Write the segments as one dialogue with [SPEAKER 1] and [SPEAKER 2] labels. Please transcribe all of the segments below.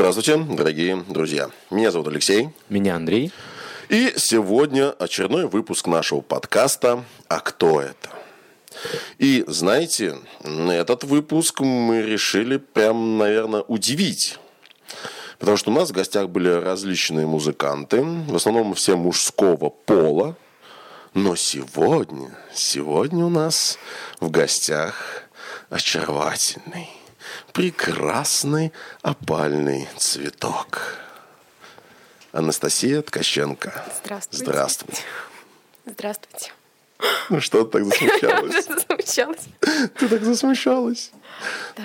[SPEAKER 1] Здравствуйте, дорогие друзья. Меня зовут Алексей.
[SPEAKER 2] Меня Андрей.
[SPEAKER 1] И сегодня очередной выпуск нашего подкаста «А кто это?». И знаете, этот выпуск мы решили прям, наверное, удивить. Потому что у нас в гостях были различные музыканты, в основном все мужского пола. Но сегодня, сегодня у нас в гостях очаровательный, прекрасный опальный цветок. Анастасия Ткаченко.
[SPEAKER 3] Здравствуйте.
[SPEAKER 1] Здравствуй.
[SPEAKER 3] Здравствуйте.
[SPEAKER 1] Ну что ты так засмущалась?
[SPEAKER 3] Я засмущалась.
[SPEAKER 1] Ты так засмущалась.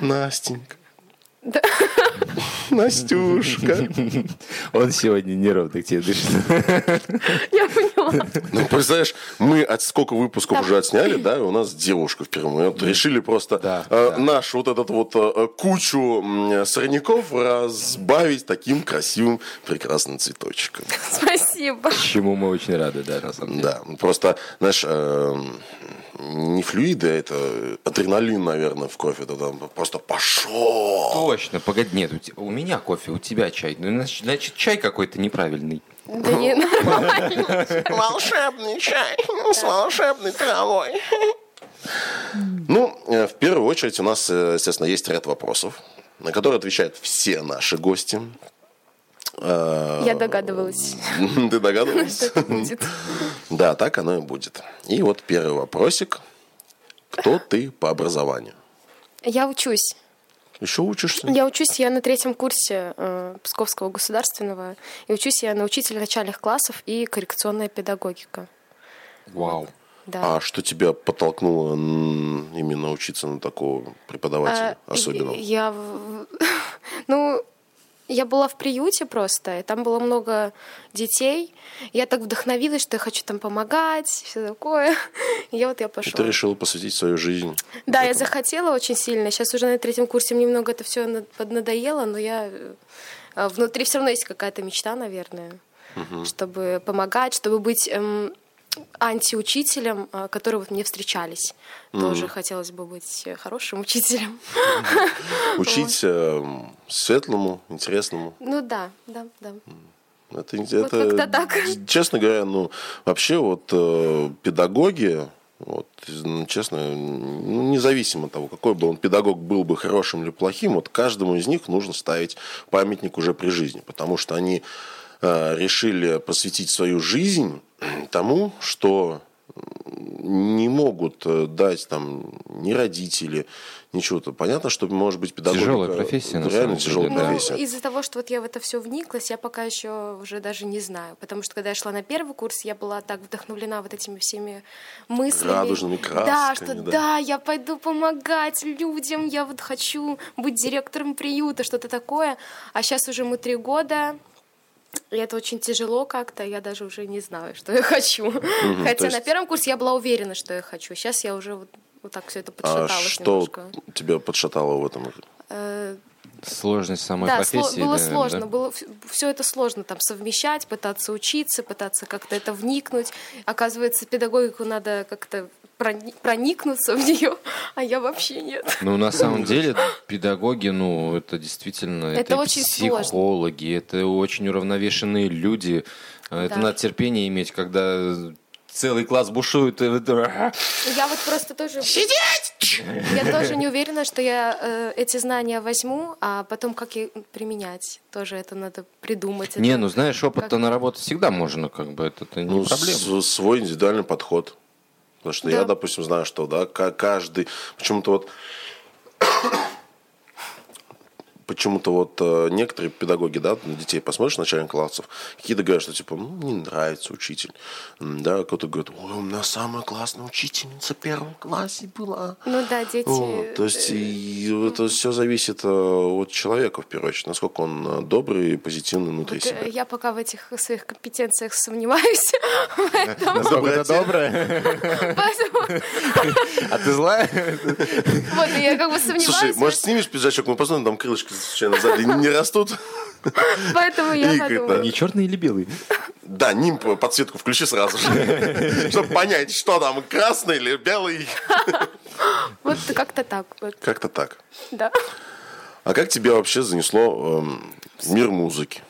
[SPEAKER 1] Настенька.
[SPEAKER 3] Да.
[SPEAKER 1] Настюшка.
[SPEAKER 2] Он сегодня неровно к тебе дышит.
[SPEAKER 3] Я поняла.
[SPEAKER 1] Ну, представляешь, мы от сколько выпусков уже отсняли, да, и у нас девушка впервые. Вот решили просто э, наш вот этот вот э, кучу сорняков разбавить таким красивым, прекрасным цветочком.
[SPEAKER 3] Спасибо.
[SPEAKER 2] Чему мы очень рады, да, на самом деле.
[SPEAKER 1] Да, просто, знаешь, э, не флюиды, а это адреналин, наверное, в кофе. Это там просто пошел.
[SPEAKER 2] Точно, погоди, нет, у, те- у меня кофе, у тебя чай. Ну, значит, значит, чай какой-то неправильный.
[SPEAKER 3] Да не нормально.
[SPEAKER 1] Волшебный чай с волшебной травой. Ну, э, в первую очередь у нас, э, естественно, есть ряд вопросов, на которые отвечают все наши гости. Э,
[SPEAKER 3] Я догадывалась,
[SPEAKER 1] Ты
[SPEAKER 3] что
[SPEAKER 1] догадывалась?
[SPEAKER 3] это будет.
[SPEAKER 1] Да, так оно и будет. И вот первый вопросик. Кто ты по образованию?
[SPEAKER 3] Я учусь.
[SPEAKER 1] Еще учишься?
[SPEAKER 3] Я учусь, я на третьем курсе э, Псковского государственного. И учусь я на учителя начальных классов и коррекционная педагогика.
[SPEAKER 2] Вау.
[SPEAKER 3] Да.
[SPEAKER 1] А что тебя подтолкнуло именно учиться на такого преподавателя
[SPEAKER 3] А,
[SPEAKER 1] особенного?
[SPEAKER 3] Я, ну, я была в приюте просто, и там было много детей. Я так вдохновилась, что я хочу там помогать, все такое. И я вот я
[SPEAKER 1] И
[SPEAKER 3] пошла.
[SPEAKER 1] ты решила посвятить свою жизнь?
[SPEAKER 3] Да, я захотела очень сильно. Сейчас уже на третьем курсе мне немного это все поднадоело, но я э, внутри все равно есть какая-то мечта, наверное, чтобы помогать, чтобы быть эм, антиучителем, э, которые вот мне встречались. Тоже хотелось бы быть э, хорошим учителем.
[SPEAKER 1] Учить э, светлому, интересному.
[SPEAKER 3] Ну да, да, да.
[SPEAKER 1] Это, это,
[SPEAKER 3] как-то так.
[SPEAKER 1] Честно говоря, ну, вообще вот э, педагоги, вот, ну, честно, ну, независимо от того, какой бы он педагог был бы хорошим или плохим, вот каждому из них нужно ставить памятник уже при жизни, потому что они э, решили посвятить свою жизнь тому, что не могут э, дать там ни родители, ничего-то. Понятно, что может быть педагогика
[SPEAKER 2] Тяжелая профессия, на
[SPEAKER 1] реально
[SPEAKER 2] самом деле,
[SPEAKER 1] тяжелая
[SPEAKER 2] да.
[SPEAKER 3] Ну,
[SPEAKER 1] профессия.
[SPEAKER 3] из-за того, что вот я в это все вниклась, я пока еще уже даже не знаю. Потому что когда я шла на первый курс, я была так вдохновлена вот этими всеми мыслями.
[SPEAKER 1] Радужными красками,
[SPEAKER 3] Да, что
[SPEAKER 1] да.
[SPEAKER 3] да. я пойду помогать людям, я вот хочу быть директором приюта, что-то такое. А сейчас уже мы три года, и это очень тяжело как-то, я даже уже не знаю, что я хочу. Хотя
[SPEAKER 1] то есть-
[SPEAKER 3] на первом курсе я была уверена, что я хочу. Сейчас я уже вот, вот так все это
[SPEAKER 1] А
[SPEAKER 3] подшаталась
[SPEAKER 1] что
[SPEAKER 3] немножко.
[SPEAKER 1] тебя подшатало в этом?
[SPEAKER 3] Э,
[SPEAKER 2] Сложность самой
[SPEAKER 3] да, сло-
[SPEAKER 2] профессии.
[SPEAKER 3] было
[SPEAKER 2] да,
[SPEAKER 3] сложно,
[SPEAKER 2] да.
[SPEAKER 3] было все это сложно там совмещать, пытаться учиться, пытаться как-то это вникнуть. Оказывается, педагогику надо как-то проникнуться в нее, а я вообще нет.
[SPEAKER 2] Ну, на самом деле, педагоги, ну, это действительно...
[SPEAKER 3] Это
[SPEAKER 2] и
[SPEAKER 3] очень сложно.
[SPEAKER 2] психологи, это очень уравновешенные люди. Это
[SPEAKER 3] Да.
[SPEAKER 2] надо терпение иметь, когда целый класс бушует. и
[SPEAKER 3] Я вот просто тоже... Я тоже не уверена, что я э, эти знания возьму, а потом как их применять. Тоже это надо придумать.
[SPEAKER 2] Не,
[SPEAKER 3] Это-
[SPEAKER 2] ну знаешь, опыт-то
[SPEAKER 3] как-
[SPEAKER 2] наработать всегда можно, как бы, это, это не
[SPEAKER 1] Ну,
[SPEAKER 2] проблема.
[SPEAKER 1] с- свой индивидуальный подход. Потому что я,
[SPEAKER 3] Да.
[SPEAKER 1] допустим, знаю, что да, ка- каждый... Почему-то вот... Почему-то вот э, некоторые педагоги, да, на детей посмотришь начальных классов, какие-то говорят, что типа, ну, не нравится учитель. Да, кто-то говорит, ой, у меня самая классная учительница в первом классе была.
[SPEAKER 3] Ну да, дети...
[SPEAKER 1] Вот, то есть и это все зависит э, от человека, в первую очередь, насколько он э, добрый и позитивный внутри
[SPEAKER 3] Вот, э,
[SPEAKER 1] себя.
[SPEAKER 3] я пока в этих своих компетенциях сомневаюсь,
[SPEAKER 2] Насколько это доброе? А ты злая?
[SPEAKER 3] вот, я как бы сомневаюсь,
[SPEAKER 1] Слушай, может, снимешь пиджачок, мы посмотрим, там крылышки случайно сзади не растут.
[SPEAKER 3] поэтому я подумала.
[SPEAKER 2] Не черный или белый?
[SPEAKER 1] Да, ним подсветку включи сразу же, чтобы понять, что там, красный или белый.
[SPEAKER 3] Вот как-то так, вот,
[SPEAKER 1] Как-то так.
[SPEAKER 3] да.
[SPEAKER 1] А как тебя вообще занесло эм, мир музыки?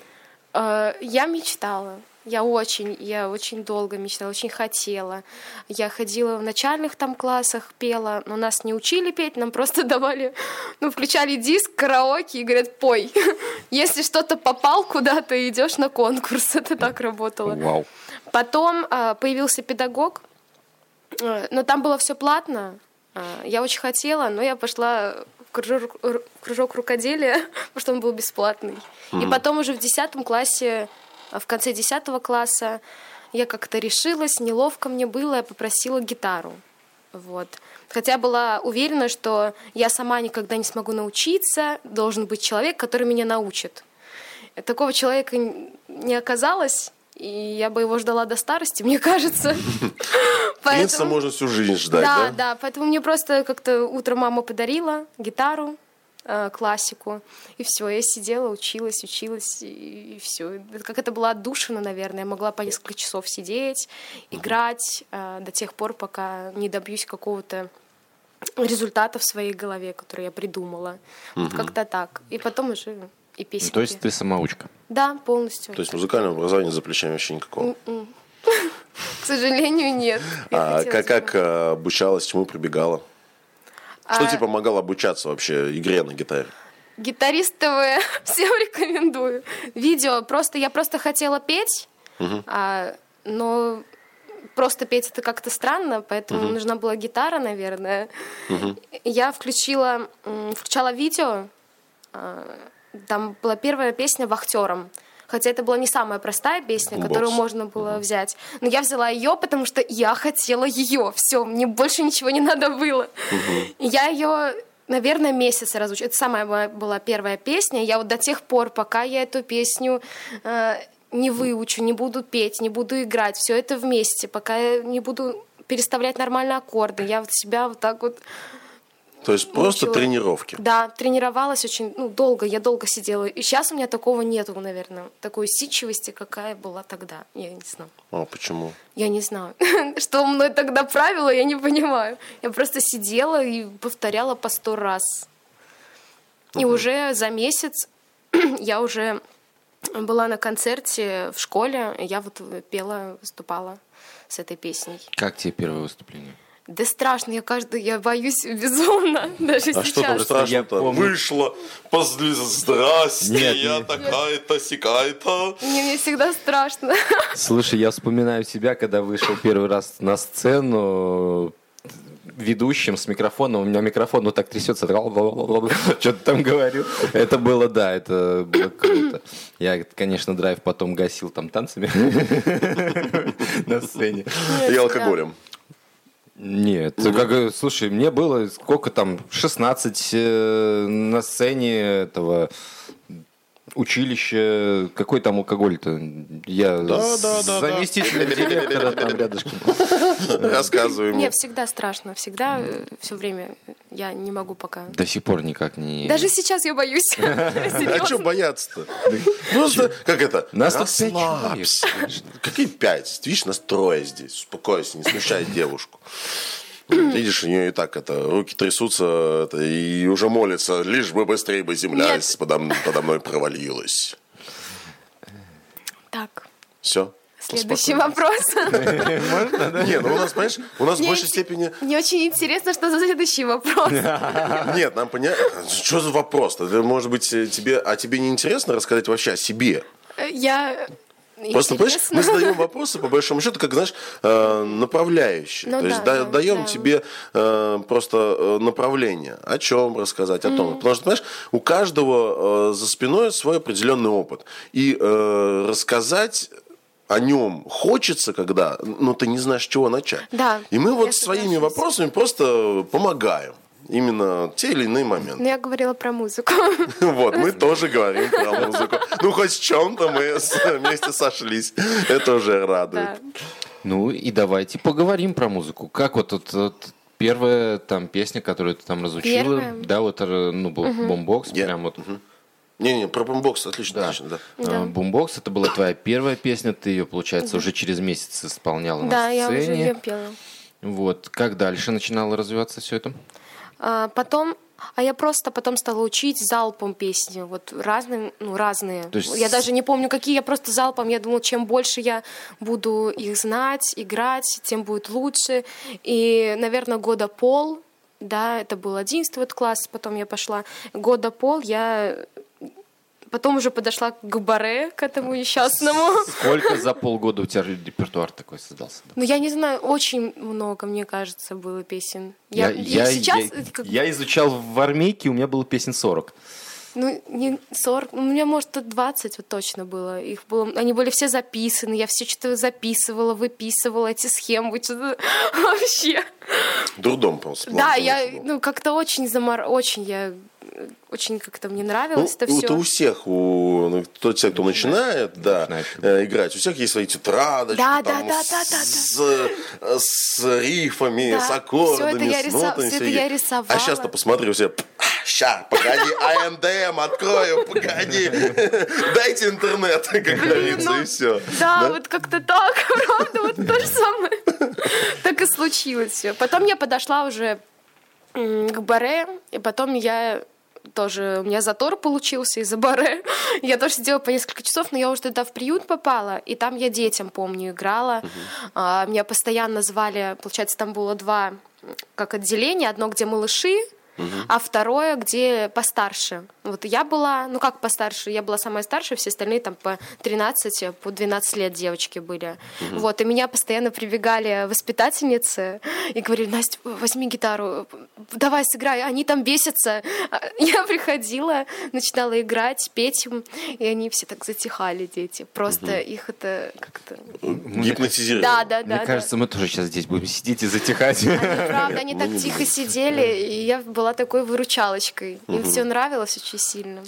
[SPEAKER 3] Э, Я мечтала. Я очень, я очень долго мечтала, очень хотела. Я ходила в начальных там классах, пела, но нас не учили петь, нам просто давали, ну, включали диск, караоке и говорят, пой. Если что-то попал куда-то, идешь на конкурс. Это так работало.
[SPEAKER 2] Вау.
[SPEAKER 3] Потом а, появился педагог, э, но там было все платно. А, Я очень хотела, но я пошла в кружок, ру- кружок рукоделия, потому что он был бесплатный. И потом уже в 10 классе, а, в конце 10 класса, я как-то решилась, неловко мне было, я попросила гитару. Вот. Хотя была уверена, что я сама никогда не смогу научиться, должен быть человек, который меня научит. Такого человека не оказалось, и я бы его ждала до старости, мне кажется. Поэтому-
[SPEAKER 1] можно всю жизнь ждать,
[SPEAKER 3] да,
[SPEAKER 1] да?
[SPEAKER 3] да, поэтому мне просто как-то утром мама подарила гитару, классику, и все, я сидела, училась, училась, и, все. Как это было отдушина, наверное, я могла по несколько часов сидеть, играть э, до тех пор, пока не добьюсь какого-то результата в своей голове, который я придумала. Вот как-то так. И потом уже и песенки.
[SPEAKER 2] Ну, То есть ты самоучка.
[SPEAKER 3] Да, полностью.
[SPEAKER 1] То есть музыкального образования за плечами вообще никакого.
[SPEAKER 3] К сожалению, нет.
[SPEAKER 1] А как, как э, обучалась, чему прибегала? Что
[SPEAKER 3] А,
[SPEAKER 1] тебе помогало обучаться вообще игре на гитаре?
[SPEAKER 3] Гитарист ТВ всем рекомендую. Видео просто я просто хотела петь, а, но просто петь это как-то странно, поэтому нужна была гитара, наверное. Я включила включала видео. а, Там была первая песня вахтером. Хотя это была не самая простая песня,
[SPEAKER 1] Бумбокс.
[SPEAKER 3] которую можно было взять. Но я взяла ее, потому что я хотела ее. Все, мне больше ничего не надо было. И Я ее наверное, месяц разучу. Это самая была первая песня. Я вот до тех пор, пока я эту песню э, не выучу, не буду петь, не буду играть, все это вместе, пока я не буду переставлять нормально аккорды, я вот себя вот так вот
[SPEAKER 1] То есть просто
[SPEAKER 3] Учила.
[SPEAKER 1] тренировки.
[SPEAKER 3] да, тренировалась очень ну, долго, я долго сидела. И сейчас у меня такого нету, наверное, такой усидчивости, какая была тогда. Я не знаю.
[SPEAKER 1] А почему?
[SPEAKER 3] Я не знаю, что мной тогда правило, я не понимаю. Я просто сидела и повторяла по сто раз. И уже за месяц я уже была на концерте в школе, и я вот пела, выступала с этой песней.
[SPEAKER 2] Как тебе первое выступление?
[SPEAKER 3] Да страшно, я каждый, я боюсь безумно, даже
[SPEAKER 1] А что там
[SPEAKER 3] сейчас.
[SPEAKER 1] страшно-то?
[SPEAKER 2] Я помню.
[SPEAKER 1] Вышла, позли... здрасте,
[SPEAKER 2] Нет,
[SPEAKER 1] я
[SPEAKER 2] нет.
[SPEAKER 1] такая-то, сикая-то.
[SPEAKER 3] Мне, мне всегда страшно.
[SPEAKER 2] Слушай, я вспоминаю себя, когда вышел первый раз на сцену ведущим с микрофоном. У меня микрофон вот так трясется, что-то там говорю. Это было, да, это было круто. Я, конечно, драйв потом гасил там танцами на сцене.
[SPEAKER 1] И алкоголем.
[SPEAKER 2] Нет, как, э, слушай, мне было сколько там, 16 э, на сцене этого училища, какой там алкоголь-то? Я
[SPEAKER 1] Да,
[SPEAKER 2] с
[SPEAKER 1] да, да, да.
[SPEAKER 2] заместителем директора там рядышком.
[SPEAKER 1] Рассказывай ему.
[SPEAKER 3] Мне всегда страшно, всегда, все время я не могу пока.
[SPEAKER 2] До сих пор никак не...
[SPEAKER 3] Даже сейчас я боюсь.
[SPEAKER 1] А что бояться-то? Просто, как это,
[SPEAKER 2] Нас
[SPEAKER 1] расслабься. Какие пять? Видишь, нас трое здесь. Успокойся, не смущай девушку. Видишь, у нее и так это, руки трясутся это, и уже молится, лишь бы быстрее бы земля
[SPEAKER 3] Нет.
[SPEAKER 1] подо, подо мной провалилась.
[SPEAKER 3] Так,
[SPEAKER 1] Все.
[SPEAKER 3] следующий вопрос.
[SPEAKER 1] Не, ну у нас, понимаешь, у нас в
[SPEAKER 3] Мне
[SPEAKER 1] большей степени...
[SPEAKER 3] Мне очень интересно, что за следующий вопрос.
[SPEAKER 1] Нет, нам понятно. Что за вопрос-то? Может быть, э, тебе... А тебе не интересно рассказать вообще о себе?
[SPEAKER 3] Я...
[SPEAKER 1] Просто, понимаешь, мы задаем вопросы, по большому счету, как, знаешь, э, направляющие.
[SPEAKER 3] Ну
[SPEAKER 1] То есть
[SPEAKER 3] да,
[SPEAKER 1] да-
[SPEAKER 3] да,
[SPEAKER 1] даем
[SPEAKER 3] да.
[SPEAKER 1] тебе э, просто э, направление, о чем рассказать, о том. Потому что, понимаешь, у каждого за спиной свой определенный опыт. И рассказать о нем хочется, когда, но ты не знаешь, с чего начать.
[SPEAKER 3] Да,
[SPEAKER 1] И мы вот своими вопросами просто помогаем. Именно те или иные моменты.
[SPEAKER 3] Ну, я говорила про музыку.
[SPEAKER 1] Вот, мы тоже говорим про музыку. Ну, хоть в чем-то мы вместе сошлись. Это уже
[SPEAKER 3] Да.
[SPEAKER 1] радует.
[SPEAKER 2] Ну и давайте поговорим про музыку. Как вот, вот первая там песня, которую ты там разучила,
[SPEAKER 3] Первая?
[SPEAKER 2] да, вот, э, ну, был бомбокс, прям вот.
[SPEAKER 1] Не-не, про бомбокс отлично,
[SPEAKER 2] Да.
[SPEAKER 1] отлично, да.
[SPEAKER 3] Да.
[SPEAKER 2] А, Бумбокс это была твоя первая песня, ты ее, получается, уже через месяц исполняла
[SPEAKER 3] Да,
[SPEAKER 2] на
[SPEAKER 3] я уже
[SPEAKER 2] сцене.
[SPEAKER 3] ее пела.
[SPEAKER 2] Вот, как дальше начинало развиваться все это?
[SPEAKER 3] А, Потом А я просто потом стала учить залпом песни, вот разные, ну, разные.
[SPEAKER 2] То есть
[SPEAKER 3] Я даже не помню, какие, я просто залпом, я думала, чем больше я буду их знать, играть, тем будет лучше. И, наверное, года пол, да, это был 11 вот класс, потом я пошла, года пол я потом уже подошла к баре, к этому несчастному.
[SPEAKER 2] Сколько за полгода у тебя репертуар такой создался?
[SPEAKER 3] Ну, я не знаю, очень много, мне кажется, было песен. Я,
[SPEAKER 2] я,
[SPEAKER 3] и сейчас,
[SPEAKER 2] я-
[SPEAKER 3] как-
[SPEAKER 2] я изучал в армейке, у меня было песен 40.
[SPEAKER 3] Ну, не 40, у меня, может, тут 20 вот точно было. Их было. Они были все записаны, я все что-то записывала, выписывала эти схемы, что-то вообще.
[SPEAKER 1] Дурдом просто.
[SPEAKER 3] Да, я, ну, как-то очень замор... Очень я... Очень как-то мне
[SPEAKER 1] Ну,
[SPEAKER 3] нравилось это
[SPEAKER 1] это
[SPEAKER 3] все.
[SPEAKER 1] у всех, у ну, тот человек, кто начинает, да,
[SPEAKER 2] Начинает.
[SPEAKER 1] э, играть, у всех есть свои тетрадочки,
[SPEAKER 3] Да,
[SPEAKER 1] там,
[SPEAKER 3] да, да, да, да,
[SPEAKER 1] с, э, с рифами,
[SPEAKER 3] Да,
[SPEAKER 1] с аккордами,
[SPEAKER 3] это я
[SPEAKER 1] с
[SPEAKER 3] рисо-
[SPEAKER 1] нотами.
[SPEAKER 3] всё это я рисовала.
[SPEAKER 1] А сейчас-то посмотри, все, ща, погоди, АНДМ открою, погоди, дайте интернет, как говорится,
[SPEAKER 3] ну,
[SPEAKER 1] и все.
[SPEAKER 3] Да, вот как-то так, правда, вот то же самое. Так и случилось все. Потом я подошла уже к баре, и потом я тоже, у меня затор получился из-за баре. Я тоже сидела по несколько часов, но я уже туда в приют попала, и там я детям, помню, играла. А, Меня постоянно звали, получается, там было два как отделения, одно, где малыши, а второе, где постарше. Вот я была, ну как постарше, я была самая старшая, все остальные там по 13, по 12 лет девочки были. Вот, и меня постоянно прибегали воспитательницы и говорили, Настя, возьми гитару, давай сыграй, они там бесятся. А Я приходила, начинала играть, петь им, и они все так затихали, дети. Просто их это как-то...
[SPEAKER 1] Гипнотизировал.
[SPEAKER 3] Да, да, да.
[SPEAKER 2] Мне
[SPEAKER 3] да.
[SPEAKER 2] кажется, мы тоже сейчас здесь будем сидеть и затихать.
[SPEAKER 3] Они, правда, они так тихо сидели, и я была такой выручалочкой. Им все нравилось очень сильно.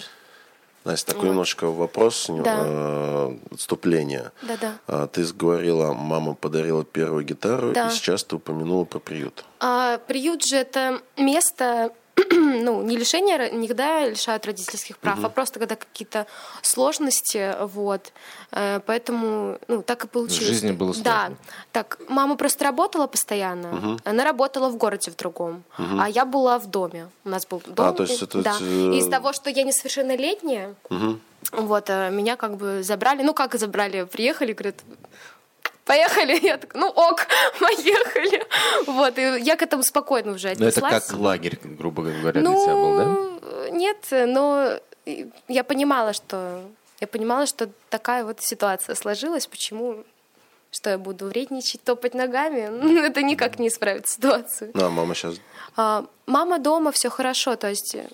[SPEAKER 1] Настя, такой немножко вопрос,
[SPEAKER 3] Да.
[SPEAKER 1] э, отступление.
[SPEAKER 3] Да-да.
[SPEAKER 1] А, Ты говорила, мама подарила первую гитару,
[SPEAKER 3] Да.
[SPEAKER 1] и сейчас ты упомянула про приют.
[SPEAKER 3] А приют же это место, ну, не лишение, никогда лишают родительских прав, а просто когда какие-то сложности, вот. Э, Поэтому, ну, так и получилось.
[SPEAKER 2] жизни было
[SPEAKER 3] Да.
[SPEAKER 2] сложно.
[SPEAKER 3] Так, мама просто работала постоянно. Она работала в городе в другом, а я была в доме. У нас был дом.
[SPEAKER 1] А, то есть это,
[SPEAKER 3] да.
[SPEAKER 1] э,
[SPEAKER 3] из того, что я несовершеннолетняя, вот, э, меня как бы забрали. Ну, как забрали? Приехали, говорят, поехали. Я так, ну ок, поехали. Вот, и я к этому спокойно уже
[SPEAKER 2] Ну, это
[SPEAKER 3] отнеслась.
[SPEAKER 2] как лагерь, грубо говоря, для тебя был, да?
[SPEAKER 3] Ну, нет, но я понимала, что я понимала, что такая вот ситуация сложилась, почему что я буду вредничать, топать ногами, Ну, это никак не исправит ситуацию.
[SPEAKER 1] Ну, а мама сейчас...
[SPEAKER 3] А, мама дома, все хорошо, то есть... э,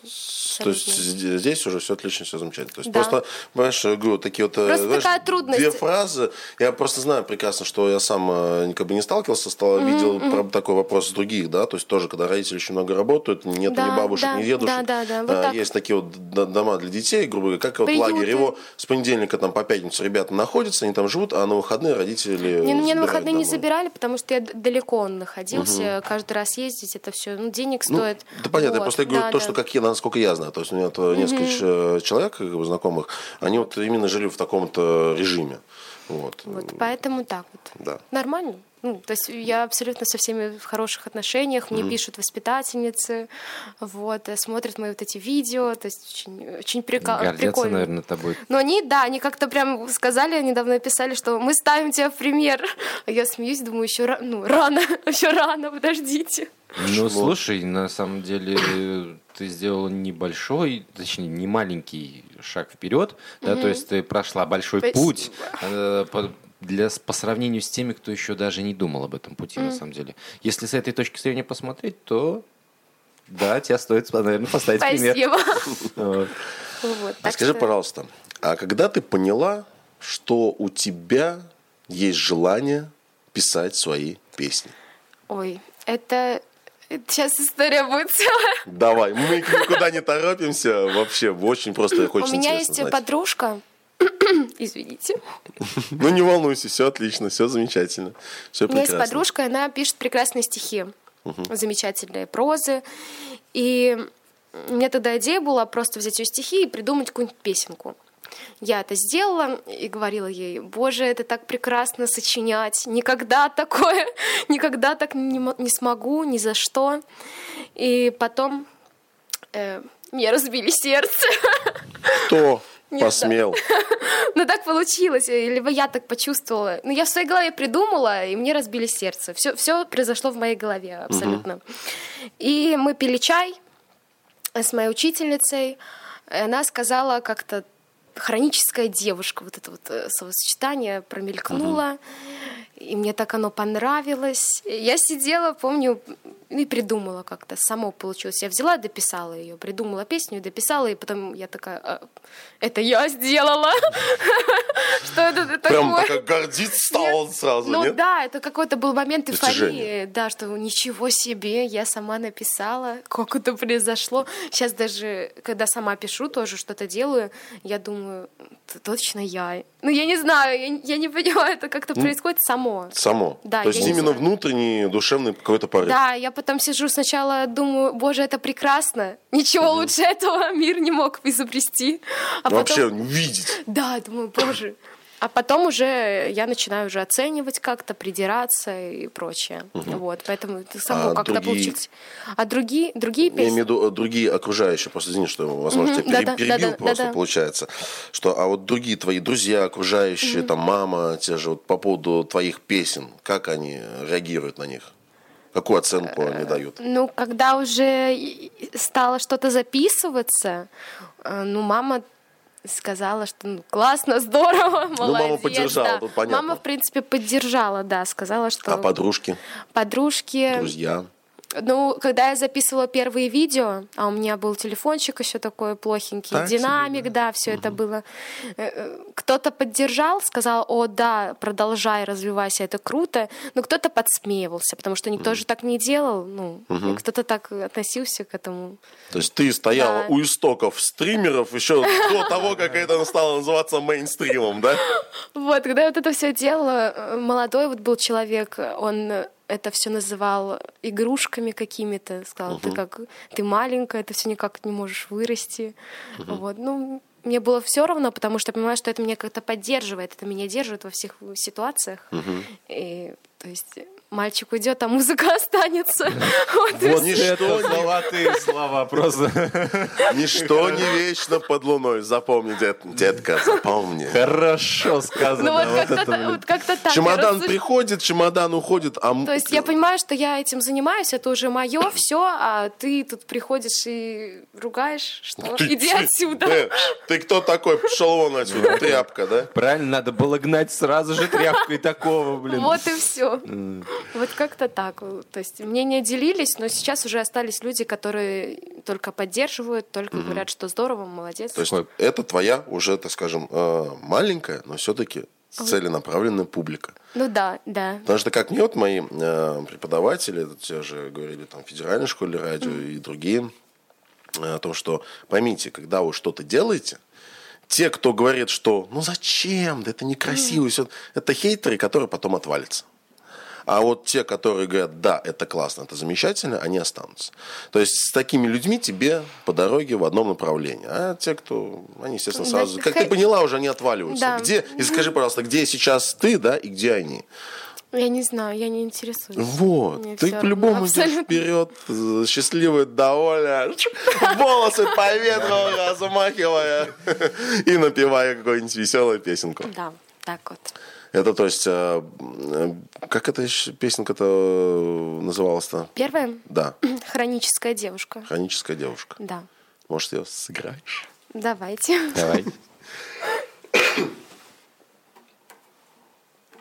[SPEAKER 1] То есть здесь уже все отлично, все замечательно. То есть
[SPEAKER 3] Да.
[SPEAKER 1] просто, понимаешь, я говорю, такие вот э,
[SPEAKER 3] Просто
[SPEAKER 1] знаешь,
[SPEAKER 3] такая трудность.
[SPEAKER 1] две фразы. Я просто знаю прекрасно, что я сам э, как бы не сталкивался, стал, видел про- такой вопрос с других, да, то есть тоже, когда родители очень много работают, нет
[SPEAKER 3] Да,
[SPEAKER 1] ни бабушек,
[SPEAKER 3] да,
[SPEAKER 1] ни дедушек.
[SPEAKER 3] да, да, да, вот
[SPEAKER 1] А. Есть такие вот дома для детей, грубо говоря, как вот
[SPEAKER 3] Приюты.
[SPEAKER 1] лагерь. Его с понедельника там по пятницу ребята находятся, они там живут, а на выходные родители
[SPEAKER 3] Не, ну, мне на выходные не
[SPEAKER 1] домой.
[SPEAKER 3] забирали, потому что я далеко он находился. Каждый раз ездить, это все, ну, денег
[SPEAKER 1] Ну,
[SPEAKER 3] стоит.
[SPEAKER 1] да понятно, я
[SPEAKER 3] Вот,
[SPEAKER 1] просто говорю
[SPEAKER 3] да,
[SPEAKER 1] то, что как я, насколько я знаю. То есть у меня то несколько ч- человек как бы, знакомых, они вот именно жили в таком-то режиме. Вот.
[SPEAKER 3] Вот, поэтому так вот.
[SPEAKER 1] Да.
[SPEAKER 3] Нормально. Ну, то есть я абсолютно со всеми в хороших отношениях, мне пишут воспитательницы, вот, э, смотрят мои вот эти видео, то есть очень, очень прика-
[SPEAKER 2] Гордятся,
[SPEAKER 3] прикольно.
[SPEAKER 2] наверное, тобой.
[SPEAKER 3] Но они, да, они как-то прям сказали, недавно написали, что мы ставим тебя в пример. А я смеюсь, думаю, еще ра- ну, рано, еще рано, подождите.
[SPEAKER 2] Ну, слушай, на самом деле ты сделала небольшой, точнее, не маленький шаг вперед, да, то есть ты прошла большой
[SPEAKER 3] Спасибо.
[SPEAKER 2] путь э, для, по сравнению с теми, кто еще даже не думал об этом пути, на самом деле. Если с этой точки зрения посмотреть, то да, тебя стоит, наверное, поставить пример.
[SPEAKER 3] Спасибо.
[SPEAKER 2] Вот.
[SPEAKER 1] А скажи,
[SPEAKER 3] что-
[SPEAKER 1] пожалуйста, а когда ты поняла, что у тебя есть желание писать свои песни?
[SPEAKER 3] Ой, это... Сейчас история будет целая.
[SPEAKER 1] Давай, мы никуда не торопимся. Вообще, очень просто
[SPEAKER 3] У
[SPEAKER 1] хочется
[SPEAKER 3] меня
[SPEAKER 1] интересно
[SPEAKER 3] есть
[SPEAKER 1] знать.
[SPEAKER 3] подружка, извините,
[SPEAKER 1] Ну, не волнуйся, все отлично, все замечательно. Все
[SPEAKER 3] У меня есть подружка, она пишет прекрасные стихи, замечательные прозы. И у меня тогда идея была просто взять ее стихи и придумать какую-нибудь песенку. Я это сделала и говорила ей, боже, это так прекрасно сочинять, никогда такое, никогда так не, не смогу, ни за что. И потом Э, мне разбили сердце.
[SPEAKER 1] Кто Посмел?
[SPEAKER 3] Ну так получилось, либо я так почувствовала. Ну я в своей голове придумала, и мне разбили сердце. Все, все произошло в моей голове абсолютно. И мы пили чай с моей учительницей. Она сказала как-то хроническая девушка, вот это вот э, словосочетание промелькнуло. И мне так оно понравилось. Я сидела, помню, и придумала как-то. Само получилось. Я взяла, дописала ее, придумала песню, дописала, и потом я такая, «А, это я сделала. Что это
[SPEAKER 1] Прям
[SPEAKER 3] такое?
[SPEAKER 1] так гордиться стал сразу,
[SPEAKER 3] Ну да, это какой-то был момент эйфории, да, что ничего себе, я сама написала, как это произошло. Сейчас даже, когда сама пишу, тоже что-то делаю, я думаю, «Это точно я. Ну я не знаю, я, я не понимаю, это как-то происходит само.
[SPEAKER 1] Само.
[SPEAKER 3] Да,
[SPEAKER 1] То есть именно
[SPEAKER 3] знаю.
[SPEAKER 1] внутренний душевный какой-то порыв.
[SPEAKER 3] Да, я потом сижу сначала, думаю, боже, это прекрасно, ничего лучше этого мир не мог изобрести. А потом...
[SPEAKER 1] Вообще увидеть.
[SPEAKER 3] Да, думаю, боже. А потом уже я начинаю уже оценивать как-то, придираться и прочее. Вот, поэтому это само
[SPEAKER 1] А
[SPEAKER 3] как-то
[SPEAKER 1] другие-
[SPEAKER 3] получилось. А другие, другие
[SPEAKER 1] Я имею в
[SPEAKER 3] песни...
[SPEAKER 1] виду э, другие окружающие, просто извини, что, возможно,
[SPEAKER 3] Мгм,
[SPEAKER 1] тебя
[SPEAKER 3] да-да,
[SPEAKER 1] перебил
[SPEAKER 3] да-да,
[SPEAKER 1] просто,
[SPEAKER 3] да-да.
[SPEAKER 1] получается. Что, а вот другие твои друзья, окружающие, там, мама, те же, вот по поводу твоих песен, как они реагируют на них? Какую оценку
[SPEAKER 3] Э,
[SPEAKER 1] они дают?
[SPEAKER 3] Ну, когда уже стало что-то записываться, э, ну, мама сказала, что ну, классно, здорово, молодец.
[SPEAKER 1] Ну, мама поддержала,
[SPEAKER 3] да.
[SPEAKER 1] тут понятно.
[SPEAKER 3] Мама, в принципе, поддержала, да, сказала, что
[SPEAKER 1] А подружки,
[SPEAKER 3] подружки...
[SPEAKER 1] друзья?
[SPEAKER 3] Ну, когда я записывала первые видео, а у меня был телефончик еще такой плохенький,
[SPEAKER 1] Так себе,
[SPEAKER 3] динамик, да, все это было. э, э, Кто-то поддержал, сказал, о, да, продолжай, развивайся, это круто. Но кто-то подсмеивался, потому что никто же так не делал. Ну, и кто-то так относился к этому.
[SPEAKER 1] То есть ты стояла
[SPEAKER 3] Да.
[SPEAKER 1] у истоков стримеров еще до того, как это стало называться мейнстримом, да?
[SPEAKER 3] Вот, когда я вот это все делала, э, молодой вот был человек, он это все называл игрушками какими-то, сказал, ты как, ты маленькая, ты все никак не можешь вырасти. Вот, ну, мне было все равно, потому что я понимаю, что это меня как-то поддерживает, это меня держит во всех ситуациях. И, то есть мальчик уйдет, а музыка останется. Вот
[SPEAKER 1] ничто,
[SPEAKER 2] золотые слова просто.
[SPEAKER 1] ничто не вечно под луной. Запомни, дет- детка, запомни.
[SPEAKER 2] Хорошо
[SPEAKER 3] Ну
[SPEAKER 2] сказано.
[SPEAKER 3] вот
[SPEAKER 2] Вот
[SPEAKER 3] как-то так.
[SPEAKER 1] Чемодан приходит, чемодан уходит, а...
[SPEAKER 3] То есть я понимаю, что я этим занимаюсь, это уже мое, все, а ты тут приходишь и ругаешь, что
[SPEAKER 1] Ты-
[SPEAKER 3] иди
[SPEAKER 1] ты-
[SPEAKER 3] отсюда.
[SPEAKER 1] Ты, ты кто такой? Пошел вон отсюда, тряпка, да?
[SPEAKER 2] Правильно, надо было гнать сразу же тряпкой такого, блин.
[SPEAKER 3] Вот и все. Вот как-то так. То есть мнения делились, но сейчас уже остались люди, которые только поддерживают, только говорят, что здорово, молодец.
[SPEAKER 1] То есть это твоя уже, так скажем, э, маленькая, но все-таки целенаправленная публика.
[SPEAKER 3] Ну да, да.
[SPEAKER 1] Потому что, как мне вот мои э, преподаватели, те же говорили там в федеральной школе радио и другие, э, о том, что поймите, когда вы что-то делаете, те, кто говорит, что ну зачем, да это некрасиво, всё, это хейтеры, которые потом отвалятся. А вот те, которые говорят, да, это классно, это замечательно, они останутся. То есть с такими людьми тебе по дороге в одном направлении. А те, кто, они, естественно, сразу, как ты поняла, уже они отваливаются.
[SPEAKER 3] Да.
[SPEAKER 1] Где, и скажи, пожалуйста, где сейчас ты, да, и где они?
[SPEAKER 3] Я не знаю, я не интересуюсь.
[SPEAKER 1] Вот,
[SPEAKER 3] Мне
[SPEAKER 1] ты по-любому идешь вперед, счастливая, довольная, волосы по ветру размахивая и напевая какую-нибудь веселую песенку.
[SPEAKER 3] Да, так вот.
[SPEAKER 1] Это, то есть, э, как эта песенка-то называлась-то?
[SPEAKER 3] Первое
[SPEAKER 1] Да,
[SPEAKER 3] хроническая девушка.
[SPEAKER 1] «Хроническая девушка».
[SPEAKER 3] Да.
[SPEAKER 1] Может, ее сыграешь?
[SPEAKER 3] Давайте.
[SPEAKER 2] Давай.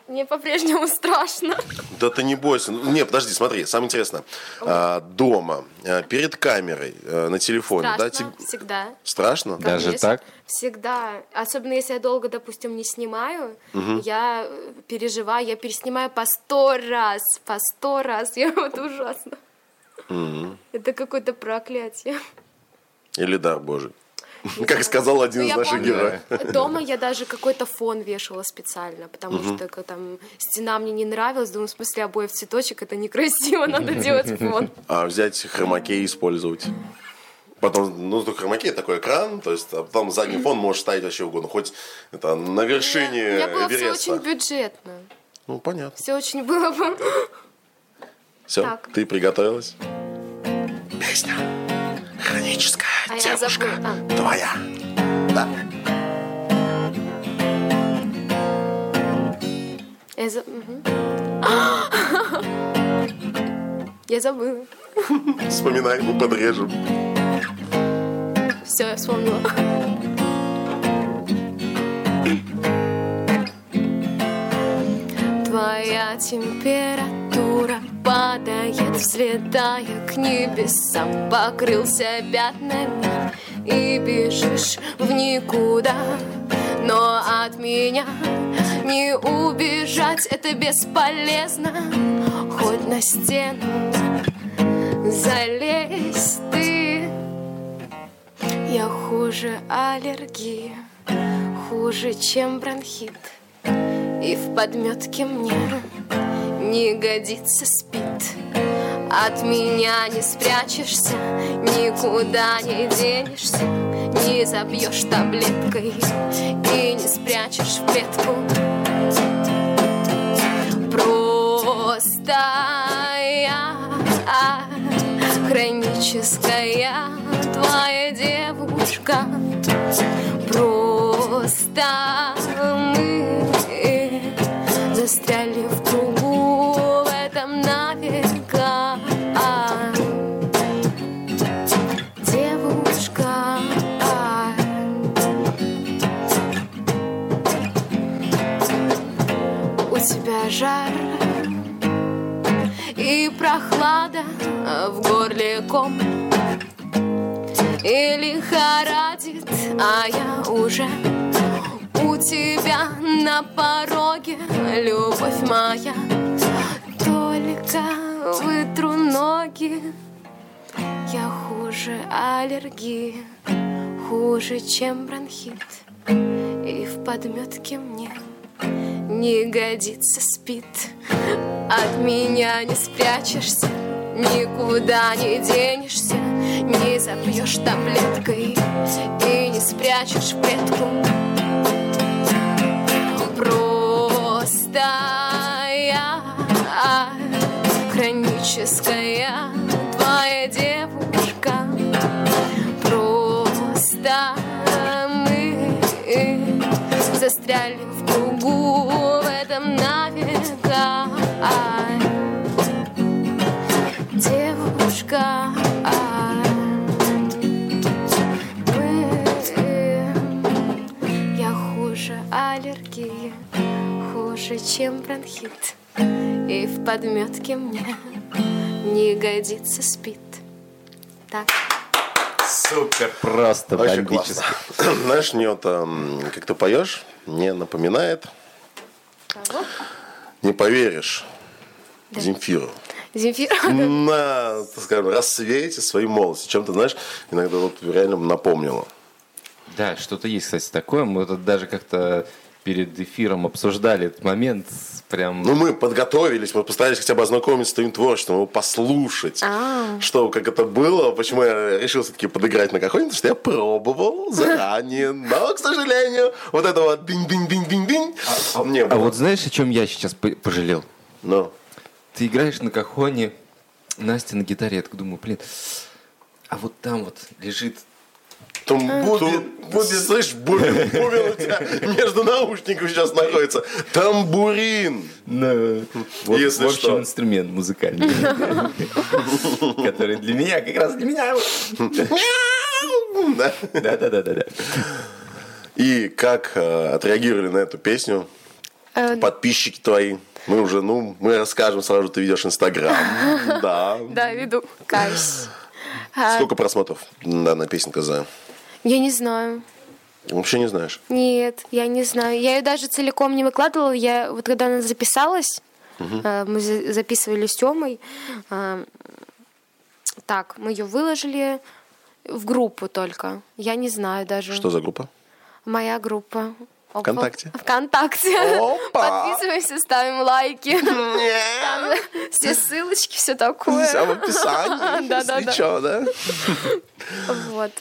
[SPEAKER 3] Мне по-прежнему страшно.
[SPEAKER 1] Да ты не бойся. Ну, Не, подожди, смотри, самое интересное. А, Дома, э, перед камерой, э, на телефоне, да?
[SPEAKER 3] Страшно
[SPEAKER 1] тебе-
[SPEAKER 3] всегда.
[SPEAKER 1] Страшно?
[SPEAKER 2] Да. Даже
[SPEAKER 3] Конечно.
[SPEAKER 2] так?
[SPEAKER 3] Всегда. Особенно если я долго, допустим, не снимаю, я э, переживаю, я переснимаю по сто раз, по сто раз. Я вот ужасно. Это какое-то проклятие.
[SPEAKER 1] Или дар Божий? Как сказал один
[SPEAKER 3] Ну,
[SPEAKER 1] из
[SPEAKER 3] я
[SPEAKER 1] наших героев.
[SPEAKER 3] Дома я даже какой-то фон вешала специально, потому что там стена мне не нравилась. Думаю, в смысле обоев цветочек, это некрасиво, надо делать фон.
[SPEAKER 1] А взять хромакей использовать. Потом, ну, только хромакей такой экран, то есть, а потом задний фон можешь ставить вообще угодно. Хоть это на вершине
[SPEAKER 3] У меня было все очень бюджетно.
[SPEAKER 1] Ну, понятно.
[SPEAKER 3] Все очень было бы...
[SPEAKER 1] Все,
[SPEAKER 3] Так.
[SPEAKER 1] ты приготовилась? Песня. Храни хроническая
[SPEAKER 3] А я
[SPEAKER 1] девушка
[SPEAKER 3] забыла. А.
[SPEAKER 1] твоя. Да.
[SPEAKER 3] Я, за-. Я забыла.
[SPEAKER 1] Вспоминай, мы подрежем.
[SPEAKER 3] Все, я вспомнила. Твоя температура падает, взлетая к небесам, покрылся пятнами и бежишь в никуда. Но от меня не убежать, это бесполезно, хоть на стену залезь ты. Я хуже аллергии, хуже, чем бронхит. И в подметке мне не годится спит. От меня не спрячешься, никуда не денешься, не забьешь таблеткой и не спрячешь в клетку. Просто я хроническая твоя девушка. Просто жар и прохлада в горле ком и лихорадит, а я уже у тебя на пороге, любовь моя. Только вытру ноги, я хуже аллергии, хуже, чем бронхит. И в подметке мне не годится спит. От меня не спрячешься, никуда не денешься, не запьешь таблеткой и не спрячешь клетку. Просто я хроническая твоя девушка. Просто мы застряли чем бронхит. И в подметке мне не годится спит. Так.
[SPEAKER 2] Супер, просто
[SPEAKER 1] Очень
[SPEAKER 2] бомбически.
[SPEAKER 1] классно. Знаешь, мне вот, эм, как ты поешь, мне напоминает,
[SPEAKER 3] Кого?
[SPEAKER 1] не поверишь, Земфиру.
[SPEAKER 3] Земфира.
[SPEAKER 1] На, так скажем, рассвете своей молодости. Чем-то, знаешь, иногда вот реально напомнило.
[SPEAKER 2] Да, что-то есть, кстати, такое. Мы тут даже как-то перед эфиром обсуждали этот момент. Прям...
[SPEAKER 1] Ну, мы подготовились, мы постарались хотя бы ознакомиться с твоим творчеством, его послушать.
[SPEAKER 3] А.
[SPEAKER 1] Что, как это было, почему я решил все-таки подыграть на кахоне, потому что я пробовал заранее, но, к сожалению, вот этого динь-динь-динь-динь-динь не
[SPEAKER 2] А
[SPEAKER 1] было.
[SPEAKER 2] вот знаешь, о чем я сейчас по- пожалел?
[SPEAKER 1] Ну,
[SPEAKER 2] Ты играешь на кахоне, Настя на гитаре. Я такой думаю, блин, а вот там вот лежит
[SPEAKER 1] там будет, будет, слышь, бубен, бубен у тебя между наушников сейчас находится. Тамбурин.
[SPEAKER 2] Вот,
[SPEAKER 1] Если
[SPEAKER 2] в общем,
[SPEAKER 1] что.
[SPEAKER 2] инструмент музыкальный, который для меня, как раз для меня.
[SPEAKER 1] Да.
[SPEAKER 2] Да-да-да-да.
[SPEAKER 1] И как э, отреагировали на эту песню
[SPEAKER 3] Э,
[SPEAKER 1] подписчики твои? Мы уже, ну, мы расскажем сразу, ты ведешь Инстаграм. Да.
[SPEAKER 3] Да, веду. Каюсь. А,
[SPEAKER 1] Сколько просмотров данная песенка за?
[SPEAKER 3] Я не знаю.
[SPEAKER 1] Вообще не знаешь.
[SPEAKER 3] Нет, я не знаю. Я ее даже целиком не выкладывала. Я вот когда она записалась, э, мы за- записывали с Тёмой. э, Так, мы ее выложили в группу только. Я не знаю даже.
[SPEAKER 1] Что за группа?
[SPEAKER 3] Моя группа. Опа.
[SPEAKER 1] ВКонтакте?
[SPEAKER 3] ВКонтакте.
[SPEAKER 1] Опа!
[SPEAKER 3] Подписываемся, ставим лайки. Там все ссылочки, все такое.
[SPEAKER 1] Вся в описании.
[SPEAKER 3] Да-да-да.
[SPEAKER 1] Если чё, да?
[SPEAKER 3] Вот.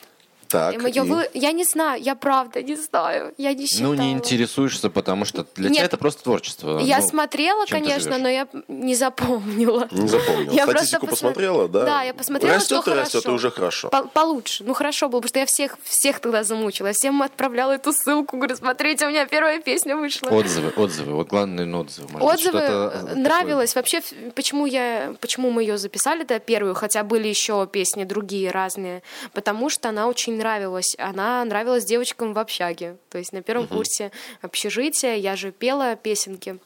[SPEAKER 1] Так,
[SPEAKER 3] И
[SPEAKER 1] и?
[SPEAKER 3] вы- Я не знаю, я правда не знаю. Я не считала.
[SPEAKER 2] Ну, не интересуешься, потому что для
[SPEAKER 3] Нет.
[SPEAKER 2] тебя это просто творчество.
[SPEAKER 3] Я
[SPEAKER 2] Ну,
[SPEAKER 3] смотрела, конечно, но я не запомнила.
[SPEAKER 1] Не запомнил.
[SPEAKER 3] Я просто
[SPEAKER 1] Статистику
[SPEAKER 3] посмо-
[SPEAKER 1] посмотрела, да?
[SPEAKER 3] Да, я посмотрела,
[SPEAKER 1] Растет
[SPEAKER 3] что
[SPEAKER 1] и растет, и
[SPEAKER 3] хорошо.
[SPEAKER 1] уже хорошо.
[SPEAKER 3] По- получше. Ну хорошо было, потому что я всех, всех тогда замучила. Я всем отправляла эту ссылку. Говорю, смотрите, у меня первая песня вышла.
[SPEAKER 2] Отзывы, отзывы. Вот наверное, отзывы. Может
[SPEAKER 3] Отзывы э,
[SPEAKER 2] э, такое.
[SPEAKER 3] нравилось. Вообще, ф- почему, я, почему мы ее записали, это первую, хотя были еще песни другие разные, потому что она очень нравилась. Она нравилась девочкам в общаге. То есть на первом курсе общежития я же пела песенки.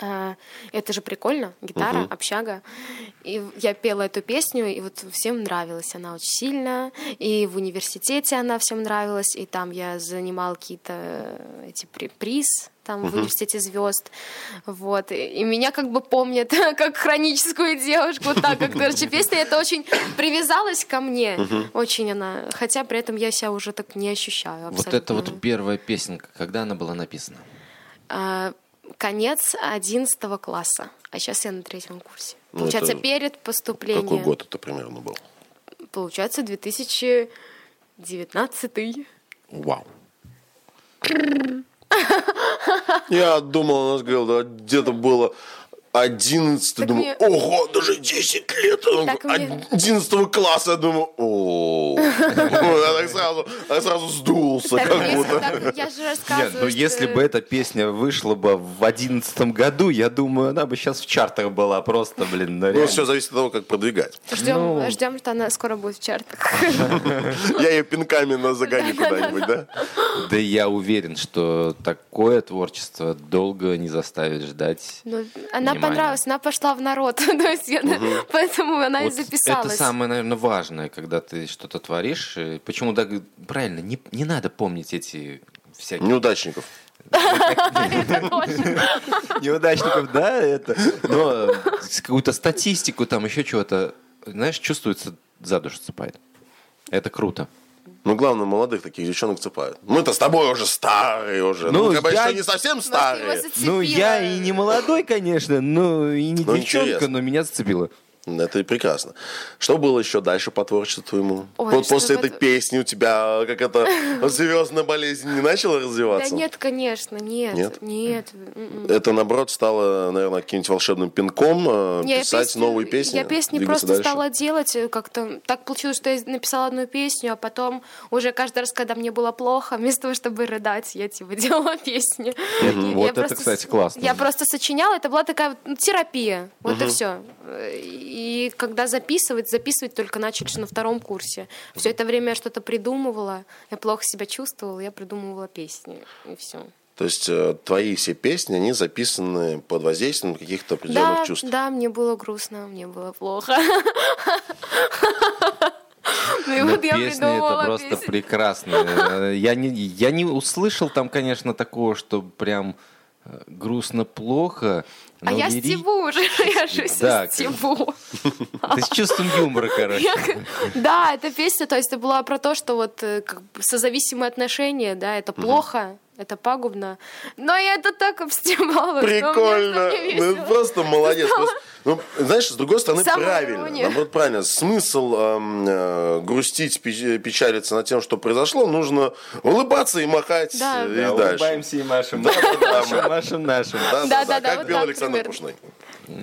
[SPEAKER 3] А, Это же прикольно, гитара, общага. И я пела эту песню, и вот всем нравилась она очень сильно. И в университете она всем нравилась, и там я занимала какие-то э, эти при- приз там в университете звезд. Вот. И, и меня как бы помнят как хроническую девушку. Вот так как, короче, песня это очень привязалась ко мне. Очень она. Хотя при этом я себя уже так не ощущаю.
[SPEAKER 2] Вот
[SPEAKER 3] абсолютно.
[SPEAKER 2] это вот первая песенка, когда она была написана?
[SPEAKER 3] А, конец 11 класса. А сейчас я на третьем курсе.
[SPEAKER 1] Ну,
[SPEAKER 3] Получается, перед поступлением.
[SPEAKER 1] Какой год это примерно был?
[SPEAKER 3] Получается, 2019.
[SPEAKER 1] Вау. Я думал, у нас говорил, да, где-то было 11,
[SPEAKER 3] Так
[SPEAKER 1] думаю,
[SPEAKER 3] мне-
[SPEAKER 1] ого, даже 10 лет,
[SPEAKER 3] Так мне-
[SPEAKER 1] 11 класса, я думаю, о, я так сразу, сразу сдулся,
[SPEAKER 3] Так,
[SPEAKER 1] как
[SPEAKER 3] если
[SPEAKER 1] будто.
[SPEAKER 3] так, я же
[SPEAKER 2] Нет,
[SPEAKER 3] рассказываю.
[SPEAKER 2] ну если
[SPEAKER 3] что-
[SPEAKER 2] бы эта песня вышла бы в одиннадцатом году, я думаю, она бы сейчас в чартах была просто, блин, ну
[SPEAKER 1] Ну,
[SPEAKER 2] реально.
[SPEAKER 1] все зависит от того, как продвигать.
[SPEAKER 3] Ждем,
[SPEAKER 2] Ну.
[SPEAKER 3] ждем, что она скоро будет в чартах.
[SPEAKER 1] Я ее пинками на загоне куда-нибудь, да?
[SPEAKER 2] Да я уверен, что такое творчество долго не заставит ждать.
[SPEAKER 3] Ну, она
[SPEAKER 2] Внимание.
[SPEAKER 3] понравилась, она пошла в народ. То есть я- Поэтому она и
[SPEAKER 2] Вот
[SPEAKER 3] записалась.
[SPEAKER 2] Это самое, наверное, важное, когда ты что-то творишь. И Почему так правильно? Не, не надо помнить эти всякие
[SPEAKER 1] Неудачников.
[SPEAKER 2] неудачников, да, это. Но какую-то статистику, там еще чего-то, знаешь, чувствуется, за душу цепает. Это круто.
[SPEAKER 1] Ну, главное, молодых таких девчонок цепают. Мы-то с тобой уже старые уже. Ну,
[SPEAKER 2] Ну, я-
[SPEAKER 1] что не совсем старые.
[SPEAKER 2] Ну, я и не молодой, конечно, но и не
[SPEAKER 1] Ну,
[SPEAKER 2] девчонка,
[SPEAKER 1] интересно.
[SPEAKER 2] но меня зацепило.
[SPEAKER 1] Это и прекрасно. Что было еще дальше по творчеству твоему?
[SPEAKER 3] Ой,
[SPEAKER 1] Вот после
[SPEAKER 3] вот-
[SPEAKER 1] этой песни у тебя как это звездная болезнь не начала
[SPEAKER 3] Да
[SPEAKER 1] развиваться?
[SPEAKER 3] нет, конечно, нет.
[SPEAKER 1] Нет?
[SPEAKER 3] Нет. м-м.
[SPEAKER 1] Это, наоборот, стало, наверное, каким-нибудь волшебным пинком э,
[SPEAKER 3] я
[SPEAKER 1] писать
[SPEAKER 3] песни-
[SPEAKER 1] новые песни?
[SPEAKER 3] Я песни просто
[SPEAKER 1] дальше?
[SPEAKER 3] стала делать э, как-то. Так получилось, что я написала одну песню, а потом уже каждый раз, когда мне было плохо, вместо того, чтобы рыдать, я типа делала песни.
[SPEAKER 2] Вот
[SPEAKER 3] я
[SPEAKER 2] это,
[SPEAKER 3] просто
[SPEAKER 2] кстати, классно.
[SPEAKER 3] Я просто сочиняла, это была такая вот, ну, терапия. Вот и все. И когда записывать, записывать только начали на втором курсе. Все это время я что-то придумывала, я плохо себя чувствовала, я придумывала песни. И все.
[SPEAKER 1] То есть э, твои все песни, они записаны под воздействием каких-то определенных
[SPEAKER 3] Да,
[SPEAKER 1] чувств?
[SPEAKER 3] да, мне было грустно, мне было плохо. Ну и
[SPEAKER 2] Но
[SPEAKER 3] вот я
[SPEAKER 2] песня это просто
[SPEAKER 3] песню.
[SPEAKER 2] прекрасно. Э, Я не, я не услышал там, конечно, такого, что прям грустно плохо.
[SPEAKER 3] А я
[SPEAKER 2] лири-
[SPEAKER 3] стебу уже, я же
[SPEAKER 2] Да,
[SPEAKER 3] стебу.
[SPEAKER 2] Ты с чувством юмора, короче.
[SPEAKER 3] Да, эта песня, то есть это была про то, что вот э, созависимые отношения, да, это плохо, это пагубно. Но я это так обстебала.
[SPEAKER 1] Прикольно. Ну, просто молодец. Просто, ну, знаешь, с другой стороны,
[SPEAKER 3] Самоирония.
[SPEAKER 1] правильно. Наоборот, правильно. Смысл эм, э, грустить, печ- печалиться над тем, что произошло, нужно улыбаться и махать
[SPEAKER 3] Да.
[SPEAKER 1] э, и
[SPEAKER 2] Да,
[SPEAKER 1] дальше.
[SPEAKER 2] улыбаемся и машем.
[SPEAKER 1] Да, да, да.
[SPEAKER 2] Машем, машем, нашим.
[SPEAKER 1] Да, да,
[SPEAKER 3] Да,
[SPEAKER 1] да,
[SPEAKER 3] да, да,
[SPEAKER 1] как
[SPEAKER 3] вот
[SPEAKER 1] пел Александр. Пушной.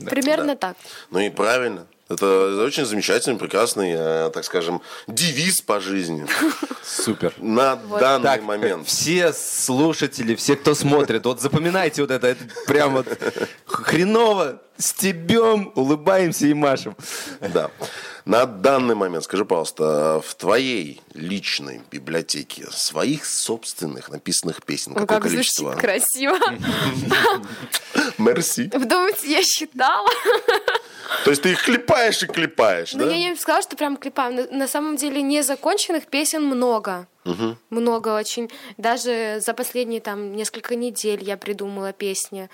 [SPEAKER 3] Примерно так.
[SPEAKER 1] Ну и правильно. Это очень замечательный, прекрасный, э, так скажем, девиз по жизни
[SPEAKER 2] Супер.
[SPEAKER 1] на данный
[SPEAKER 2] Так,
[SPEAKER 1] момент.
[SPEAKER 2] все слушатели, все, кто смотрит, вот запоминайте вот это, это прям вот хреново, стебем, улыбаемся и машем.
[SPEAKER 1] Да. На данный момент, скажи, пожалуйста, в твоей личной библиотеке своих собственных написанных песен
[SPEAKER 3] Ну,
[SPEAKER 1] какое
[SPEAKER 3] как звучит
[SPEAKER 1] количество?
[SPEAKER 3] красиво.
[SPEAKER 1] Мерси.
[SPEAKER 3] Вы думаете, я считала?
[SPEAKER 1] То есть ты их клепаешь и клепаешь,
[SPEAKER 3] Ну,
[SPEAKER 1] да?
[SPEAKER 3] я не сказала, что прям клепаем. На, на самом деле незаконченных песен много. Много очень. Даже за последние там несколько недель я придумала песни.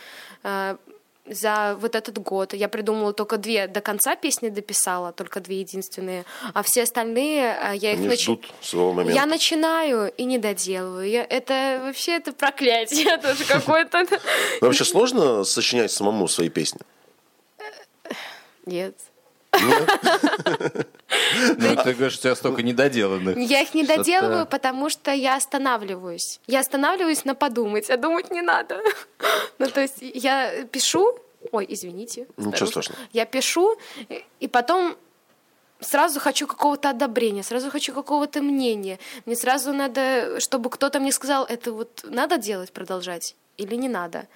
[SPEAKER 3] За вот этот год я придумала только две. До конца песни дописала, только две единственные. А все остальные а, я их
[SPEAKER 1] Они
[SPEAKER 3] начи-
[SPEAKER 1] ждут своего момента.
[SPEAKER 3] Я начинаю и не доделываю. Я, это вообще это проклятие тоже какое-то.
[SPEAKER 1] Вообще сложно сочинять самому свои песни?
[SPEAKER 3] Нет.
[SPEAKER 2] Ну, ты говоришь, у тебя столько недоделанных.
[SPEAKER 3] Я их не доделываю, потому что я останавливаюсь. Я останавливаюсь на подумать, а думать не надо. Ну, то есть я пишу, ой, извините.
[SPEAKER 1] Ничего
[SPEAKER 3] осторожно.
[SPEAKER 1] страшного.
[SPEAKER 3] Я пишу, и потом сразу хочу какого-то одобрения, сразу хочу какого-то мнения. Мне сразу надо, чтобы кто-то мне сказал, это вот надо делать, продолжать или не надо.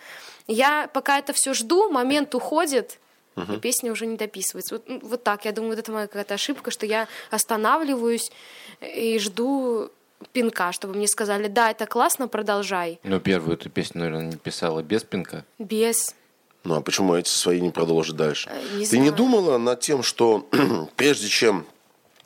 [SPEAKER 3] Я пока это все жду, момент уходит, и песня уже не дописывается. Вот, вот так, я думаю, вот это моя какая-то ошибка, что я останавливаюсь и жду пинка, чтобы мне сказали, да, это классно, продолжай.
[SPEAKER 2] Ну, первую эту песню, наверное, не писала без пинка.
[SPEAKER 3] Без.
[SPEAKER 1] Ну а почему эти свои не продолжить дальше?
[SPEAKER 3] Э, не
[SPEAKER 1] Ты не
[SPEAKER 3] знаю.
[SPEAKER 1] думала над тем, что прежде чем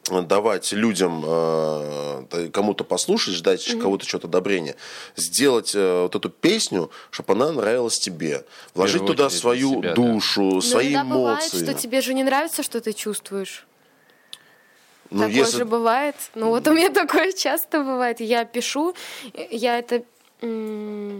[SPEAKER 1] давать людям э, кому-то послушать, ждать кого-то что-то одобрения, сделать э, вот эту песню, чтобы она нравилась тебе, вложить туда свою
[SPEAKER 2] себя, да.
[SPEAKER 1] душу, свои
[SPEAKER 3] Но иногда бывает,
[SPEAKER 1] эмоции.
[SPEAKER 3] что тебе же не нравится, что ты чувствуешь.
[SPEAKER 1] Ну,
[SPEAKER 3] такое
[SPEAKER 1] если-
[SPEAKER 3] же бывает. Ну вот у меня такое часто бывает. Я пишу, я это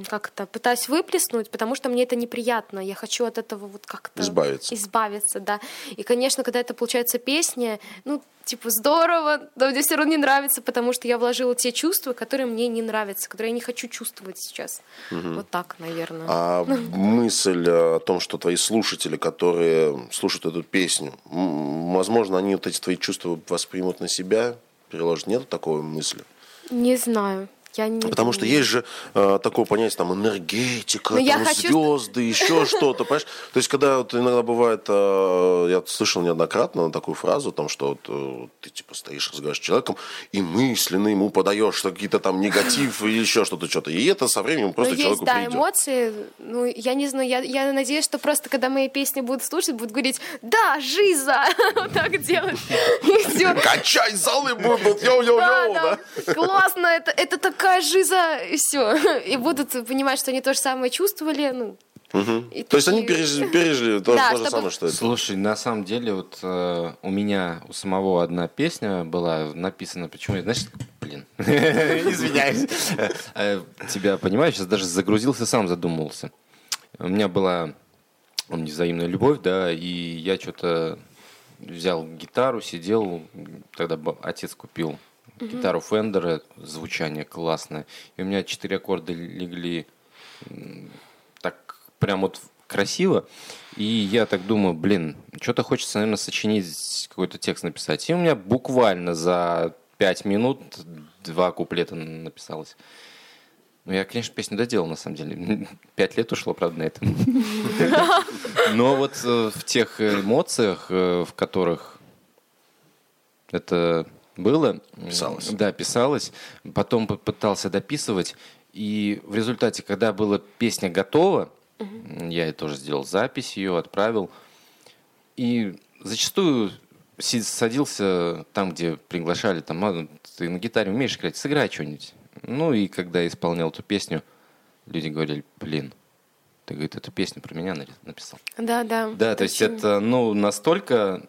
[SPEAKER 3] как то пытаюсь выплеснуть, потому что мне это неприятно. Я хочу от этого вот как-то
[SPEAKER 1] Избавиться.
[SPEAKER 3] избавиться, да. И, конечно, когда это получается песня, ну, типа, здорово, но мне все равно не нравится, потому что я вложила те чувства, которые мне не нравятся, которые я не хочу чувствовать сейчас. Вот так, наверное.
[SPEAKER 1] А мысль э, о том, что твои слушатели, которые слушают эту песню, возможно, они вот эти твои чувства воспримут на себя, переложат. Нет такой мысли?
[SPEAKER 3] Не знаю. Я не
[SPEAKER 1] Потому что есть же э, такое понятие, там, энергетика,
[SPEAKER 3] Но Ну,
[SPEAKER 1] там,
[SPEAKER 3] хочу,
[SPEAKER 1] звезды, еще что-то, понимаешь? То есть, когда вот иногда бывает, э, я слышал неоднократно такую фразу, там, что вот, э, ты, типа, стоишь, разговариваешь с человеком, и мысленно ему подаешь какие-то там негатив или еще что-то, что-то. И это со временем просто
[SPEAKER 3] ну, есть,
[SPEAKER 1] человеку
[SPEAKER 3] да,
[SPEAKER 1] придет.
[SPEAKER 3] эмоции. Ну, я не знаю, я, я надеюсь, что просто, когда мои песни будут слушать, будут говорить, да, жиза, вот так делать.
[SPEAKER 1] Качай залы будут, йоу-йоу-йоу, да?
[SPEAKER 3] Классно, это, это такая жиза, и все. И будут понимать, что они то же самое чувствовали. Ну, и
[SPEAKER 1] То есть они пережили, пережили то,
[SPEAKER 3] Да,
[SPEAKER 1] то же
[SPEAKER 3] чтобы-
[SPEAKER 1] самое, что это.
[SPEAKER 2] Слушай, на самом деле, вот э, у меня у самого одна песня была написана, почему, я, знаешь, блин, извиняюсь, Э, тебя понимаю, сейчас даже загрузился, сам задумался. У меня была невзаимная любовь, да, и я что-то взял гитару, сидел, тогда б- отец купил гитару Фендера, звучание классное, и у меня четыре аккорда легли так прям вот красиво. И я так думаю, блин, что-то хочется, наверное, сочинить, какой-то текст написать. И у меня буквально за пять минут два куплета написалось. Ну, я, конечно, песню доделал, на самом деле. Пять лет ушло, правда, на это. Но вот э, в тех эмоциях, э, в которых это было...
[SPEAKER 1] Писалось.
[SPEAKER 2] Да, писалось. Потом попытался дописывать. И в результате, когда была песня готова, я тоже сделал запись ее, отправил. И зачастую садился там, где приглашали, там, «А, ты на гитаре умеешь играть, сыграй что-нибудь. Ну и когда я исполнял эту песню, люди говорили, блин, ты, говорит, эту песню про меня на- написал.
[SPEAKER 3] Да, да.
[SPEAKER 2] Да, то есть это, ну, настолько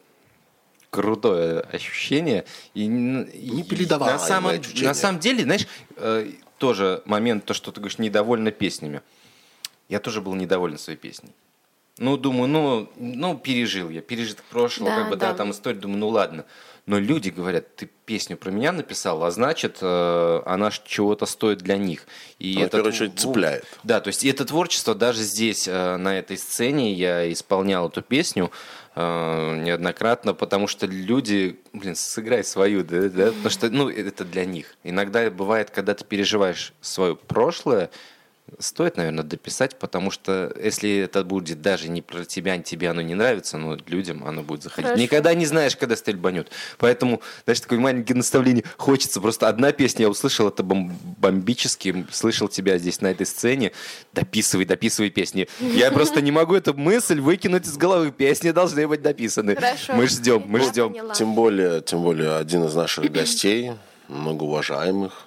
[SPEAKER 2] крутое ощущение. И, н- и
[SPEAKER 1] Непередаваемое
[SPEAKER 2] на самом, на самом деле, знаешь, э, тоже момент, то, что ты говоришь, недовольна песнями. Я тоже был недоволен своей песней. Ну, думаю, ну, ну, пережил я, пережиток прошлого,
[SPEAKER 3] Да,
[SPEAKER 2] как бы, да,
[SPEAKER 3] да.
[SPEAKER 2] там история, думаю, ну, ладно. Но люди говорят, ты песню про меня написал, а значит, э, она чего-то стоит для них. И
[SPEAKER 1] Она, в
[SPEAKER 2] это
[SPEAKER 1] очередь, цепляет.
[SPEAKER 2] Да, то есть это творчество даже здесь, э, на этой сцене, я исполнял эту песню э, неоднократно, потому что люди, блин, сыграй свою, да, да, потому что, ну, это для них. Иногда бывает, когда ты переживаешь свое прошлое, стоит, наверное, дописать, потому что если это будет даже не про тебя, тебе оно не нравится, но людям оно будет заходить.
[SPEAKER 3] Хорошо.
[SPEAKER 2] Никогда не знаешь, когда стрельбанет. Поэтому, знаешь, такое маленькое наставление. Хочется просто одна песня, я услышал это бом- бомбически, слышал тебя здесь на этой сцене. Дописывай, дописывай песни. Я просто не могу эту мысль выкинуть из головы. Песни должны быть дописаны.
[SPEAKER 3] Хорошо.
[SPEAKER 2] Мы ждем, мы ждем.
[SPEAKER 1] Тем более, тем более один из наших гостей, многоуважаемых,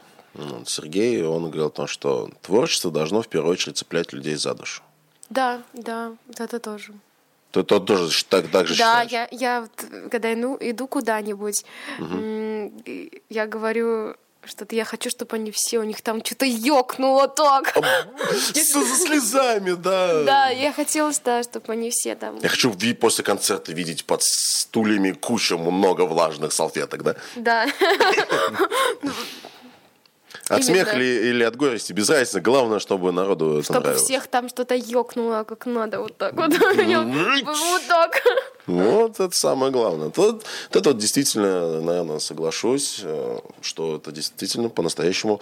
[SPEAKER 1] Сергей, он говорил о том, что творчество должно в первую очередь цеплять людей за душу.
[SPEAKER 3] Да, да, это тоже.
[SPEAKER 1] Ты тот тоже так, так же
[SPEAKER 3] Да,
[SPEAKER 1] считаешь?
[SPEAKER 3] я, я вот, когда иду, иду куда-нибудь, и я говорю, что-то я хочу, чтобы они все, у них там что-то ёкнуло так.
[SPEAKER 1] Со слезами, да.
[SPEAKER 3] Да, я хотела, да, чтобы они все там...
[SPEAKER 1] Я хочу после концерта видеть под стульями кучу много влажных салфеток, да?
[SPEAKER 3] Да.
[SPEAKER 1] От
[SPEAKER 3] Именно.
[SPEAKER 1] смеха ли, или от горести, без разницы. Главное, чтобы народу
[SPEAKER 3] Чтобы
[SPEAKER 1] нравилось.
[SPEAKER 3] всех там что-то ёкнуло, как надо, вот так вот. Вот так.
[SPEAKER 1] Вот это самое главное. Вот это вот действительно, наверное, соглашусь, э, что это действительно по-настоящему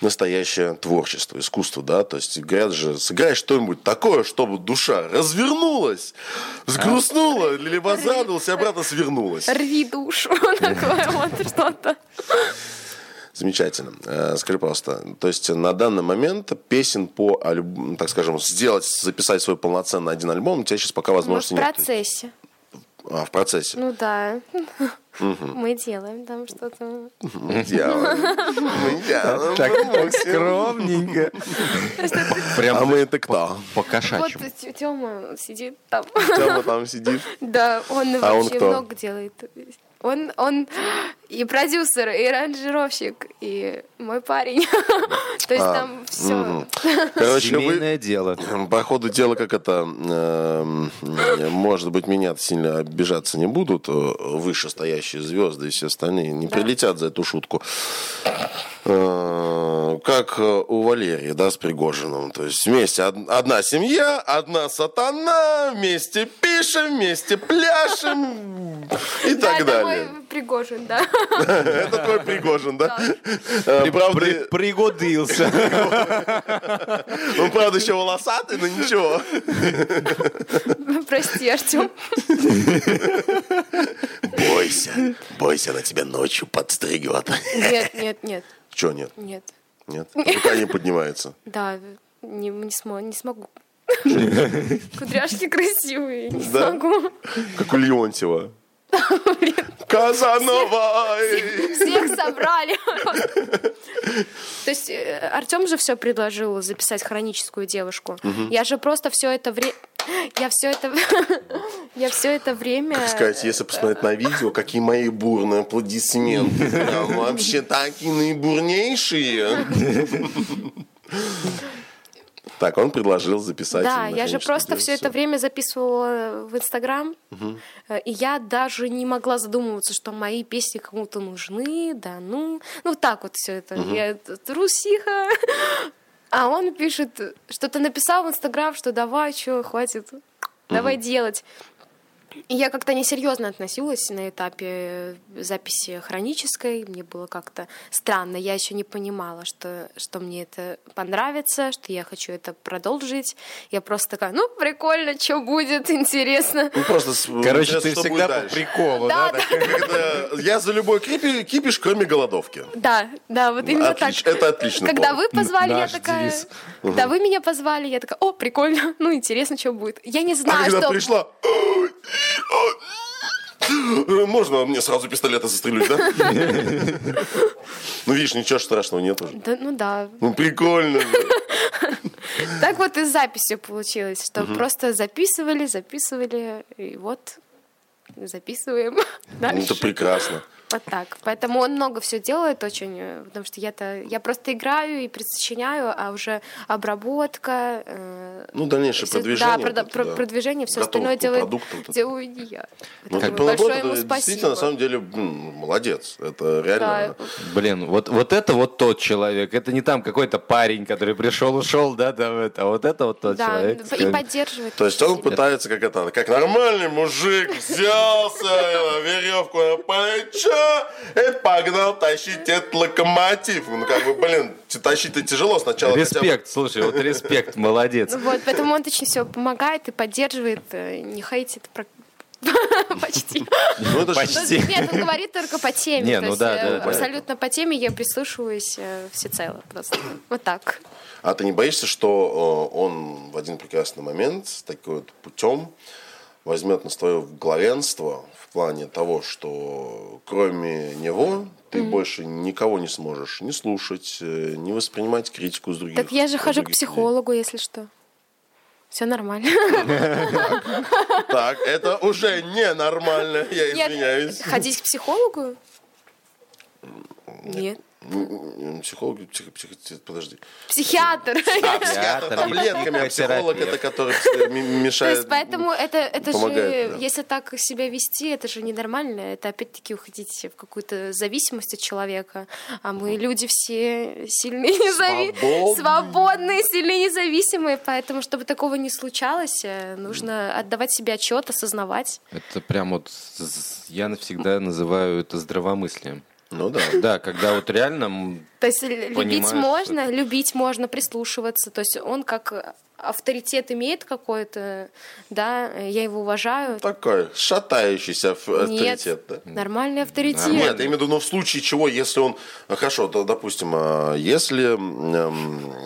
[SPEAKER 1] настоящее творчество, искусство, да, то есть говорят же, сыграй что-нибудь такое, чтобы душа развернулась, сгрустнула, либо задулась и обратно свернулась.
[SPEAKER 3] Рви душу. Такое вот что-то.
[SPEAKER 1] Замечательно. Э, Скажи, пожалуйста, то есть на данный момент песен по, альб- так скажем, сделать, записать свой полноценный один альбом, у тебя сейчас пока
[SPEAKER 3] в
[SPEAKER 1] возможности нет.
[SPEAKER 3] процессе.
[SPEAKER 1] А, в процессе.
[SPEAKER 3] Ну да. Мы делаем там что-то.
[SPEAKER 1] Мы делаем. Мы делаем.
[SPEAKER 2] Так, так скромненько. Прям
[SPEAKER 1] А мы это кто?
[SPEAKER 2] по
[SPEAKER 3] Вот
[SPEAKER 2] кошачьему.
[SPEAKER 3] Тёма сидит там.
[SPEAKER 1] Тёма там сидит.
[SPEAKER 3] Да, он
[SPEAKER 1] А он
[SPEAKER 3] вообще
[SPEAKER 1] кто?
[SPEAKER 3] много делает. Он, он и продюсер, и аранжировщик, и мой парень. То есть там все.
[SPEAKER 1] Короче, вы,
[SPEAKER 2] дело.
[SPEAKER 1] по ходу дела, как это, эм, может быть, меня сильно обижаться не будут, э, вышестоящие звезды и все остальные не прилетят за эту шутку. Э, Как э, у Валерии, да, с Пригожиным. То есть вместе од- одна семья, одна сатана, вместе пишем, вместе пляшем и так
[SPEAKER 3] это
[SPEAKER 1] далее.
[SPEAKER 3] мой Пригожин, да.
[SPEAKER 1] Это твой Пригожин, да? Э, Правда,
[SPEAKER 2] При- Пригодился.
[SPEAKER 1] он, правда, еще волосатый, но ничего.
[SPEAKER 3] Прости, Артем.
[SPEAKER 1] Бойся, бойся, она тебя ночью подстригет.
[SPEAKER 3] Нет, нет, нет,
[SPEAKER 1] Че нет?
[SPEAKER 3] нет.
[SPEAKER 1] Нет? Рука не поднимается.
[SPEAKER 3] Да, не, не, смо- не смогу. Кудряшки красивые, не
[SPEAKER 1] Да?
[SPEAKER 3] смогу.
[SPEAKER 1] Как у Леонтьева. Казанова!
[SPEAKER 3] Всех собрали. То есть Артем же все предложил записать хроническую девушку. Я же просто все это время... Я все это... Я все это время...
[SPEAKER 1] Как сказать, если посмотреть на видео, какие мои бурные аплодисменты. Вообще такие наибурнейшие. Так, он предложил записать.
[SPEAKER 3] Да, я же просто все это время записывала в Инстаграм, э, и я даже не могла задумываться, что мои песни кому-то нужны, да ну, ну так вот все это. Я т- трусиха. А он пишет, что-то написал в Инстаграм, что давай, что, хватит, давай делать. Я как-то несерьезно относилась на этапе записи хронической. Мне было как-то странно. Я еще не понимала, что, что мне это понравится, что я хочу это продолжить. Я просто такая, ну, прикольно, что будет, интересно.
[SPEAKER 1] Ну, просто с-
[SPEAKER 2] Короче,
[SPEAKER 1] интересно,
[SPEAKER 2] ты всегда по приколу,
[SPEAKER 3] Да,
[SPEAKER 2] да?
[SPEAKER 3] да,
[SPEAKER 1] Когда Я за любой кипи- кипиш, кроме голодовки.
[SPEAKER 3] да, да, вот именно
[SPEAKER 1] Отлич-
[SPEAKER 3] так.
[SPEAKER 1] это отличный
[SPEAKER 3] Когда вы позвали, я такая... Когда вы меня позвали, я такая, о, прикольно, ну, интересно, что будет. Я не
[SPEAKER 1] А
[SPEAKER 3] знаю,
[SPEAKER 1] когда
[SPEAKER 3] что...
[SPEAKER 1] пришла... Можно мне сразу пистолета застрелить, да? Ну, видишь, ничего страшного нет уже.
[SPEAKER 3] Да, ну да,
[SPEAKER 1] Ну, прикольно.
[SPEAKER 3] Так вот и с записью получилось, что просто записывали, записывали, и вот записываем
[SPEAKER 1] Ну, это прекрасно.
[SPEAKER 3] Вот так. Поэтому он много все делает очень, э, потому что я-то я просто играю и присочиняю, а уже обработка. э,
[SPEAKER 1] Ну, дальнейшее
[SPEAKER 3] всё-
[SPEAKER 1] продвижение.
[SPEAKER 3] Да,
[SPEAKER 1] вот это,
[SPEAKER 3] про-
[SPEAKER 1] да.
[SPEAKER 3] продвижение, все остальное делает,
[SPEAKER 1] это.
[SPEAKER 3] делаю не я.
[SPEAKER 1] Ну, ты
[SPEAKER 3] большое ему спасибо.
[SPEAKER 1] действительно, на самом деле, м, молодец. Это реально...
[SPEAKER 3] Да,
[SPEAKER 2] Блин, вот, вот это вот тот человек. Это не там какой-то парень, который пришел, ушел, да, да, это. А вот это вот тот
[SPEAKER 3] да,
[SPEAKER 2] человек. с
[SPEAKER 3] и поддерживает.
[SPEAKER 1] То есть он пытается, как это, как нормальный мужик, взялся, веревку на плечо и погнал тащить этот локомотив. Ну, как бы, блин, тащить-то тяжело сначала. хотя бы-
[SPEAKER 2] Респект, слушай, вот респект, молодец.
[SPEAKER 3] Ну Вот, поэтому он очень все помогает и поддерживает, э, не хейтит про- почти.
[SPEAKER 1] Ну, это
[SPEAKER 2] Почти.
[SPEAKER 3] Ну, Нет, он говорит только по теме.
[SPEAKER 2] Не, ну да,
[SPEAKER 3] э,
[SPEAKER 2] да, да.
[SPEAKER 3] Абсолютно по теме я прислушиваюсь э, всецело просто. Вот так.
[SPEAKER 1] А ты не боишься, что э, он в один прекрасный момент с таким вот путем возьмет на свое главенство плане того, что кроме него ты больше никого не сможешь не слушать, э, не воспринимать критику с других.
[SPEAKER 3] Так я же хожу к
[SPEAKER 1] других людей.
[SPEAKER 3] психологу, если что. Все нормально.
[SPEAKER 1] Так, это уже ненормально, я
[SPEAKER 3] Нет,
[SPEAKER 1] извиняюсь.
[SPEAKER 3] Ходить к психологу? Нет.
[SPEAKER 1] М, Психолог, псих- псих- подожди.
[SPEAKER 3] Психиатр.
[SPEAKER 2] Психиатр,
[SPEAKER 1] Таблетками, а психолог это который э, м-
[SPEAKER 3] То
[SPEAKER 1] мешает.
[SPEAKER 3] есть поэтому это, это же,
[SPEAKER 1] помогает, да.
[SPEAKER 3] если так себя вести, это же ненормально. Это опять-таки уходить в какую-то зависимость от человека. А мы люди все сильные, незави...
[SPEAKER 1] Свободные.
[SPEAKER 3] свободные, сильные, независимые. Поэтому, чтобы такого не случалось, э, нужно отдавать себе отчет, осознавать.
[SPEAKER 2] Это прям вот, я навсегда называю это здравомыслием.
[SPEAKER 1] Ну да.
[SPEAKER 2] Да, когда вот реально
[SPEAKER 3] То есть любить можно, любить можно, прислушиваться. То есть он как авторитет имеет какой-то, да, я его уважаю.
[SPEAKER 1] Такой шатающийся ф-
[SPEAKER 3] Нет,
[SPEAKER 1] авторитет, да?
[SPEAKER 3] нормальный авторитет.
[SPEAKER 1] Нет, я имею в виду, ну, в случае чего, если он... Хорошо, то, допустим, а, если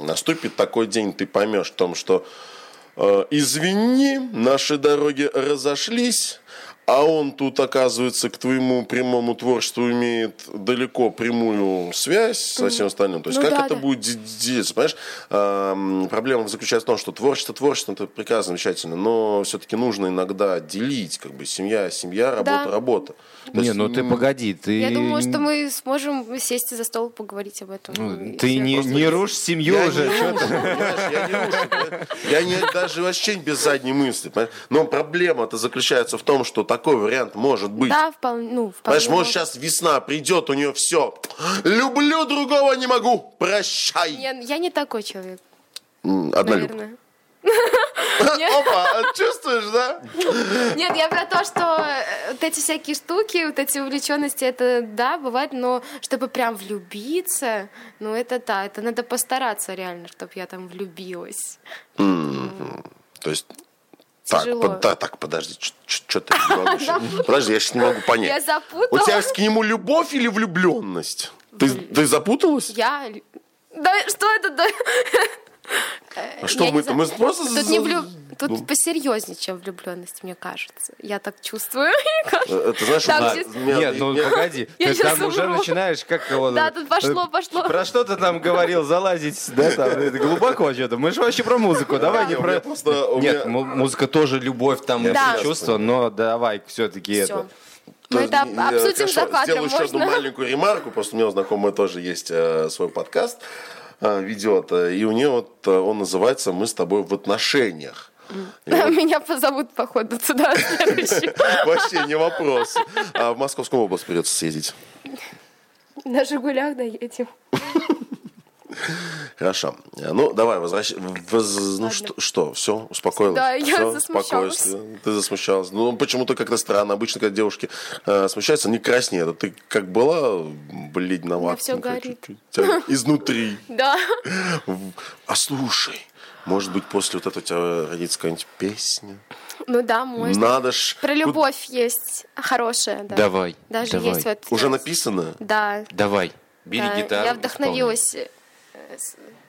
[SPEAKER 1] наступит такой день, ты поймешь о том, что э, извини, наши дороги разошлись, а он тут, оказывается, к твоему прямому творчеству имеет далеко прямую связь со всем остальным. То есть
[SPEAKER 3] Ну
[SPEAKER 1] как
[SPEAKER 3] да,
[SPEAKER 1] это
[SPEAKER 3] да.
[SPEAKER 1] будет де- делиться? Понимаешь, Ам, проблема заключается в том, что творчество творчество это прекрасно, замечательно, но все-таки нужно иногда делить, как бы семья, семья, работа,
[SPEAKER 3] Да.
[SPEAKER 1] работа. То
[SPEAKER 2] Не,
[SPEAKER 1] есть,
[SPEAKER 2] ну ты погоди, ты...
[SPEAKER 3] Я думаю, что мы сможем сесть за стол и поговорить об этом.
[SPEAKER 2] Ну, Ты не, не рушь семью
[SPEAKER 1] Я
[SPEAKER 2] уже.
[SPEAKER 1] не рушу, я не рушу? Я не, даже вообще без задней мысли. понимаешь? Но проблема-то заключается в том, что такой вариант может быть.
[SPEAKER 3] Да, вполне, ну, вполне.
[SPEAKER 1] Понимаешь, может сейчас весна придет, у нее все. Люблю другого не могу. Прощай.
[SPEAKER 3] Я, я не такой человек,
[SPEAKER 1] Однолюб.
[SPEAKER 3] наверное.
[SPEAKER 1] Опа, чувствуешь, да?
[SPEAKER 3] Нет, я про то, что э, вот эти всякие штуки, вот эти увлеченности, это да, бывает, но чтобы прям влюбиться, ну это да, это надо постараться реально, чтобы я там влюбилась.
[SPEAKER 1] То есть... Так,
[SPEAKER 3] Тяжело.
[SPEAKER 1] под- да, так, подожди, что ты Подожди, я сейчас не могу понять.
[SPEAKER 3] Я запутала.
[SPEAKER 1] У тебя к нему любовь или влюбленность? Ты, ты запуталась?
[SPEAKER 3] Я... Да, что это? Да?
[SPEAKER 1] А что мы-то? Мы просто...
[SPEAKER 3] Тут, не влю... Тут
[SPEAKER 1] ну.
[SPEAKER 3] посерьезнее, чем влюбленность, мне кажется. Я так чувствую.
[SPEAKER 1] Э, Ты знаешь,
[SPEAKER 3] Так,
[SPEAKER 1] у
[SPEAKER 3] здесь-
[SPEAKER 1] меня-
[SPEAKER 2] Нет, ну
[SPEAKER 1] я-
[SPEAKER 2] погоди,
[SPEAKER 3] Я
[SPEAKER 2] ты там уже начинаешь, как его...
[SPEAKER 3] Да, тут пошло, пошло.
[SPEAKER 2] Про что ты там говорил, залазить, да, там, это глубоко что-то. Мы же вообще про музыку, давай не про... Нет, музыка тоже любовь, там
[SPEAKER 3] Да.
[SPEAKER 2] все чувства, но давай все-таки
[SPEAKER 3] Все.
[SPEAKER 2] это...
[SPEAKER 1] То
[SPEAKER 3] Мы
[SPEAKER 1] есть,
[SPEAKER 3] это
[SPEAKER 1] э,
[SPEAKER 3] обсудим за кадром,
[SPEAKER 1] Сделаю еще одну маленькую ремарку, просто у меня у знакомой тоже есть э, свой подкаст, э, ведет, э, и у нее вот э, он называется «Мы с тобой в отношениях». И вот
[SPEAKER 3] Меня позовут, походу, туда следующий.
[SPEAKER 1] вообще не вопрос. А в Московскую область придется съездить.
[SPEAKER 3] На «Жигулях» доедем.
[SPEAKER 1] Хорошо. Ну, давай, возвращай. Ну, что, что, все, успокоилась?
[SPEAKER 3] Да, я
[SPEAKER 1] Всё,
[SPEAKER 3] засмущалась.
[SPEAKER 1] спокойствие. Ты засмущалась. Ну, почему-то как-то странно. Обычно, когда девушки э, смущаются, они краснеют. А ты как была бледноватая?
[SPEAKER 3] всё горит.
[SPEAKER 1] Изнутри.
[SPEAKER 3] Да.
[SPEAKER 1] А слушай, может быть, после вот этого у тебя родится какая-нибудь песня?
[SPEAKER 3] Ну да, можно.
[SPEAKER 1] Надо ж...
[SPEAKER 3] Про любовь есть хорошая, да.
[SPEAKER 2] Давай,
[SPEAKER 3] Даже
[SPEAKER 2] давай.
[SPEAKER 3] есть вот...
[SPEAKER 1] Уже написано?
[SPEAKER 3] Да.
[SPEAKER 2] Давай, бери
[SPEAKER 3] да.
[SPEAKER 2] гитару.
[SPEAKER 3] Я вдохновилась э,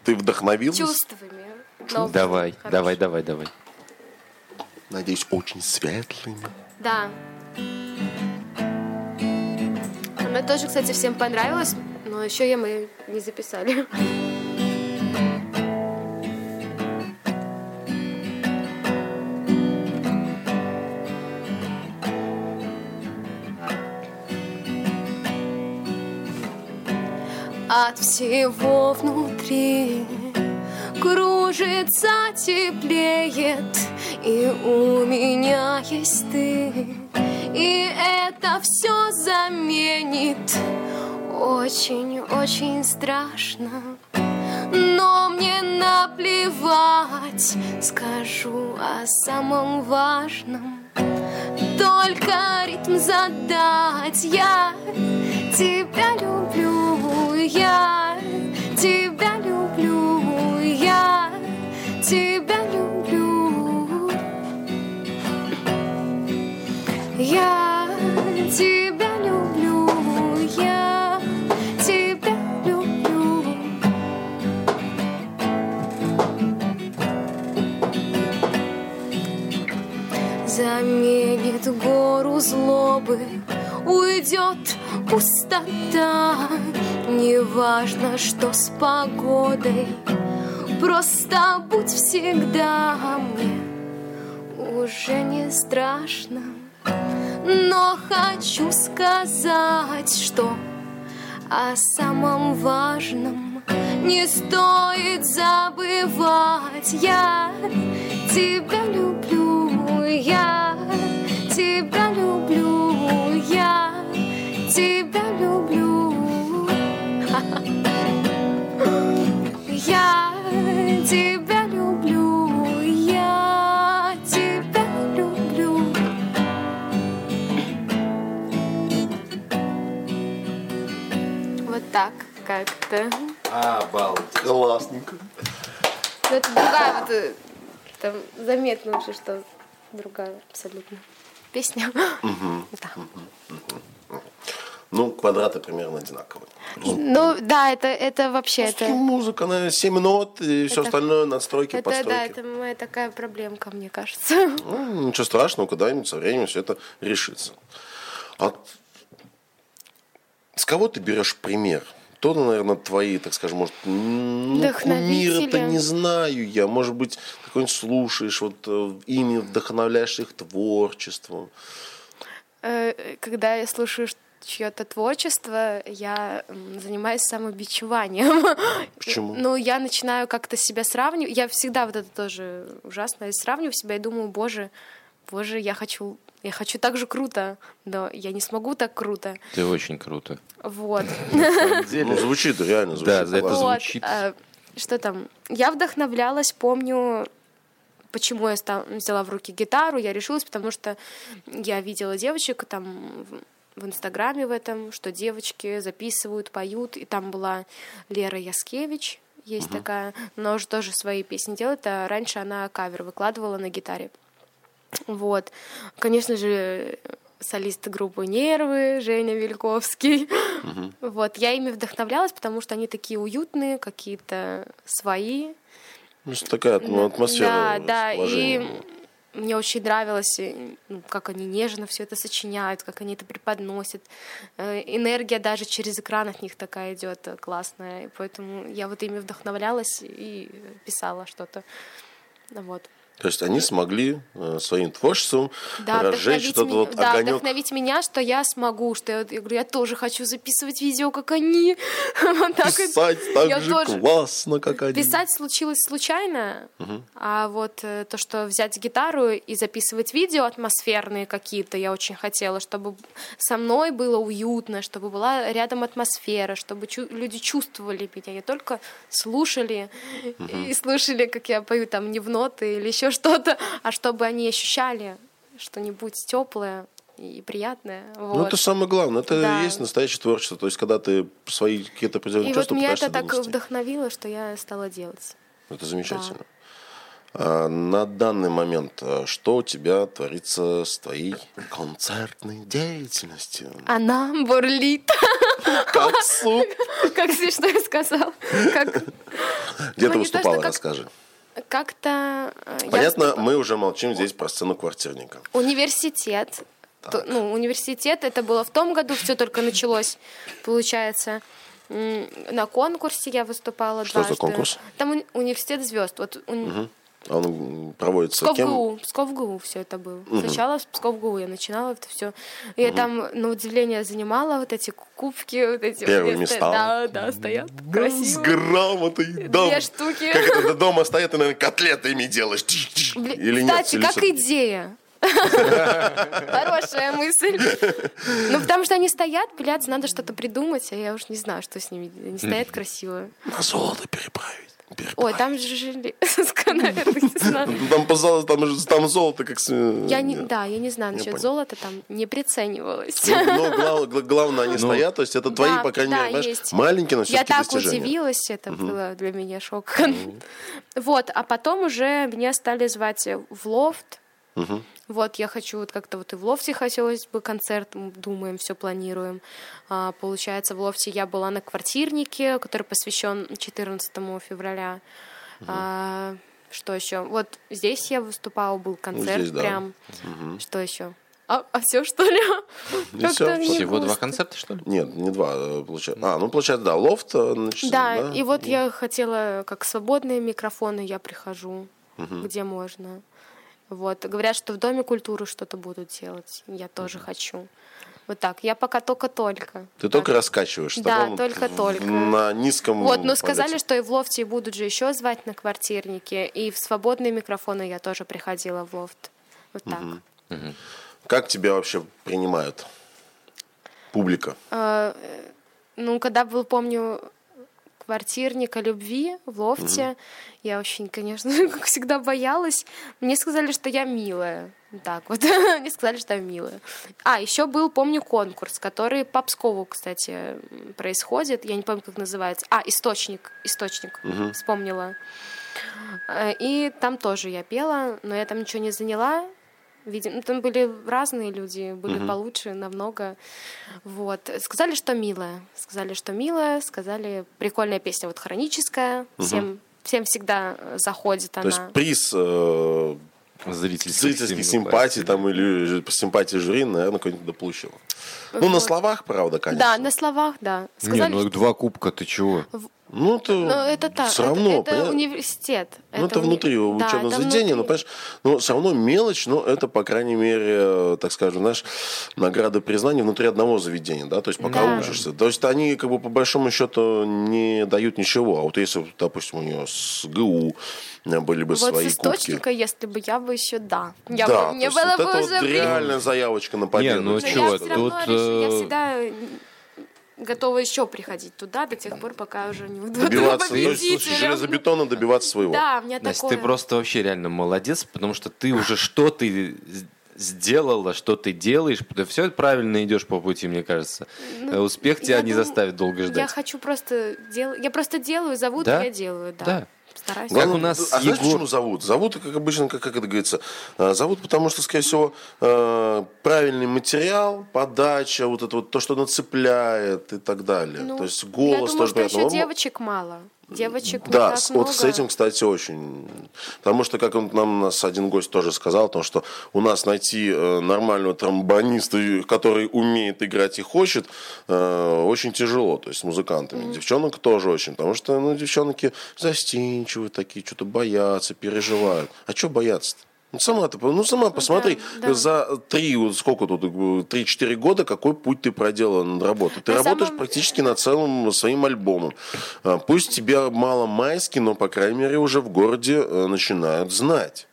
[SPEAKER 1] Ты вдохновилась?
[SPEAKER 3] чувствами. новыми,
[SPEAKER 2] Давай,
[SPEAKER 3] хорошими.
[SPEAKER 2] давай, давай, давай.
[SPEAKER 1] Надеюсь, очень светлыми.
[SPEAKER 3] Да. Она тоже, кстати, всем понравилась, но еще я мы не записали. От всего внутри кружится, теплеет, и у меня есть ты, и это все заменит. Очень-очень страшно, но мне наплевать, скажу о самом важном. Только ритм задать Я тебя люблю Я тебя люблю Я тебя люблю Я тебя люблю Я тебя люблю заменит гору злобы, уйдет пустота. Неважно, что с погодой, просто будь всегда мне уже не страшно. Но хочу сказать, что о самом важном не стоит забывать. Я тебя люблю, я тебя люблю, я тебя люблю. Я тебя люблю, я тебя люблю. Вот так как-то.
[SPEAKER 2] Обалдеть.
[SPEAKER 1] Классненько.
[SPEAKER 3] Ну, это другая вот, э, там заметно уже, что другая абсолютно песня. Да.
[SPEAKER 1] Ну, квадраты примерно одинаковые.
[SPEAKER 3] Ну, да, это, это вообще,
[SPEAKER 1] Просто
[SPEAKER 3] это,
[SPEAKER 1] музыка, она 7 нот и все
[SPEAKER 3] Это-
[SPEAKER 1] остальное надстройки,
[SPEAKER 3] это, да,
[SPEAKER 1] подстройки.
[SPEAKER 3] это моя такая проблемка, мне кажется.
[SPEAKER 1] Ну, ничего страшного, когда-нибудь со временем все это решится. А с кого ты берешь пример? Кто, наверное, твои, так скажем, может, ну, кумиры-то не знаю я. Может быть, какой-нибудь слушаешь, вот э, ими вдохновляешь их творчеством.
[SPEAKER 3] Э, Когда я слушаю чье-то творчество, я занимаюсь самобичеванием.
[SPEAKER 1] Почему?
[SPEAKER 3] Ну, я начинаю как-то себя сравнивать. Я всегда вот это тоже ужасно. Я сравниваю себя и думаю, боже, боже, я хочу, я хочу так же круто, но я не смогу так круто.
[SPEAKER 2] Ты очень круто.
[SPEAKER 3] Вот.
[SPEAKER 1] Ну, звучит, реально звучит.
[SPEAKER 2] Да, за это звучит.
[SPEAKER 3] а, Что там? Я вдохновлялась, помню, почему я взяла в руки гитару. Я решилась, потому что я видела девочек там в- Инстаграме в этом, что девочки записывают, поют. И там была Лера Яскевич, есть такая, но уже тоже свои песни делает. А раньше она кавер выкладывала на гитаре. Вот. Конечно же, солист группы «Нервы» Женя Вильковский. Вот. Я ими вдохновлялась, потому что они такие уютные, какие-то свои.
[SPEAKER 1] Ну, такая ну, атмосфера.
[SPEAKER 3] Да, да. И. мне очень нравилось, э, ну, как они нежно все это сочиняют, как они это преподносят. Э, Энергия даже через экран от них такая идет э, классная. И поэтому я вот ими вдохновлялась и писала что-то. Вот.
[SPEAKER 1] То есть они смогли э, своим творчеством
[SPEAKER 3] Да,
[SPEAKER 1] разжечь этот
[SPEAKER 3] меня,
[SPEAKER 1] вот
[SPEAKER 3] да,
[SPEAKER 1] огонек.
[SPEAKER 3] вдохновить меня, что я смогу, что я, я говорю, я тоже хочу записывать видео, как они. Вот так вот.
[SPEAKER 1] Писать так
[SPEAKER 3] Я
[SPEAKER 1] же
[SPEAKER 3] тоже.
[SPEAKER 1] классно, как они.
[SPEAKER 3] Писать случилось случайно, а вот э, то, что взять гитару и записывать видео атмосферные какие-то, я очень хотела, чтобы со мной было уютно, чтобы была рядом атмосфера, чтобы чу- люди чувствовали меня, не только слушали и слушали, как я пою там не в ноты или еще что-то, а чтобы они ощущали что-нибудь теплое и приятное.
[SPEAKER 1] Ну,
[SPEAKER 3] Вот.
[SPEAKER 1] это самое главное. Это
[SPEAKER 3] Да.
[SPEAKER 1] и есть настоящее творчество. То есть, когда ты свои какие-то определенные
[SPEAKER 3] И вот
[SPEAKER 1] чувства
[SPEAKER 3] меня
[SPEAKER 1] пытаешься
[SPEAKER 3] это так
[SPEAKER 1] донести.
[SPEAKER 3] вдохновило, что я стала делать.
[SPEAKER 1] Это замечательно. А, на данный момент а, что у тебя творится с твоей концертной деятельностью?
[SPEAKER 3] Она бурлит.
[SPEAKER 1] Как суп.
[SPEAKER 3] Как смешно я сказал. Как...
[SPEAKER 1] Где
[SPEAKER 3] Ну,
[SPEAKER 1] ты выступала, расскажи.
[SPEAKER 3] Как-то... э, я
[SPEAKER 1] Понятно,
[SPEAKER 3] выступала.
[SPEAKER 1] мы уже молчим здесь про сцену квартирника.
[SPEAKER 3] Университет. То- ну, университет, это было в том году, все только началось, получается. На конкурсе я выступала
[SPEAKER 1] Что за
[SPEAKER 3] дважды.
[SPEAKER 1] конкурс?
[SPEAKER 3] Там уни- университет звезд. Вот уни-
[SPEAKER 1] А Он проводится
[SPEAKER 3] Псков
[SPEAKER 1] кем?
[SPEAKER 3] ГУ, Псков ГУ все это было. Сначала с Псков ГУ я начинала это все. Я там, на удивление, занимала вот эти кубки, вот эти
[SPEAKER 1] Первые
[SPEAKER 3] вот,
[SPEAKER 1] места.
[SPEAKER 3] Да, да, стоят
[SPEAKER 1] С
[SPEAKER 3] красиво.
[SPEAKER 1] грамотой. да.
[SPEAKER 3] Две штуки.
[SPEAKER 1] Как это дома стоят и, наверное, котлеты ими делаешь.
[SPEAKER 3] Блин,
[SPEAKER 1] Или нет?
[SPEAKER 3] Кстати, как идея. Хорошая мысль. Ну, потому что они стоят, пылятся, надо что-то придумать, а я уж не знаю, что с ними. Они стоят красиво.
[SPEAKER 1] На золото переправить.
[SPEAKER 3] Ой, там же железка, наверное, не знаю.
[SPEAKER 1] Ну, Там, пожалуйста, там, же- там золото как... с-
[SPEAKER 3] Я не, да, я не знаю, насчет золота там не приценивалась.
[SPEAKER 1] Ну, но глав- гла- главное, они стоят, то есть это твои, по крайней мере, знаешь, маленькие, но
[SPEAKER 3] Я так удивилась, это было для меня шок. Вот, а потом уже меня стали звать в лофт. Вот, я хочу вот как-то вот и в лофте хотелось бы концерт, думаем, все планируем. А, получается, в лофте я была на квартирнике, который посвящен 14 февраля. А, что еще? Вот здесь я выступала, был концерт
[SPEAKER 1] Ну, здесь, да.
[SPEAKER 3] прям. Что еще? А, все что ли?
[SPEAKER 1] И
[SPEAKER 3] не
[SPEAKER 2] Всего два концерта, что ли?
[SPEAKER 1] Нет, не два, э, получается. А, ну, получается, да, лофт. э, значит,
[SPEAKER 3] Да, и вот я хотела, как свободные микрофоны, я прихожу, где можно. Вот. Говорят, что в Доме культуры что-то будут делать. Я тоже хочу. Вот так. Я пока только-только.
[SPEAKER 1] Ты только раскачиваешься.
[SPEAKER 3] Да, только-только.
[SPEAKER 1] На низком
[SPEAKER 3] Вот, но
[SPEAKER 1] полете.
[SPEAKER 3] сказали, что и в лофте будут же еще звать на квартирнике, и в свободные микрофоны я тоже приходила в лофт. Вот так.
[SPEAKER 1] Как тебя вообще принимают? Публика.
[SPEAKER 3] Э, Ну, когда был, помню, квартирник о любви в лофте, я очень, конечно, как всегда боялась. Мне сказали, что я милая. Так вот, мне сказали, что я милая. А, еще был, помню, конкурс, который по Пскову, кстати, происходит. Я не помню, как называется. А, источник. Источник. Вспомнила. Э, И там тоже я пела, но я там ничего не заняла. Видимо, ну, там были разные люди, были получше намного. Вот. Сказали, что милая. Сказали, что милая. Сказали, прикольная песня, вот хроническая. Всем, всем всегда э, заходит она.
[SPEAKER 1] То есть приз э,
[SPEAKER 2] Зрительских,
[SPEAKER 1] зрительских симпатий там, или симпатии жюри, наверное, какой-нибудь дополучила. Ну, на
[SPEAKER 3] Вот.
[SPEAKER 1] словах, правда, конечно.
[SPEAKER 3] Да, на словах, да.
[SPEAKER 2] Не,
[SPEAKER 3] Сказали,
[SPEAKER 2] ну
[SPEAKER 3] что-
[SPEAKER 2] два кубка, ты чего?
[SPEAKER 1] Ну, это,
[SPEAKER 3] Ну, это так.
[SPEAKER 1] все
[SPEAKER 3] это-
[SPEAKER 1] равно.
[SPEAKER 3] это,
[SPEAKER 1] понятно?
[SPEAKER 3] университет.
[SPEAKER 1] Ну, это
[SPEAKER 3] уни-
[SPEAKER 1] внутри
[SPEAKER 3] Да,
[SPEAKER 1] учебного
[SPEAKER 3] это
[SPEAKER 1] заведения, но,
[SPEAKER 3] внутри.
[SPEAKER 1] понимаешь, ну, все равно мелочь, но это, по крайней мере, э, так скажем, знаешь, награды признания внутри одного заведения, да, то есть пока
[SPEAKER 3] Да.
[SPEAKER 1] учишься. То есть они, как бы, по большому счету, не дают ничего. А вот если, допустим, у нее с ГУ э, были бы
[SPEAKER 3] Вот
[SPEAKER 1] свои
[SPEAKER 3] с
[SPEAKER 1] кубки.
[SPEAKER 3] источника, если бы я бы еще да. Я
[SPEAKER 1] да,
[SPEAKER 3] бы, мне было
[SPEAKER 1] вот
[SPEAKER 3] бы
[SPEAKER 1] это
[SPEAKER 3] уже
[SPEAKER 1] вот реальная заявочка на победу.
[SPEAKER 2] ну
[SPEAKER 3] Но
[SPEAKER 2] чего,
[SPEAKER 3] я все равно
[SPEAKER 2] тут,
[SPEAKER 3] решу- я
[SPEAKER 2] э,
[SPEAKER 3] всегда готова еще приходить туда до тех пор, пока уже не буду
[SPEAKER 1] Добиваться, то есть, слушай,
[SPEAKER 3] победителем.
[SPEAKER 1] железобетона добиваться своего.
[SPEAKER 3] Да, у меня
[SPEAKER 2] Настя,
[SPEAKER 3] такое.
[SPEAKER 2] ты просто вообще реально молодец, потому что ты уже что ты сделала, что ты делаешь, ты все правильно идешь по пути, мне кажется. Э, Успех тебя
[SPEAKER 3] Ну, я
[SPEAKER 2] не
[SPEAKER 3] думаю,
[SPEAKER 2] заставит долго
[SPEAKER 3] Я
[SPEAKER 2] ждать.
[SPEAKER 3] хочу просто делать. Я просто делаю, зовут,
[SPEAKER 2] Да?
[SPEAKER 3] я делаю, да.
[SPEAKER 2] Да.
[SPEAKER 3] Стараюсь.
[SPEAKER 2] Как у нас
[SPEAKER 1] а знаешь,
[SPEAKER 2] Егор-
[SPEAKER 1] почему зовут? Зовут, как обычно, как, как это говорится, э, зовут, потому что, скорее всего, э, правильный материал, подача, вот это вот то, что нацепляет и так далее.
[SPEAKER 3] Ну,
[SPEAKER 1] то есть
[SPEAKER 3] я
[SPEAKER 1] голос
[SPEAKER 3] думаю,
[SPEAKER 1] тоже
[SPEAKER 3] что
[SPEAKER 1] понятно.
[SPEAKER 3] еще девочек мало. Девочек не
[SPEAKER 1] Да,
[SPEAKER 3] так
[SPEAKER 1] с- вот с
[SPEAKER 3] много.
[SPEAKER 1] этим, кстати, очень. Потому что, как он нам нас один гость тоже сказал, то, что у нас найти э, нормального тромбониста, и- который умеет играть и хочет, э, очень тяжело. То есть с музыкантами. Девчонок тоже очень. Потому что ну, девчонки застенчивые такие, что-то боятся, переживают. А что бояться-то? Ну, сама ты, ну, сама посмотри,
[SPEAKER 3] да.
[SPEAKER 1] за три, сколько тут, э, три-четыре года, какой путь ты проделала над работой. Ты
[SPEAKER 3] На
[SPEAKER 1] работаешь
[SPEAKER 3] самом-
[SPEAKER 1] практически над целым своим альбомом. А, Пусть тебя мало майски, но, по крайней мере, уже в городе э, начинают знать.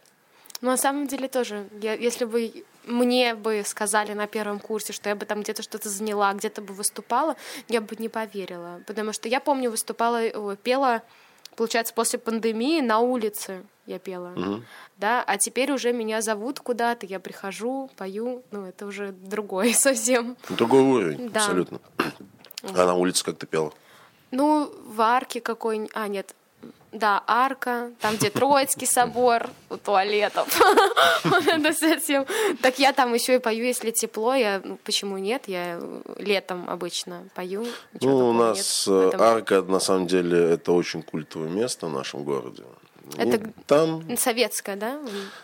[SPEAKER 3] Но на самом деле тоже, я- если бы мне бы сказали на первом курсе, что я бы там где-то что-то заняла, где-то бы выступала, я бы не поверила. Потому что я помню, выступала, ой, пела, получается, после пандемии на улице я пела. Да, а теперь уже меня зовут куда-то, я прихожу, пою, ну это уже другое совсем.
[SPEAKER 1] Другой уровень,
[SPEAKER 3] Да.
[SPEAKER 1] абсолютно. А на улице как ты пела?
[SPEAKER 3] Ну, в арке какой-нибудь, а нет, да, арка, там, где Троицкий собор, у туалетов. Это совсем. Так я там еще и пою, если тепло, я, ну, почему нет, я летом обычно пою.
[SPEAKER 1] Ну, у нас э, арка, на самом деле, это очень культовое место в нашем городе.
[SPEAKER 3] Это
[SPEAKER 1] И Там,
[SPEAKER 3] Советская, да?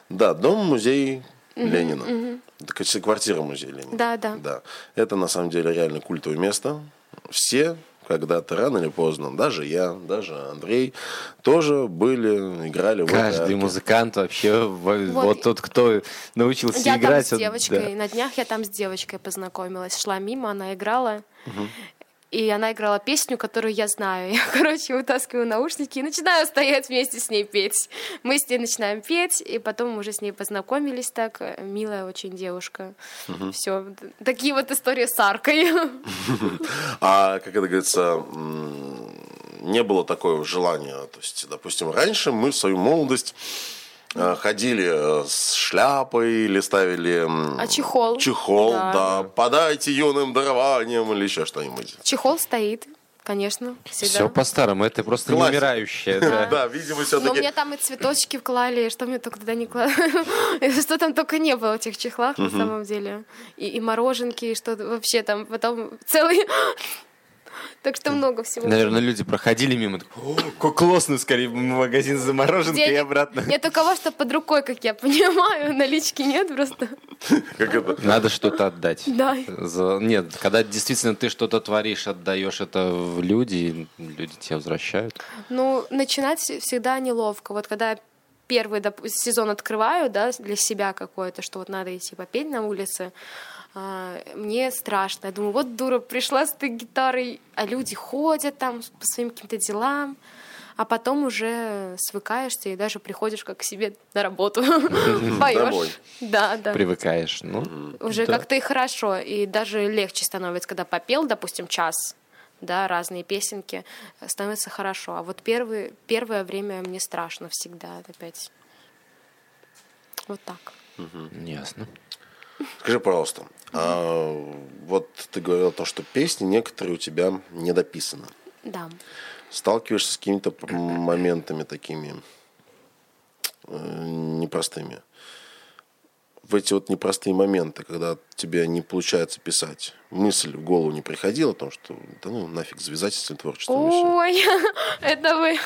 [SPEAKER 1] да, дом-музей Ленина. Это, кстати, квартира музея Ленина.
[SPEAKER 3] Да, да.
[SPEAKER 1] Да. Это, на самом деле, реально культовое место. Все когда-то, рано или поздно, даже я, даже Андрей, тоже были, играли в этой
[SPEAKER 2] Каждый
[SPEAKER 1] арке.
[SPEAKER 2] музыкант вообще, во- вот,
[SPEAKER 3] Вот.
[SPEAKER 2] тот, кто научился
[SPEAKER 3] Я
[SPEAKER 2] играть.
[SPEAKER 3] там с
[SPEAKER 2] он-
[SPEAKER 3] девочкой,
[SPEAKER 2] да.
[SPEAKER 3] на днях я там с девочкой познакомилась. Шла мимо, она играла. И она играла песню, которую я знаю. Я, короче, вытаскиваю наушники и начинаю стоять вместе с ней петь. Мы с ней начинаем петь, и потом мы уже с ней познакомились так. Милая очень девушка. Все. Такие вот истории с аркой.
[SPEAKER 1] А, как это говорится, не было такого желания. То есть, допустим, раньше мы в свою молодость ходили э, с шляпой или ставили...
[SPEAKER 3] А чехол?
[SPEAKER 1] Чехол, да.
[SPEAKER 3] Да.
[SPEAKER 1] Подайте юным дарованием или еще что-нибудь.
[SPEAKER 3] Чехол стоит, конечно,
[SPEAKER 2] Все
[SPEAKER 3] всегда.
[SPEAKER 2] по-старому, это просто
[SPEAKER 1] Классика.
[SPEAKER 2] не умирающее. да.
[SPEAKER 1] Да, видимо,
[SPEAKER 3] Но
[SPEAKER 1] все-таки...
[SPEAKER 3] мне там и цветочки вклали, что мне только туда не клали. Что там только не было в этих чехлах, на самом деле. И, и мороженки, и что вообще там потом целый... Так что много всего.
[SPEAKER 2] Наверное, люди проходили мимо, так, «О, как классно, скорее в магазин за мороженкой и обратно.
[SPEAKER 3] Нет у кого что под рукой, как я понимаю. Налички нет просто.
[SPEAKER 2] Надо что-то отдать.
[SPEAKER 3] Да.
[SPEAKER 2] Нет, когда действительно ты что-то творишь, отдаешь это в люди, люди тебе возвращают.
[SPEAKER 3] Ну, начинать всегда неловко. Вот когда первый доп- сезон открываю, да, для себя какой-то, что вот надо идти попеть на улице, мне страшно. Я думаю, вот дура, пришла с этой гитарой, а люди ходят там по своим каким-то делам, а потом уже свыкаешься и даже приходишь как к себе на работу, поешь. Да, да.
[SPEAKER 2] Привыкаешь. Ну,
[SPEAKER 3] Уже
[SPEAKER 2] да.
[SPEAKER 3] как-то и хорошо, и даже легче становится, когда попел, допустим, час, да, разные песенки, становится хорошо. А вот первый, первое время мне страшно всегда опять. Вот так.
[SPEAKER 2] Ясно.
[SPEAKER 1] Скажи, пожалуйста, а вот ты говорил то, что песни некоторые у тебя недописаны.
[SPEAKER 3] Да.
[SPEAKER 1] Сталкиваешься с какими-то моментами такими э, непростыми. В эти вот непростые моменты, когда тебе не получается писать, мысль в голову не приходила о том, что да ну нафиг завязать с этим творчеством.
[SPEAKER 3] Ой, это вы,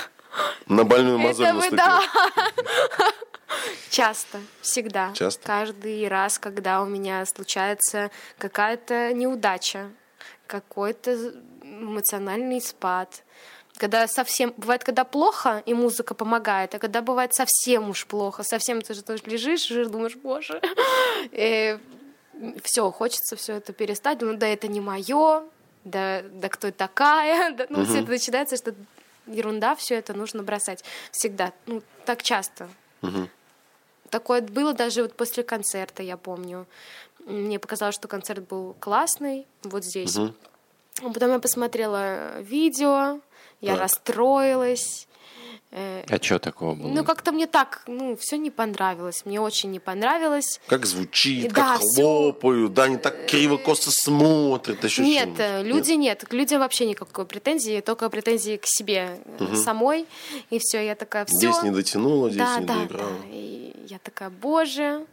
[SPEAKER 1] На больную мозоль
[SPEAKER 3] это вы,
[SPEAKER 1] наступил.
[SPEAKER 3] да. Часто, всегда.
[SPEAKER 1] Часто?
[SPEAKER 3] Каждый раз, когда у меня случается какая-то неудача, какой-то эмоциональный спад, когда совсем бывает, когда плохо и музыка помогает, а когда бывает совсем уж плохо, совсем ты же тоже лежишь и думаешь, боже, все, хочется все это перестать, ну да это не мое, да, да кто такая, да, ну все это начинается, что ерунда, все это нужно бросать всегда, ну так часто. Такое было даже вот после концерта, я помню. Мне показалось, что концерт был классный вот здесь. А Потом я посмотрела видео, я
[SPEAKER 1] Так.
[SPEAKER 3] расстроилась. Э,
[SPEAKER 2] А что такого было?
[SPEAKER 3] Ну, как-то мне так, ну, все не понравилось. Мне очень не понравилось.
[SPEAKER 1] Как звучит,
[SPEAKER 3] Да,
[SPEAKER 1] как
[SPEAKER 3] всё.
[SPEAKER 1] хлопают, да, они так криво-косо смотрят. еще
[SPEAKER 3] Нет,
[SPEAKER 1] что-нибудь.
[SPEAKER 3] э, люди нет. К людям вообще никакой претензии, только претензии к себе э, самой. И все, я такая, все.
[SPEAKER 1] Здесь не дотянула, здесь
[SPEAKER 3] да,
[SPEAKER 1] не
[SPEAKER 3] да,
[SPEAKER 1] доиграла.
[SPEAKER 3] да. И я такая, боже,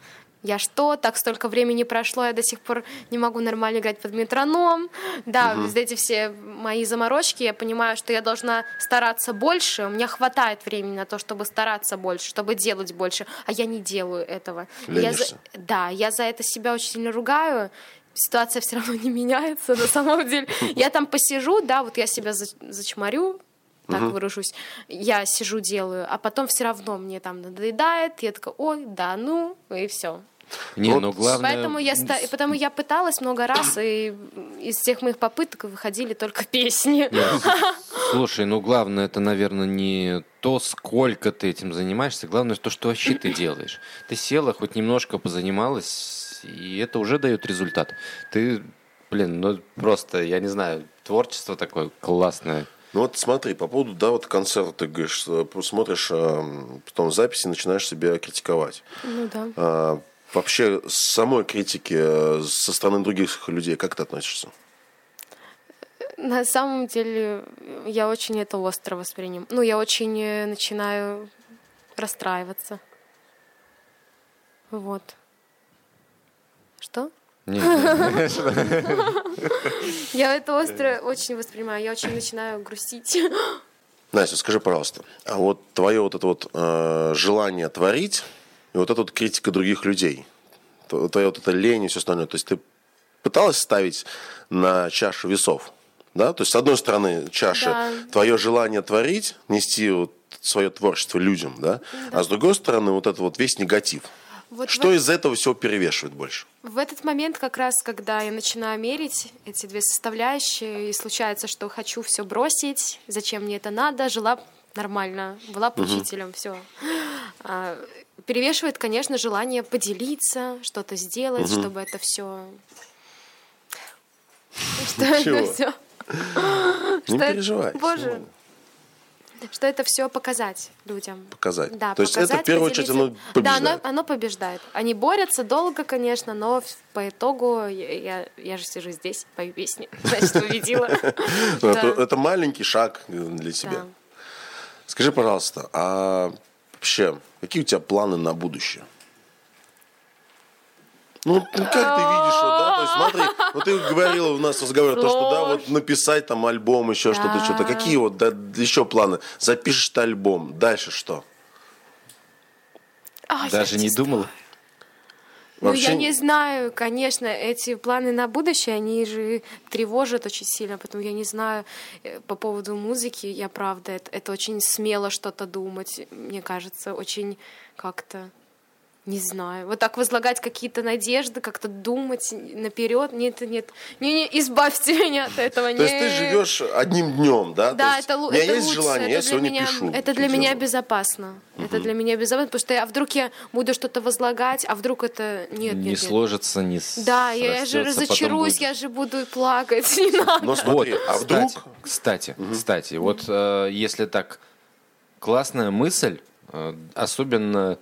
[SPEAKER 3] я что, так столько времени прошло, я до сих пор не могу нормально играть под метроном. Да, вот эти все мои заморочки, я понимаю, что я должна стараться больше, у меня хватает времени на то, чтобы стараться больше, чтобы делать больше, а я не делаю этого. Я за-. Да, я за это себя очень сильно ругаю, ситуация все равно не меняется на самом деле. Я там посижу, да, вот я себя за- зачморю, так выражусь, я сижу, делаю, а потом все равно мне там надоедает, я такая, ой, да, ну, и все.
[SPEAKER 2] Не,
[SPEAKER 1] Вот
[SPEAKER 2] ну главное...
[SPEAKER 3] Поэтому я, ста- потому я пыталась много раз, и из всех моих попыток выходили только песни.
[SPEAKER 2] Слушай, ну главное это, наверное, не то, сколько ты этим занимаешься, главное то, что вообще ты делаешь. Ты села, хоть немножко позанималась, и это уже дает результат. Ты, блин, ну просто, я не знаю, творчество такое классное.
[SPEAKER 1] Ну вот смотри, по поводу, да, вот концерта, ты говоришь, э, смотришь э, потом записи, начинаешь себя критиковать.
[SPEAKER 3] Ну да.
[SPEAKER 1] А, вообще, с самой критики э, со стороны других людей, как ты относишься?
[SPEAKER 3] На самом деле, я очень это остро воспринимаю. Ну, я очень э, начинаю расстраиваться. Вот. Что? Я это остро очень воспринимаю. Я очень начинаю грустить.
[SPEAKER 1] Настя, скажи, пожалуйста, а вот твое вот это вот э, желание творить и вот эта вот критика других людей, твоя вот эта лень и все остальное, то есть ты пыталась ставить на чашу весов, да? То есть с одной стороны чаша
[SPEAKER 3] Да.
[SPEAKER 1] твое желание творить, нести вот свое творчество людям, да? А с другой стороны вот это вот весь негатив.
[SPEAKER 3] Вот
[SPEAKER 1] Что
[SPEAKER 3] в-
[SPEAKER 1] из этого всего перевешивает больше?
[SPEAKER 3] В этот момент, как раз, когда я начинаю мерить эти две составляющие, и случается, что хочу все бросить, зачем мне это надо, жила нормально, была бы учителем, все. Перевешивает, конечно, желание поделиться, что-то сделать, чтобы это все. Что это все.
[SPEAKER 1] Не переживай.
[SPEAKER 3] Боже. Что это все показать людям.
[SPEAKER 1] Показать.
[SPEAKER 3] Да,
[SPEAKER 1] То есть это в
[SPEAKER 3] показать,
[SPEAKER 1] первую очередь оно
[SPEAKER 3] поделиться. Да,
[SPEAKER 1] побеждает.
[SPEAKER 3] оно, оно побеждает. Они борются долго, конечно, но по итогу я, я, же сижу здесь, пою песни. Значит, победила.
[SPEAKER 1] Ну. Это, маленький шаг для тебя.
[SPEAKER 3] Да.
[SPEAKER 1] Скажи, пожалуйста, а вообще, какие у тебя планы на будущее? Ну, ну, как ты видишь, вот, да, то есть смотри, вот ты говорила у нас в разговоре, то, что, да, вот написать там альбом, еще что-то,
[SPEAKER 3] Да.
[SPEAKER 1] что-то. Какие вот да, еще планы? Запишешь ты альбом, дальше что?
[SPEAKER 3] А,
[SPEAKER 2] Даже не
[SPEAKER 3] знаю.
[SPEAKER 2] Думала?
[SPEAKER 3] Ну,
[SPEAKER 1] Вообще-
[SPEAKER 3] я не знаю, конечно, эти планы на будущее, они же тревожат очень сильно, поэтому я не знаю э, по поводу музыки, я правда, это, это очень смело что-то думать, мне кажется, очень как-то Не знаю. Вот так возлагать какие-то надежды, как-то думать наперед. Нет, нет. Не, не, избавьте меня от этого.
[SPEAKER 1] То есть ты живешь одним днем, да?
[SPEAKER 3] Да, это,
[SPEAKER 1] лучше. У меня
[SPEAKER 3] это
[SPEAKER 1] есть желание, я сегодня пишу.
[SPEAKER 3] Это для меня безопасно. Это для меня безопасно, потому что я, а вдруг я буду что-то возлагать, а вдруг это нет,
[SPEAKER 2] не сложится, не
[SPEAKER 3] Да, я, же разочаруюсь, я же буду плакать. Не надо.
[SPEAKER 1] Но смотри, а вдруг?
[SPEAKER 2] Кстати, кстати, кстати вот э, если так классная мысль, э, особенно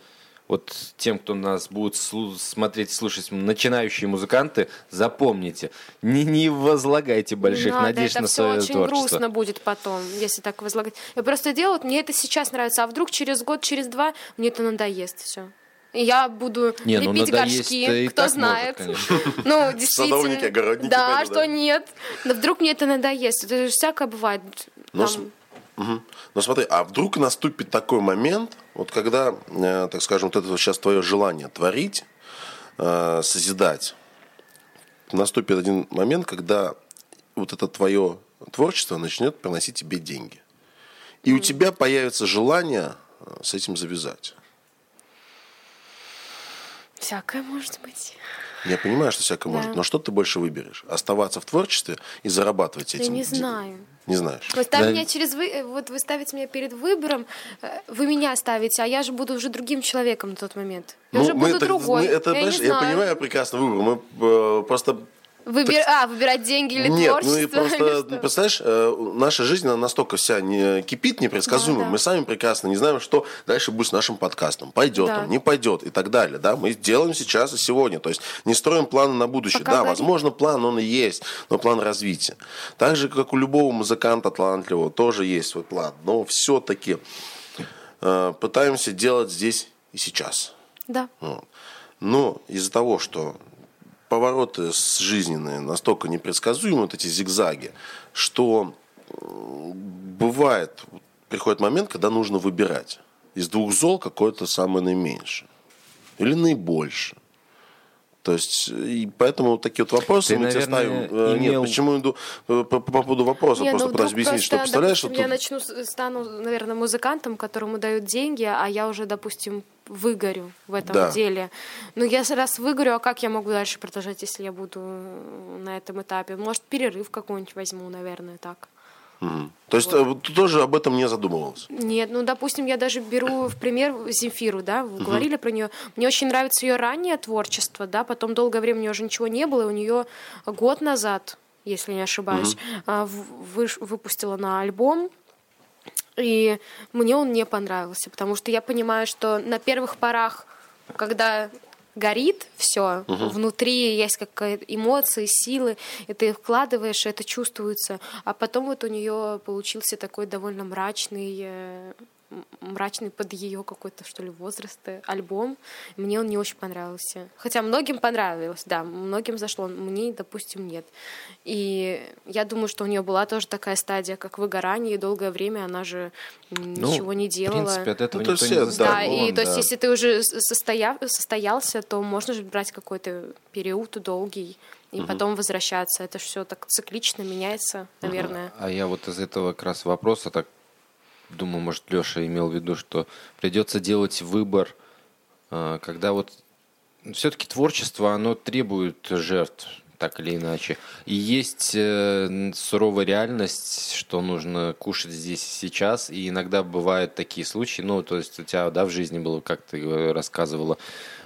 [SPEAKER 2] вот тем, кто нас будет смотреть, слушать, начинающие музыканты, запомните, не, не возлагайте больших
[SPEAKER 3] Надо,
[SPEAKER 2] надежд
[SPEAKER 3] это
[SPEAKER 2] на
[SPEAKER 3] все
[SPEAKER 2] свое
[SPEAKER 3] очень
[SPEAKER 2] творчество.
[SPEAKER 3] грустно будет потом, если так возлагать. Я просто делаю, мне это сейчас нравится, а вдруг через год, через два мне это надоест все. Я буду
[SPEAKER 2] не,
[SPEAKER 3] лепить
[SPEAKER 2] ну,
[SPEAKER 3] горшки, кто знает.
[SPEAKER 2] Может,
[SPEAKER 3] ну, действительно.
[SPEAKER 1] Садовники, огородники.
[SPEAKER 3] Да,
[SPEAKER 1] пойду,
[SPEAKER 3] что
[SPEAKER 1] да?
[SPEAKER 3] нет. Да вдруг мне это надоест. Это же всякое бывает.
[SPEAKER 1] Но,
[SPEAKER 3] Там...
[SPEAKER 1] угу. Но смотри, а вдруг наступит такой момент, вот когда, э, так скажем, вот это вот сейчас твое желание творить, э, созидать, наступит один момент, когда вот это твое творчество начнет приносить тебе деньги. И у тебя появится желание э, с этим завязать.
[SPEAKER 3] Всякое может быть.
[SPEAKER 1] Я понимаю, что всякое
[SPEAKER 3] Да.
[SPEAKER 1] может, но что ты больше выберешь? Оставаться в творчестве и зарабатывать
[SPEAKER 3] Я
[SPEAKER 1] этим?
[SPEAKER 3] не
[SPEAKER 1] де-
[SPEAKER 3] знаю.
[SPEAKER 1] Не знаешь.
[SPEAKER 3] Вот ставь
[SPEAKER 2] Да.
[SPEAKER 3] меня через вы, э, вот вы ставите меня перед выбором, э, вы меня ставите, а я же буду уже другим человеком на тот момент. Я уже буду
[SPEAKER 1] это,
[SPEAKER 3] другой.
[SPEAKER 1] мы это,
[SPEAKER 3] я,
[SPEAKER 1] знаешь, я понимаю прекрасно выбор. Мы э, просто
[SPEAKER 3] Выбир... А, выбирать деньги или
[SPEAKER 1] Нет,
[SPEAKER 3] творчество?
[SPEAKER 1] ну и просто,
[SPEAKER 3] что?
[SPEAKER 1] представляешь, э, наша жизнь она настолько вся не кипит, непредсказуема.
[SPEAKER 3] Да, да.
[SPEAKER 1] Мы сами прекрасно не знаем, что дальше будет с нашим подкастом. Пойдет
[SPEAKER 3] Да.
[SPEAKER 1] он, не пойдет и так далее. Да? Мы делаем сейчас и сегодня. То есть не строим планы на будущее.
[SPEAKER 3] Пока
[SPEAKER 1] да,
[SPEAKER 3] горит.
[SPEAKER 1] возможно, план он и есть, но план развития. Так же, как у любого музыканта талантливого, тоже есть свой план. Но все-таки э, пытаемся делать здесь и сейчас.
[SPEAKER 3] Да.
[SPEAKER 1] Но из-за того, что повороты жизненные настолько непредсказуемы, вот эти зигзаги, что бывает, приходит момент, когда нужно выбирать. Из двух зол какое-то самое наименьшее. Или наибольшее. То есть, и поэтому вот такие вот вопросы
[SPEAKER 2] Ты,
[SPEAKER 1] мы тебе
[SPEAKER 2] наверное,
[SPEAKER 1] ставим. Э,
[SPEAKER 2] имел-
[SPEAKER 1] Нет, почему иду э, по, по поводу вопроса,
[SPEAKER 3] Не,
[SPEAKER 1] просто
[SPEAKER 3] ну,
[SPEAKER 1] пытаюсь объяснить, что
[SPEAKER 3] просто,
[SPEAKER 1] представляешь, что
[SPEAKER 3] допустим, я
[SPEAKER 1] тут-
[SPEAKER 3] начну, с- стану, наверное, музыкантом, которому дают деньги, а я уже, допустим, выгорю в этом
[SPEAKER 1] Да.
[SPEAKER 3] деле. Ну, я раз выгорю, а как я могу дальше продолжать, если я буду э, на этом этапе? Может, перерыв какой-нибудь возьму, наверное, так.
[SPEAKER 1] То есть э, ты тоже об этом не задумывался?
[SPEAKER 3] Нет, ну, допустим, я даже беру в пример Земфиру, да, вы говорили про нее. Мне очень нравится ее раннее творчество, да, потом долгое время у нее уже ничего не было, и у нее год назад, если не ошибаюсь, выш- выпустила на альбом, и мне он не понравился, потому что я понимаю, что на первых порах, когда горит все, внутри есть какая-то эмоции, силы, и ты их вкладываешь, и это чувствуется. А потом вот у нее получился такой довольно мрачный, э, мрачный под ее какой-то, что ли, возраст э, альбом. Мне он не очень понравился. Хотя многим понравилось, да, многим зашло, мне, допустим, нет. И я думаю, что у нее была тоже такая стадия, как выгорание, и долгое время она же
[SPEAKER 2] Ну,
[SPEAKER 3] ничего не делала.
[SPEAKER 2] В принципе, от этого
[SPEAKER 1] Ну, то
[SPEAKER 2] никто
[SPEAKER 1] все,
[SPEAKER 2] не
[SPEAKER 1] да.
[SPEAKER 3] Да, и то есть,
[SPEAKER 2] да.
[SPEAKER 3] если ты уже с- состоя... состоялся, то можно же брать какой-то период долгий и потом возвращаться. Это все так циклично меняется, наверное.
[SPEAKER 2] А я вот из этого как раз вопроса так думаю, может, Леша имел в виду, что придется делать выбор, а, когда вот все-таки творчество, оно требует жертв, так или иначе. И есть э, суровая реальность, что нужно кушать здесь и сейчас. И иногда бывают такие случаи, ну, то есть у тебя, да, в жизни было, как ты э, рассказывала,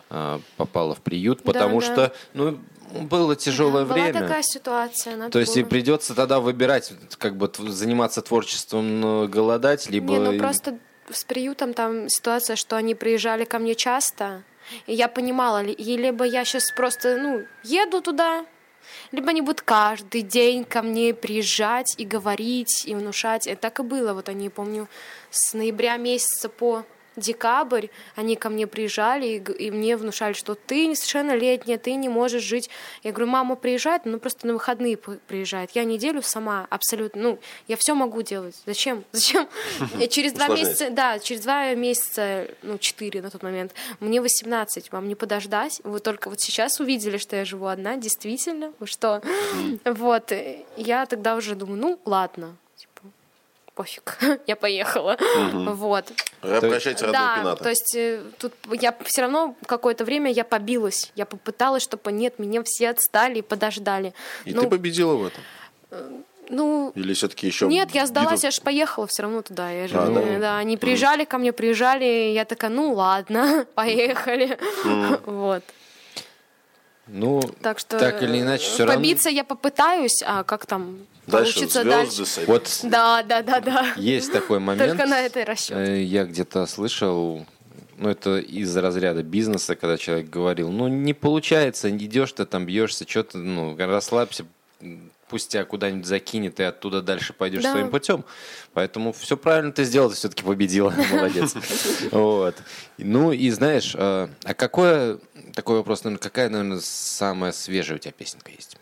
[SPEAKER 2] а, попала в приют, потому
[SPEAKER 3] да.
[SPEAKER 2] что, ну, было тяжелое
[SPEAKER 3] Была
[SPEAKER 2] время.
[SPEAKER 3] такая ситуация. Надо
[SPEAKER 2] То есть и придется тогда выбирать, как бы заниматься творчеством, голодать, либо...
[SPEAKER 3] Не, ну просто с приютом там ситуация, что они приезжали ко мне часто, и я понимала, и либо я сейчас просто, ну, еду туда, либо они будут каждый день ко мне приезжать и говорить, и внушать. И так и было. Вот они, помню, с ноября месяца по декабрь они ко мне приезжали и, и мне внушали, что ты несовершеннолетняя, ты не можешь жить. Я говорю, мама приезжает, ну просто на выходные приезжает. Я неделю сама абсолютно, ну, я все могу делать. Зачем? Зачем? Через два месяца, да, через два месяца, ну, четыре на тот момент, мне 18, вам не подождать. Вы только вот сейчас увидели, что я живу одна, действительно, вы что? Вот, я тогда уже думаю, ну, ладно, пофиг, я поехала. Вот.
[SPEAKER 1] Прощайте родного
[SPEAKER 3] Да,
[SPEAKER 1] пената.
[SPEAKER 3] то есть э, тут я все равно какое-то время я побилась. Я попыталась, чтобы нет, меня все отстали и подождали.
[SPEAKER 1] И
[SPEAKER 3] ну,
[SPEAKER 1] ты победила в этом?
[SPEAKER 3] ну,
[SPEAKER 1] Или все-таки еще...
[SPEAKER 3] нет, я сдалась,
[SPEAKER 1] битва?
[SPEAKER 3] я же поехала все равно туда. Я же,
[SPEAKER 1] А, да?
[SPEAKER 3] э, да, они приезжали ко мне, приезжали, и я такая, ну ладно, поехали. Вот.
[SPEAKER 2] Ну,
[SPEAKER 3] Так что
[SPEAKER 2] так или иначе, все равно...
[SPEAKER 3] побиться я попытаюсь, а как там
[SPEAKER 1] Дальше
[SPEAKER 3] получится дальше?
[SPEAKER 1] сойдут.
[SPEAKER 2] Вот
[SPEAKER 3] Да, да, да, да.
[SPEAKER 2] есть такой момент.
[SPEAKER 3] Только на это и расчет.
[SPEAKER 2] Э, Я где-то слышал, ну это из разряда бизнеса, когда человек говорил, ну не получается, идешь ты там, бьешься, что-то, ну расслабься, пусть тебя куда-нибудь закинет, и оттуда дальше пойдешь
[SPEAKER 3] Да.
[SPEAKER 2] своим путем. Поэтому все правильно ты сделал, ты все-таки победила, молодец. Вот. Ну и знаешь, э, а какое, такой вопрос, наверное, какая, наверное, самая свежая у тебя песенка есть?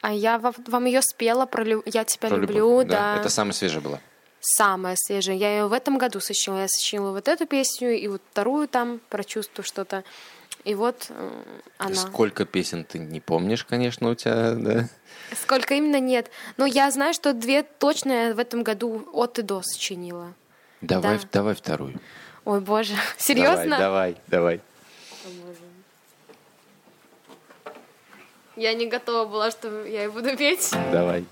[SPEAKER 3] А я вам, ее спела про я тебя
[SPEAKER 2] Про
[SPEAKER 3] люблю,
[SPEAKER 2] любовь,
[SPEAKER 3] да.
[SPEAKER 2] Это самая свежая была.
[SPEAKER 3] Самая свежая. Я ее в этом году сочинила. Я сочинила вот эту песню и вот вторую там про чувство что-то. И вот э, она.
[SPEAKER 2] Сколько песен ты не помнишь, конечно, у тебя, да?
[SPEAKER 3] Сколько именно нет. Но я знаю, что две точно я в этом году от и до сочинила.
[SPEAKER 2] Давай,
[SPEAKER 3] Да.
[SPEAKER 2] давай вторую.
[SPEAKER 3] Ой, боже. Серьезно?
[SPEAKER 2] Давай, давай, давай.
[SPEAKER 3] Я не готова была, что я и буду петь.
[SPEAKER 2] Давай.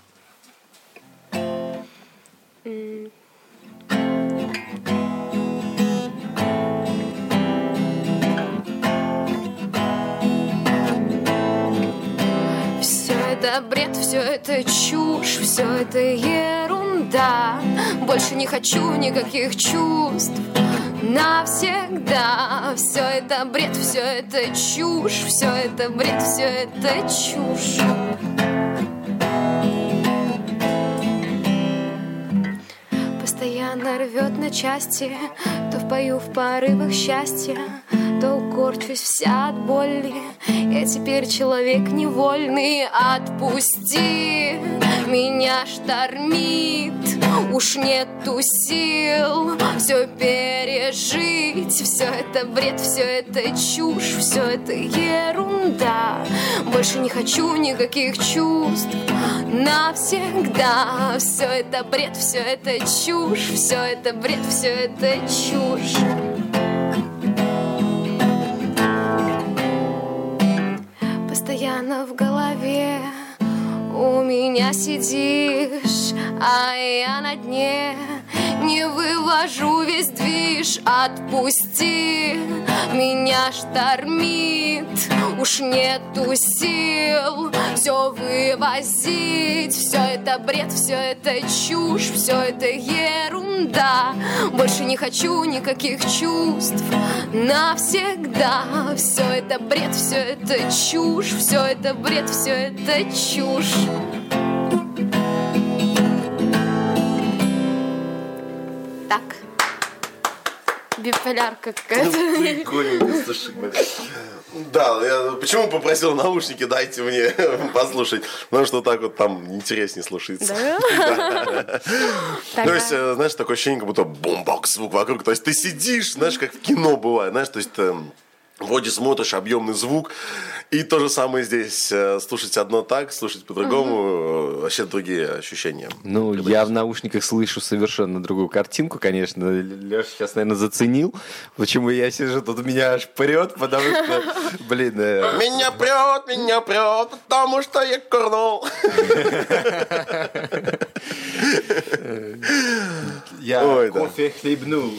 [SPEAKER 3] Бред, все это чушь, все это ерунда. Больше не хочу никаких чувств навсегда. Все это бред, все это чушь, все это бред, все это чушь. Постоянно рвет на части, то впою в порывах счастья, то корчусь вся от боли. Я теперь человек невольный, отпусти, меня штормит, уж нету сил все пережить. Все это бред, все это чушь, все это ерунда. Больше не хочу никаких чувств навсегда. Все это бред, все это чушь, все это бред, все это чушь. Постоянно в голове у меня сидишь, а я на дне не вывожу весь движ. Отпусти, меня штормит, уж нету сил все вывозить. Все это бред, все это чушь, все это ерунда. Больше не хочу никаких чувств навсегда. Все это бред, все это чушь, все это бред, все это чушь. Так. Биполярка какая-то.
[SPEAKER 1] Прикольненько, слушай. Да, я почему попросил наушники, дайте мне послушать. Потому что так вот там интереснее слушается.
[SPEAKER 3] Да?
[SPEAKER 1] То есть, э, знаешь, такое ощущение, как будто бомбокс звук вокруг. То есть ты сидишь, знаешь, как в кино бывает, знаешь, то есть ты вроде смотришь объемный звук, и то же самое здесь. э, Слушать одно так, слушать по-другому, э, вообще другие ощущения.
[SPEAKER 2] Ну, я в наушниках слышу совершенно другую картинку, конечно. Леша сейчас, наверное, заценил, почему я сижу, тут меня аж прет, потому что, блин, э,
[SPEAKER 1] Меня прет, меня прет, потому что я курнул.
[SPEAKER 2] я
[SPEAKER 1] Ой, да.
[SPEAKER 2] кофе хлебнул.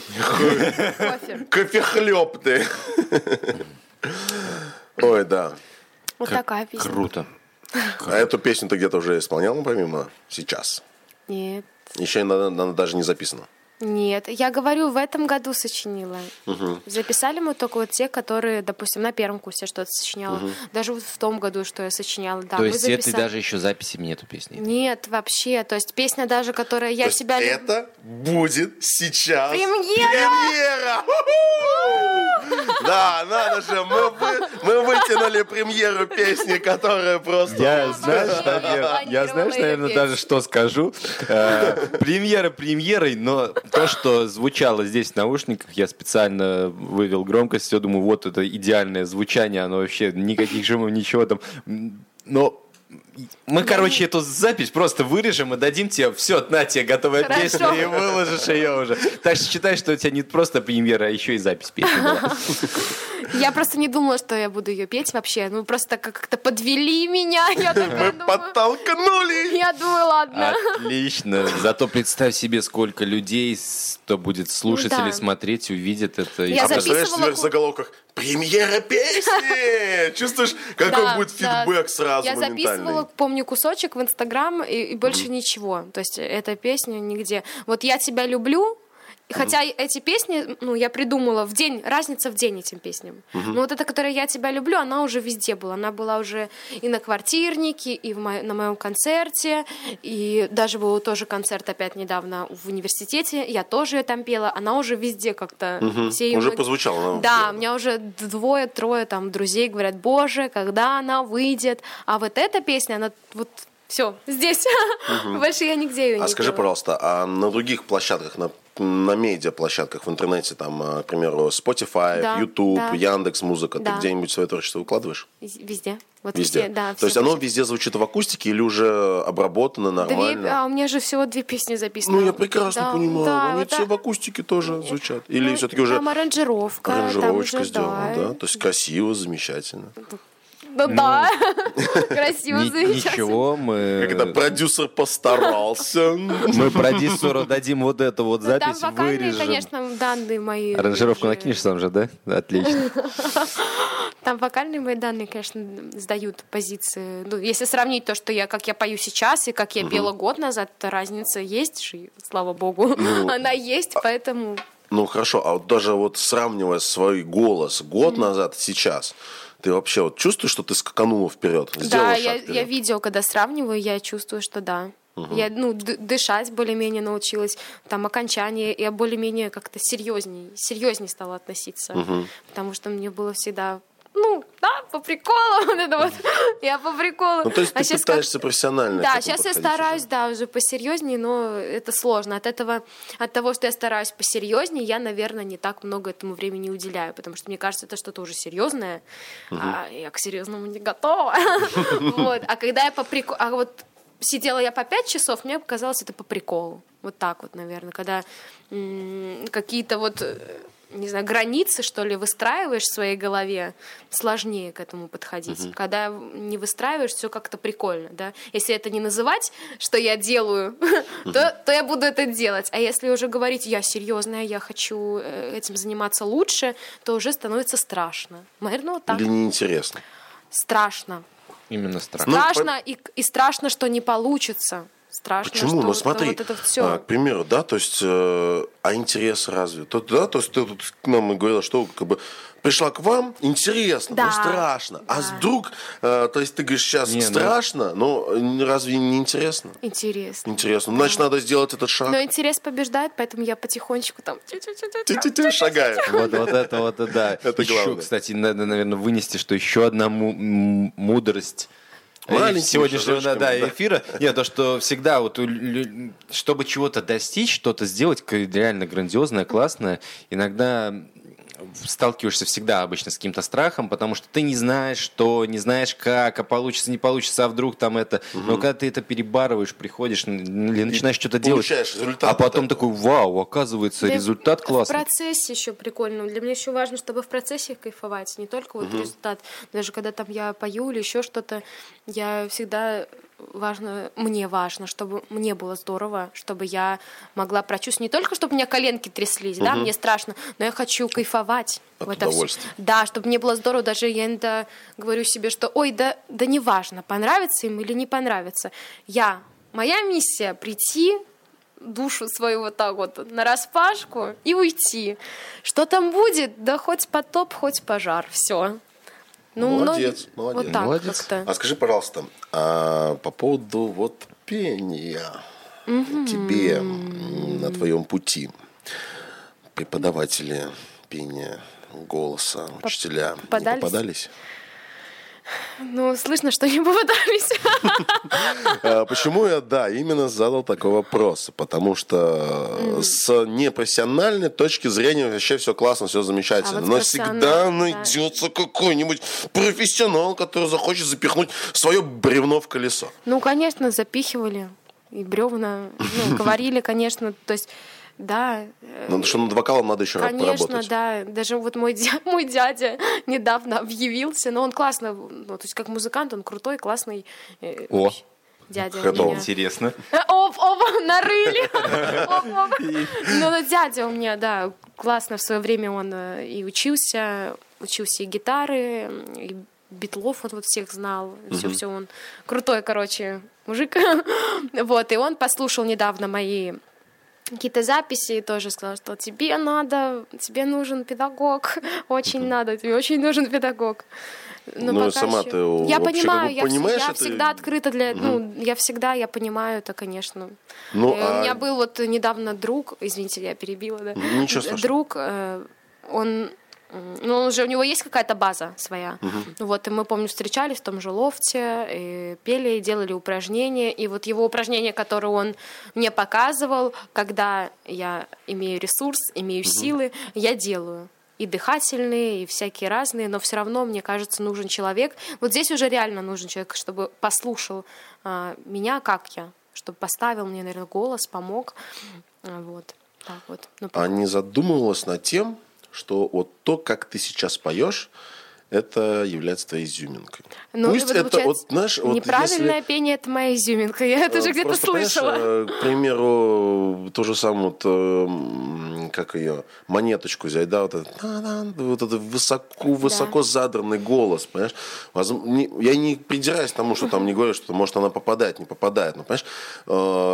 [SPEAKER 3] Кофе.
[SPEAKER 1] Кофехлеб ты. Ой, да.
[SPEAKER 3] Вот такая песня.
[SPEAKER 2] Круто.
[SPEAKER 1] А эту песню ты где-то уже исполнял, помимо сейчас?
[SPEAKER 3] Нет.
[SPEAKER 1] Еще она, она даже не записана.
[SPEAKER 3] Нет, я говорю, в этом году сочинила. Записали мы только вот те, которые, допустим, на первом курсе что-то сочиняла. Даже вот в том году, что я сочиняла. Да,
[SPEAKER 2] То есть это
[SPEAKER 3] записали.
[SPEAKER 2] даже еще записи нету песни?
[SPEAKER 3] Нет, вообще. То есть песня даже, которая я
[SPEAKER 1] То
[SPEAKER 3] себя...
[SPEAKER 1] это будет сейчас
[SPEAKER 3] Премьера!
[SPEAKER 1] премьера! Да, надо же, мы, вы- мы вытянули премьеру песни, которая просто...
[SPEAKER 2] Я, знаешь,
[SPEAKER 3] Я
[SPEAKER 2] наверное, я, знаешь, наверное, даже что скажу. Э, Премьера премьерой, но то, что звучало здесь в наушниках, я специально вывел громкость, все думаю, вот это идеальное звучание, оно вообще никаких шумов, ничего там. Но Мы, короче, эту запись просто вырежем и дадим тебе, все, на тебе готовая
[SPEAKER 3] Хорошо.
[SPEAKER 2] песня, и выложишь ее уже. Так что считай, что у тебя не просто премьера, а еще и запись песни была.
[SPEAKER 3] Я просто не думала, что я буду ее петь вообще. Ну, просто как-то подвели меня. Я
[SPEAKER 1] Мы
[SPEAKER 3] думаю...
[SPEAKER 1] подтолкнули!
[SPEAKER 3] Я думаю, ладно.
[SPEAKER 2] Отлично. Зато представь себе, сколько людей, кто будет слушать
[SPEAKER 3] Ну да.
[SPEAKER 2] или смотреть, увидит это.
[SPEAKER 3] Я
[SPEAKER 1] А представляешь,
[SPEAKER 3] записывала
[SPEAKER 1] теперь в заголовках «Премьера песни!» Чувствуешь, какой
[SPEAKER 3] Да,
[SPEAKER 1] будет
[SPEAKER 3] да.
[SPEAKER 1] фидбэк сразу
[SPEAKER 3] Я
[SPEAKER 1] моментальный?
[SPEAKER 3] записывала, помню, кусочек в Инстаграм и, и больше ничего. То есть эта песня нигде. Вот я тебя люблю. Хотя эти песни, ну, я придумала в день, разница в день этим песням. Но вот эта, которая «Я тебя люблю», она уже везде была. Она была уже и на квартирнике, и в мо- на моем концерте, и даже был тоже концерт опять недавно в университете, я тоже ее там пела. Она уже везде как-то... все её
[SPEAKER 1] Уже
[SPEAKER 3] мы-
[SPEAKER 1] прозвучало. она
[SPEAKER 3] Да, у меня уже двое-трое там друзей говорят, боже, когда она выйдет. А вот эта песня, она вот все здесь. Больше я нигде ее не
[SPEAKER 1] А скажи,
[SPEAKER 3] пела.
[SPEAKER 1] пожалуйста, а на других площадках, на, на медиа-площадках в интернете, там, а, к примеру, Spotify,
[SPEAKER 3] Да,
[SPEAKER 1] YouTube,
[SPEAKER 3] да.
[SPEAKER 1] Яндекс Музыка, ты
[SPEAKER 3] Да.
[SPEAKER 1] где-нибудь свое творчество выкладываешь?
[SPEAKER 3] Везде. Вот
[SPEAKER 1] Везде.
[SPEAKER 3] везде, да.
[SPEAKER 1] То есть оно везде звучит в акустике или уже обработано
[SPEAKER 3] Две-
[SPEAKER 1] нормально?
[SPEAKER 3] а у меня же всего две песни записаны.
[SPEAKER 1] Ну, я прекрасно
[SPEAKER 3] Да,
[SPEAKER 1] понимаю.
[SPEAKER 3] да,
[SPEAKER 1] Они
[SPEAKER 3] вот
[SPEAKER 1] все
[SPEAKER 3] так.
[SPEAKER 1] в акустике тоже звучат. Или
[SPEAKER 3] Ну,
[SPEAKER 1] все-таки уже
[SPEAKER 3] Там аранжировка. там
[SPEAKER 1] аранжировочка
[SPEAKER 3] уже,
[SPEAKER 1] сделана,
[SPEAKER 3] да.
[SPEAKER 1] да? То есть красиво, замечательно.
[SPEAKER 3] Ну да, красиво, замечательно.
[SPEAKER 2] Ничего, мы...
[SPEAKER 1] Когда продюсер постарался.
[SPEAKER 2] Мы продюсеру дадим вот эту вот
[SPEAKER 3] Ну, Там
[SPEAKER 2] запись,
[SPEAKER 3] вокальные,
[SPEAKER 2] вырежем.
[SPEAKER 3] конечно, данные мои.
[SPEAKER 2] Аранжировку накинешь сам же, да? Отлично.
[SPEAKER 3] Там вокальные мои данные, конечно, сдают позиции. Ну, если сравнить то, что я, как я пою сейчас и как я пела год назад, то разница есть, слава богу. Она есть, поэтому
[SPEAKER 1] Ну хорошо, а вот даже вот сравнивая свой голос год назад и сейчас, ты вообще вот чувствуешь, что ты скаканула вперед?
[SPEAKER 3] Да,
[SPEAKER 1] шаг
[SPEAKER 3] я,
[SPEAKER 1] вперед?
[SPEAKER 3] я видео, когда сравниваю, я чувствую, что да. Я, ну, дышать более-менее научилась, там, окончание, я более-менее как-то серьезней, серьезней стала относиться, потому что мне было всегда, ну, да, по приколу, вот это вот, я по приколу.
[SPEAKER 1] Ну то есть
[SPEAKER 3] А
[SPEAKER 1] ты пытаешься профессионально к
[SPEAKER 3] Да, сейчас я стараюсь,
[SPEAKER 1] уже.
[SPEAKER 3] да, уже посерьезнее, но это сложно. От этого, от того, что я стараюсь посерьезнее, я, наверное, не так много этому времени уделяю, потому что мне кажется, это что-то уже серьезное, а я к серьезному не готова. Вот. А когда я по приколу, а вот сидела я по пять часов, мне показалось это по приколу. Вот так вот, наверное, когда какие-то вот э, не знаю, границы, что ли, выстраиваешь в своей голове, сложнее к этому подходить. Когда не выстраиваешь, все как-то прикольно, да. Если это не называть, что я делаю, то, то я буду это делать. А если уже говорить, я серьезная, я хочу э, этим заниматься лучше, то уже становится страшно. Наверное, вот так.
[SPEAKER 1] Или неинтересно?
[SPEAKER 3] Страшно.
[SPEAKER 2] Именно страшно.
[SPEAKER 1] Ну,
[SPEAKER 3] Страшно, и, и страшно, что не получится. Страшно,
[SPEAKER 1] Почему?
[SPEAKER 3] что
[SPEAKER 1] Ну
[SPEAKER 3] вот-
[SPEAKER 1] смотри,
[SPEAKER 3] вот это все.
[SPEAKER 1] а, к примеру, да, то есть, э, а интерес разве? То, да, то есть ты тут к нам и говорила, что как бы пришла к вам, интересно,
[SPEAKER 3] Да.
[SPEAKER 1] но страшно. А
[SPEAKER 3] Да.
[SPEAKER 1] вдруг, э, то есть ты говоришь сейчас
[SPEAKER 2] Не, ну-
[SPEAKER 1] страшно, но э, разве не интересно?
[SPEAKER 3] Интересно.
[SPEAKER 1] Интересно. Ну, значит, надо сделать этот шаг.
[SPEAKER 3] Но интерес побеждает, поэтому я потихонечку там...
[SPEAKER 1] Шагаю.
[SPEAKER 2] Вот, вот это вот, да.
[SPEAKER 1] Это
[SPEAKER 2] еще,
[SPEAKER 1] главное.
[SPEAKER 2] кстати, надо, наверное, вынести, что еще одна мудрость
[SPEAKER 1] Маленькими
[SPEAKER 2] сегодняшнего да, да, эфира. Нет, то, что всегда, вот, чтобы чего-то достичь, что-то сделать реально грандиозное, классное, иногда сталкиваешься всегда обычно с каким-то страхом, потому что ты не знаешь, что, не знаешь как, а получится, не получится, а вдруг там это. Но когда ты это перебарываешь, приходишь или начинаешь что-то делать,
[SPEAKER 1] результат
[SPEAKER 2] а потом
[SPEAKER 1] от
[SPEAKER 2] такой, вау, оказывается,
[SPEAKER 3] Да
[SPEAKER 2] результат
[SPEAKER 3] В
[SPEAKER 2] классный.
[SPEAKER 3] процессе еще прикольно. Для меня еще важно, чтобы в процессе кайфовать, не только вот результат. Даже когда там я пою или еще что-то, я всегда важно, мне важно, чтобы мне было здорово, чтобы я могла прочувствовать не только, чтобы у меня коленки тряслись, да, мне страшно, но я хочу кайфовать
[SPEAKER 1] От
[SPEAKER 3] в это всё.
[SPEAKER 1] удовольствия.
[SPEAKER 3] Да, чтобы мне было здорово, даже я иногда говорю себе, что ой, да, да не важно, понравится им или не понравится. Я, моя миссия прийти душу свою вот так вот на распашку и уйти. Что там будет? Да хоть потоп, хоть пожар. Все.
[SPEAKER 1] Молодец,
[SPEAKER 3] Вот
[SPEAKER 1] молодец.
[SPEAKER 3] так
[SPEAKER 2] Молодец.
[SPEAKER 1] А скажи, пожалуйста, а по поводу вот пения тебе м, на твоем пути преподаватели пения голоса, учителя не
[SPEAKER 3] попадались? Ну, слышно, что не попытались.
[SPEAKER 1] А, Почему я, да, именно задал такой вопрос? Потому что с непрофессиональной точки зрения вообще все классно, все замечательно.
[SPEAKER 3] А
[SPEAKER 1] Но всегда
[SPEAKER 3] да.
[SPEAKER 1] найдется какой-нибудь профессионал, который захочет запихнуть свое бревно в колесо.
[SPEAKER 3] Ну, конечно, запихивали. И бревна. Ну, говорили, конечно. То есть, да. э,
[SPEAKER 1] Ну, что над вокалом надо еще
[SPEAKER 3] Конечно,
[SPEAKER 1] поработать.
[SPEAKER 3] да. Даже вот мой, дя- мой дядя недавно объявился, но он классно, ну, то есть как музыкант, он крутой, классный. э,
[SPEAKER 2] О.
[SPEAKER 3] Дядя
[SPEAKER 1] Хэдоун.
[SPEAKER 3] у меня.
[SPEAKER 2] Интересно.
[SPEAKER 3] Оп, оп, нарыли. Оп, оп. Ну, ну, дядя у меня, да, классно в свое время он э, и учился, учился и гитары, и битлов он вот всех знал, все, все он крутой, короче, мужик. Вот, и он послушал недавно мои какие-то записи тоже сказал, что тебе надо, тебе нужен педагог, очень надо, тебе очень нужен педагог. Но
[SPEAKER 1] Ну,
[SPEAKER 3] пока
[SPEAKER 1] сама
[SPEAKER 3] ещё-
[SPEAKER 1] ты
[SPEAKER 3] Я
[SPEAKER 1] вообще
[SPEAKER 3] понимаю,
[SPEAKER 1] как бы
[SPEAKER 3] я,
[SPEAKER 1] понимаешь
[SPEAKER 3] я
[SPEAKER 1] это?
[SPEAKER 3] всегда открыта для, ну, я всегда, я понимаю это, конечно.
[SPEAKER 1] Ну,
[SPEAKER 3] Э,
[SPEAKER 1] а-
[SPEAKER 3] У меня был вот недавно друг, извините, я перебила, да.
[SPEAKER 1] Ничего страшного.
[SPEAKER 3] Друг, э, он, ну, он уже у него есть какая-то база своя. Вот, и мы, помню, встречались в том же лофте, и пели, делали упражнения, и вот его упражнения, которые он мне показывал, когда я имею ресурс, имею силы, я делаю и дыхательные, и всякие разные, но все равно, мне кажется, нужен человек. Вот здесь уже реально нужен человек, чтобы послушал а, меня, как я, чтобы поставил мне, наверное, голос, помог. А, Вот. Так вот. Ну,
[SPEAKER 1] А не задумывалась над тем, что вот то, как ты сейчас поешь, это является твоей изюминкой.
[SPEAKER 3] ну,
[SPEAKER 1] Пусть это, вот, знаешь, вот
[SPEAKER 3] неправильное
[SPEAKER 1] если...
[SPEAKER 3] пение это моя изюминка. Я это уже
[SPEAKER 1] Э,
[SPEAKER 3] где-то слышала.
[SPEAKER 1] э, К примеру, то же самое, вот, э, как ее, монеточку взять, да, вот, это, та-дан, вот это высоко, высоко задранный голос, понимаешь? Я не придираюсь к тому, что там не говорю, что может она попадает, не попадает, но, понимаешь,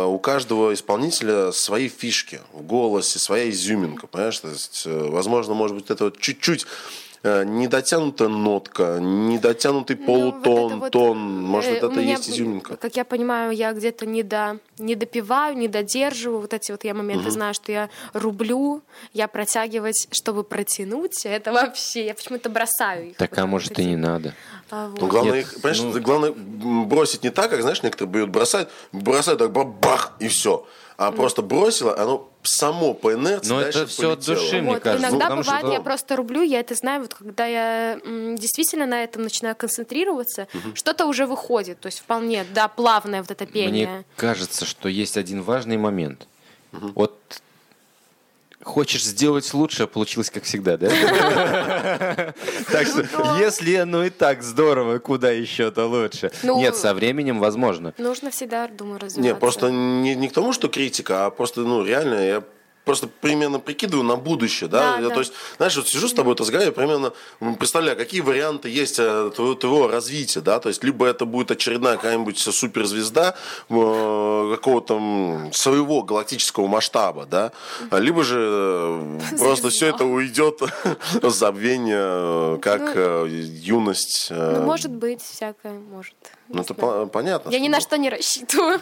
[SPEAKER 1] у каждого исполнителя свои фишки в голосе, своя изюминка, понимаешь? То есть, возможно, может быть, это вот чуть-чуть э, недотянутая нотка, недотянутый
[SPEAKER 3] Ну,
[SPEAKER 1] полутон,
[SPEAKER 3] вот это вот,
[SPEAKER 1] тон, может,
[SPEAKER 3] э,
[SPEAKER 1] вот
[SPEAKER 3] у
[SPEAKER 1] это
[SPEAKER 3] меня,
[SPEAKER 1] есть изюминка.
[SPEAKER 3] Как я понимаю, я где-то не, до, не допиваю, не додерживаю. Вот эти вот я моменты знаю, что я рублю, я протягивать, чтобы протянуть. Это вообще, я почему-то бросаю их.
[SPEAKER 2] Так, а может
[SPEAKER 3] эти.
[SPEAKER 2] и не надо.
[SPEAKER 3] А, вот.
[SPEAKER 1] Ну, главное,
[SPEAKER 2] Нет,
[SPEAKER 1] их, понимаешь,
[SPEAKER 2] ну-
[SPEAKER 1] главное бросить не так, как, знаешь, некоторые бьют, бросают, бросают так бах, и все. А просто бросило, оно само по инерции
[SPEAKER 2] Но
[SPEAKER 1] дальше
[SPEAKER 2] это от
[SPEAKER 1] полетело.
[SPEAKER 2] души, мне
[SPEAKER 3] Вот,
[SPEAKER 2] кажется.
[SPEAKER 3] иногда
[SPEAKER 2] Ну,
[SPEAKER 3] бывает,
[SPEAKER 2] что-
[SPEAKER 3] я просто рублю, я это знаю, вот когда я м, действительно на этом начинаю концентрироваться, что-то уже выходит, то есть вполне, да, плавное вот это пение.
[SPEAKER 2] Мне кажется, что есть один важный момент. Вот хочешь сделать лучше, а получилось как всегда, да? Так что, если оно и так здорово, куда еще-то лучше?
[SPEAKER 3] Ну,
[SPEAKER 2] Нет, со временем возможно.
[SPEAKER 3] Нужно всегда, думаю, развиваться.
[SPEAKER 1] Не, просто не, не к тому, что критика, а просто, ну, реально, я просто примерно прикидываю на будущее, да?
[SPEAKER 3] Да,
[SPEAKER 1] Я,
[SPEAKER 3] да.
[SPEAKER 1] То есть, знаешь, вот сижу с тобой, разговариваю, примерно представляю, какие варианты есть э, твоего, твоего развития, да? То есть, либо это будет очередная какая-нибудь суперзвезда э, какого-то своего галактического масштаба, да? А Либо же э, просто все это уйдет в забвение, э, как э, юность. э,
[SPEAKER 3] Ну, может быть, всякое, может.
[SPEAKER 1] ну, это по- понятно.
[SPEAKER 3] Я ни на что не рассчитываю.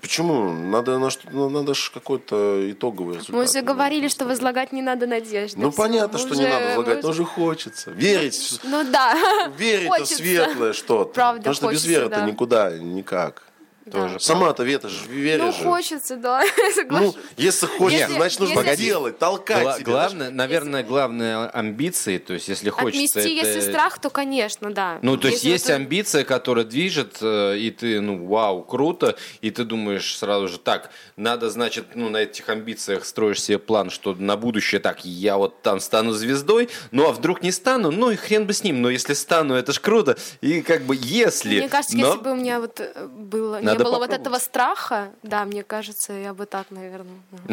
[SPEAKER 1] Почему? Надо на что, ну, надо же какой-то итоговый результат.
[SPEAKER 3] Мы уже говорили, что возлагать не надо надежды.
[SPEAKER 1] Ну понятно,
[SPEAKER 3] мы
[SPEAKER 1] что не
[SPEAKER 3] уже-
[SPEAKER 1] надо
[SPEAKER 3] мы
[SPEAKER 1] возлагать, но
[SPEAKER 3] уже-
[SPEAKER 1] уже хочется. Верить, в-
[SPEAKER 3] Ну да.
[SPEAKER 1] верить в светлое что-то.
[SPEAKER 3] Правда,
[SPEAKER 1] Потому что без
[SPEAKER 3] хочется,
[SPEAKER 1] веры-то
[SPEAKER 3] да.
[SPEAKER 1] никуда, никак.
[SPEAKER 3] Да.
[SPEAKER 1] Сама-то Вета же веришь
[SPEAKER 3] Ну,
[SPEAKER 1] же.
[SPEAKER 3] хочется, да,
[SPEAKER 1] Ну, если хочется,
[SPEAKER 3] Если-
[SPEAKER 1] значит нужно
[SPEAKER 3] если-
[SPEAKER 1] делать, толкать
[SPEAKER 2] Гла-
[SPEAKER 1] себя.
[SPEAKER 2] главное, наверное, главное амбиции, то есть если хочется...
[SPEAKER 3] Отмести,
[SPEAKER 2] это-
[SPEAKER 3] если страх, то, конечно, да.
[SPEAKER 2] Ну, то есть
[SPEAKER 3] Если
[SPEAKER 2] есть
[SPEAKER 3] это-
[SPEAKER 2] амбиция, которая движет, э, и ты, ну, вау, круто, и ты думаешь сразу же, так, надо, значит, ну, на этих амбициях строишь себе план, что на будущее, так, я вот там стану звездой, ну, а вдруг не стану, ну, и хрен бы с ним, но если стану, это ж круто, и как бы если...
[SPEAKER 3] Мне кажется,
[SPEAKER 2] но-
[SPEAKER 3] если бы у меня вот э, было, не
[SPEAKER 2] Надо
[SPEAKER 3] было вот
[SPEAKER 2] попробовать.
[SPEAKER 3] этого страха, да, мне кажется, я бы так, наверное.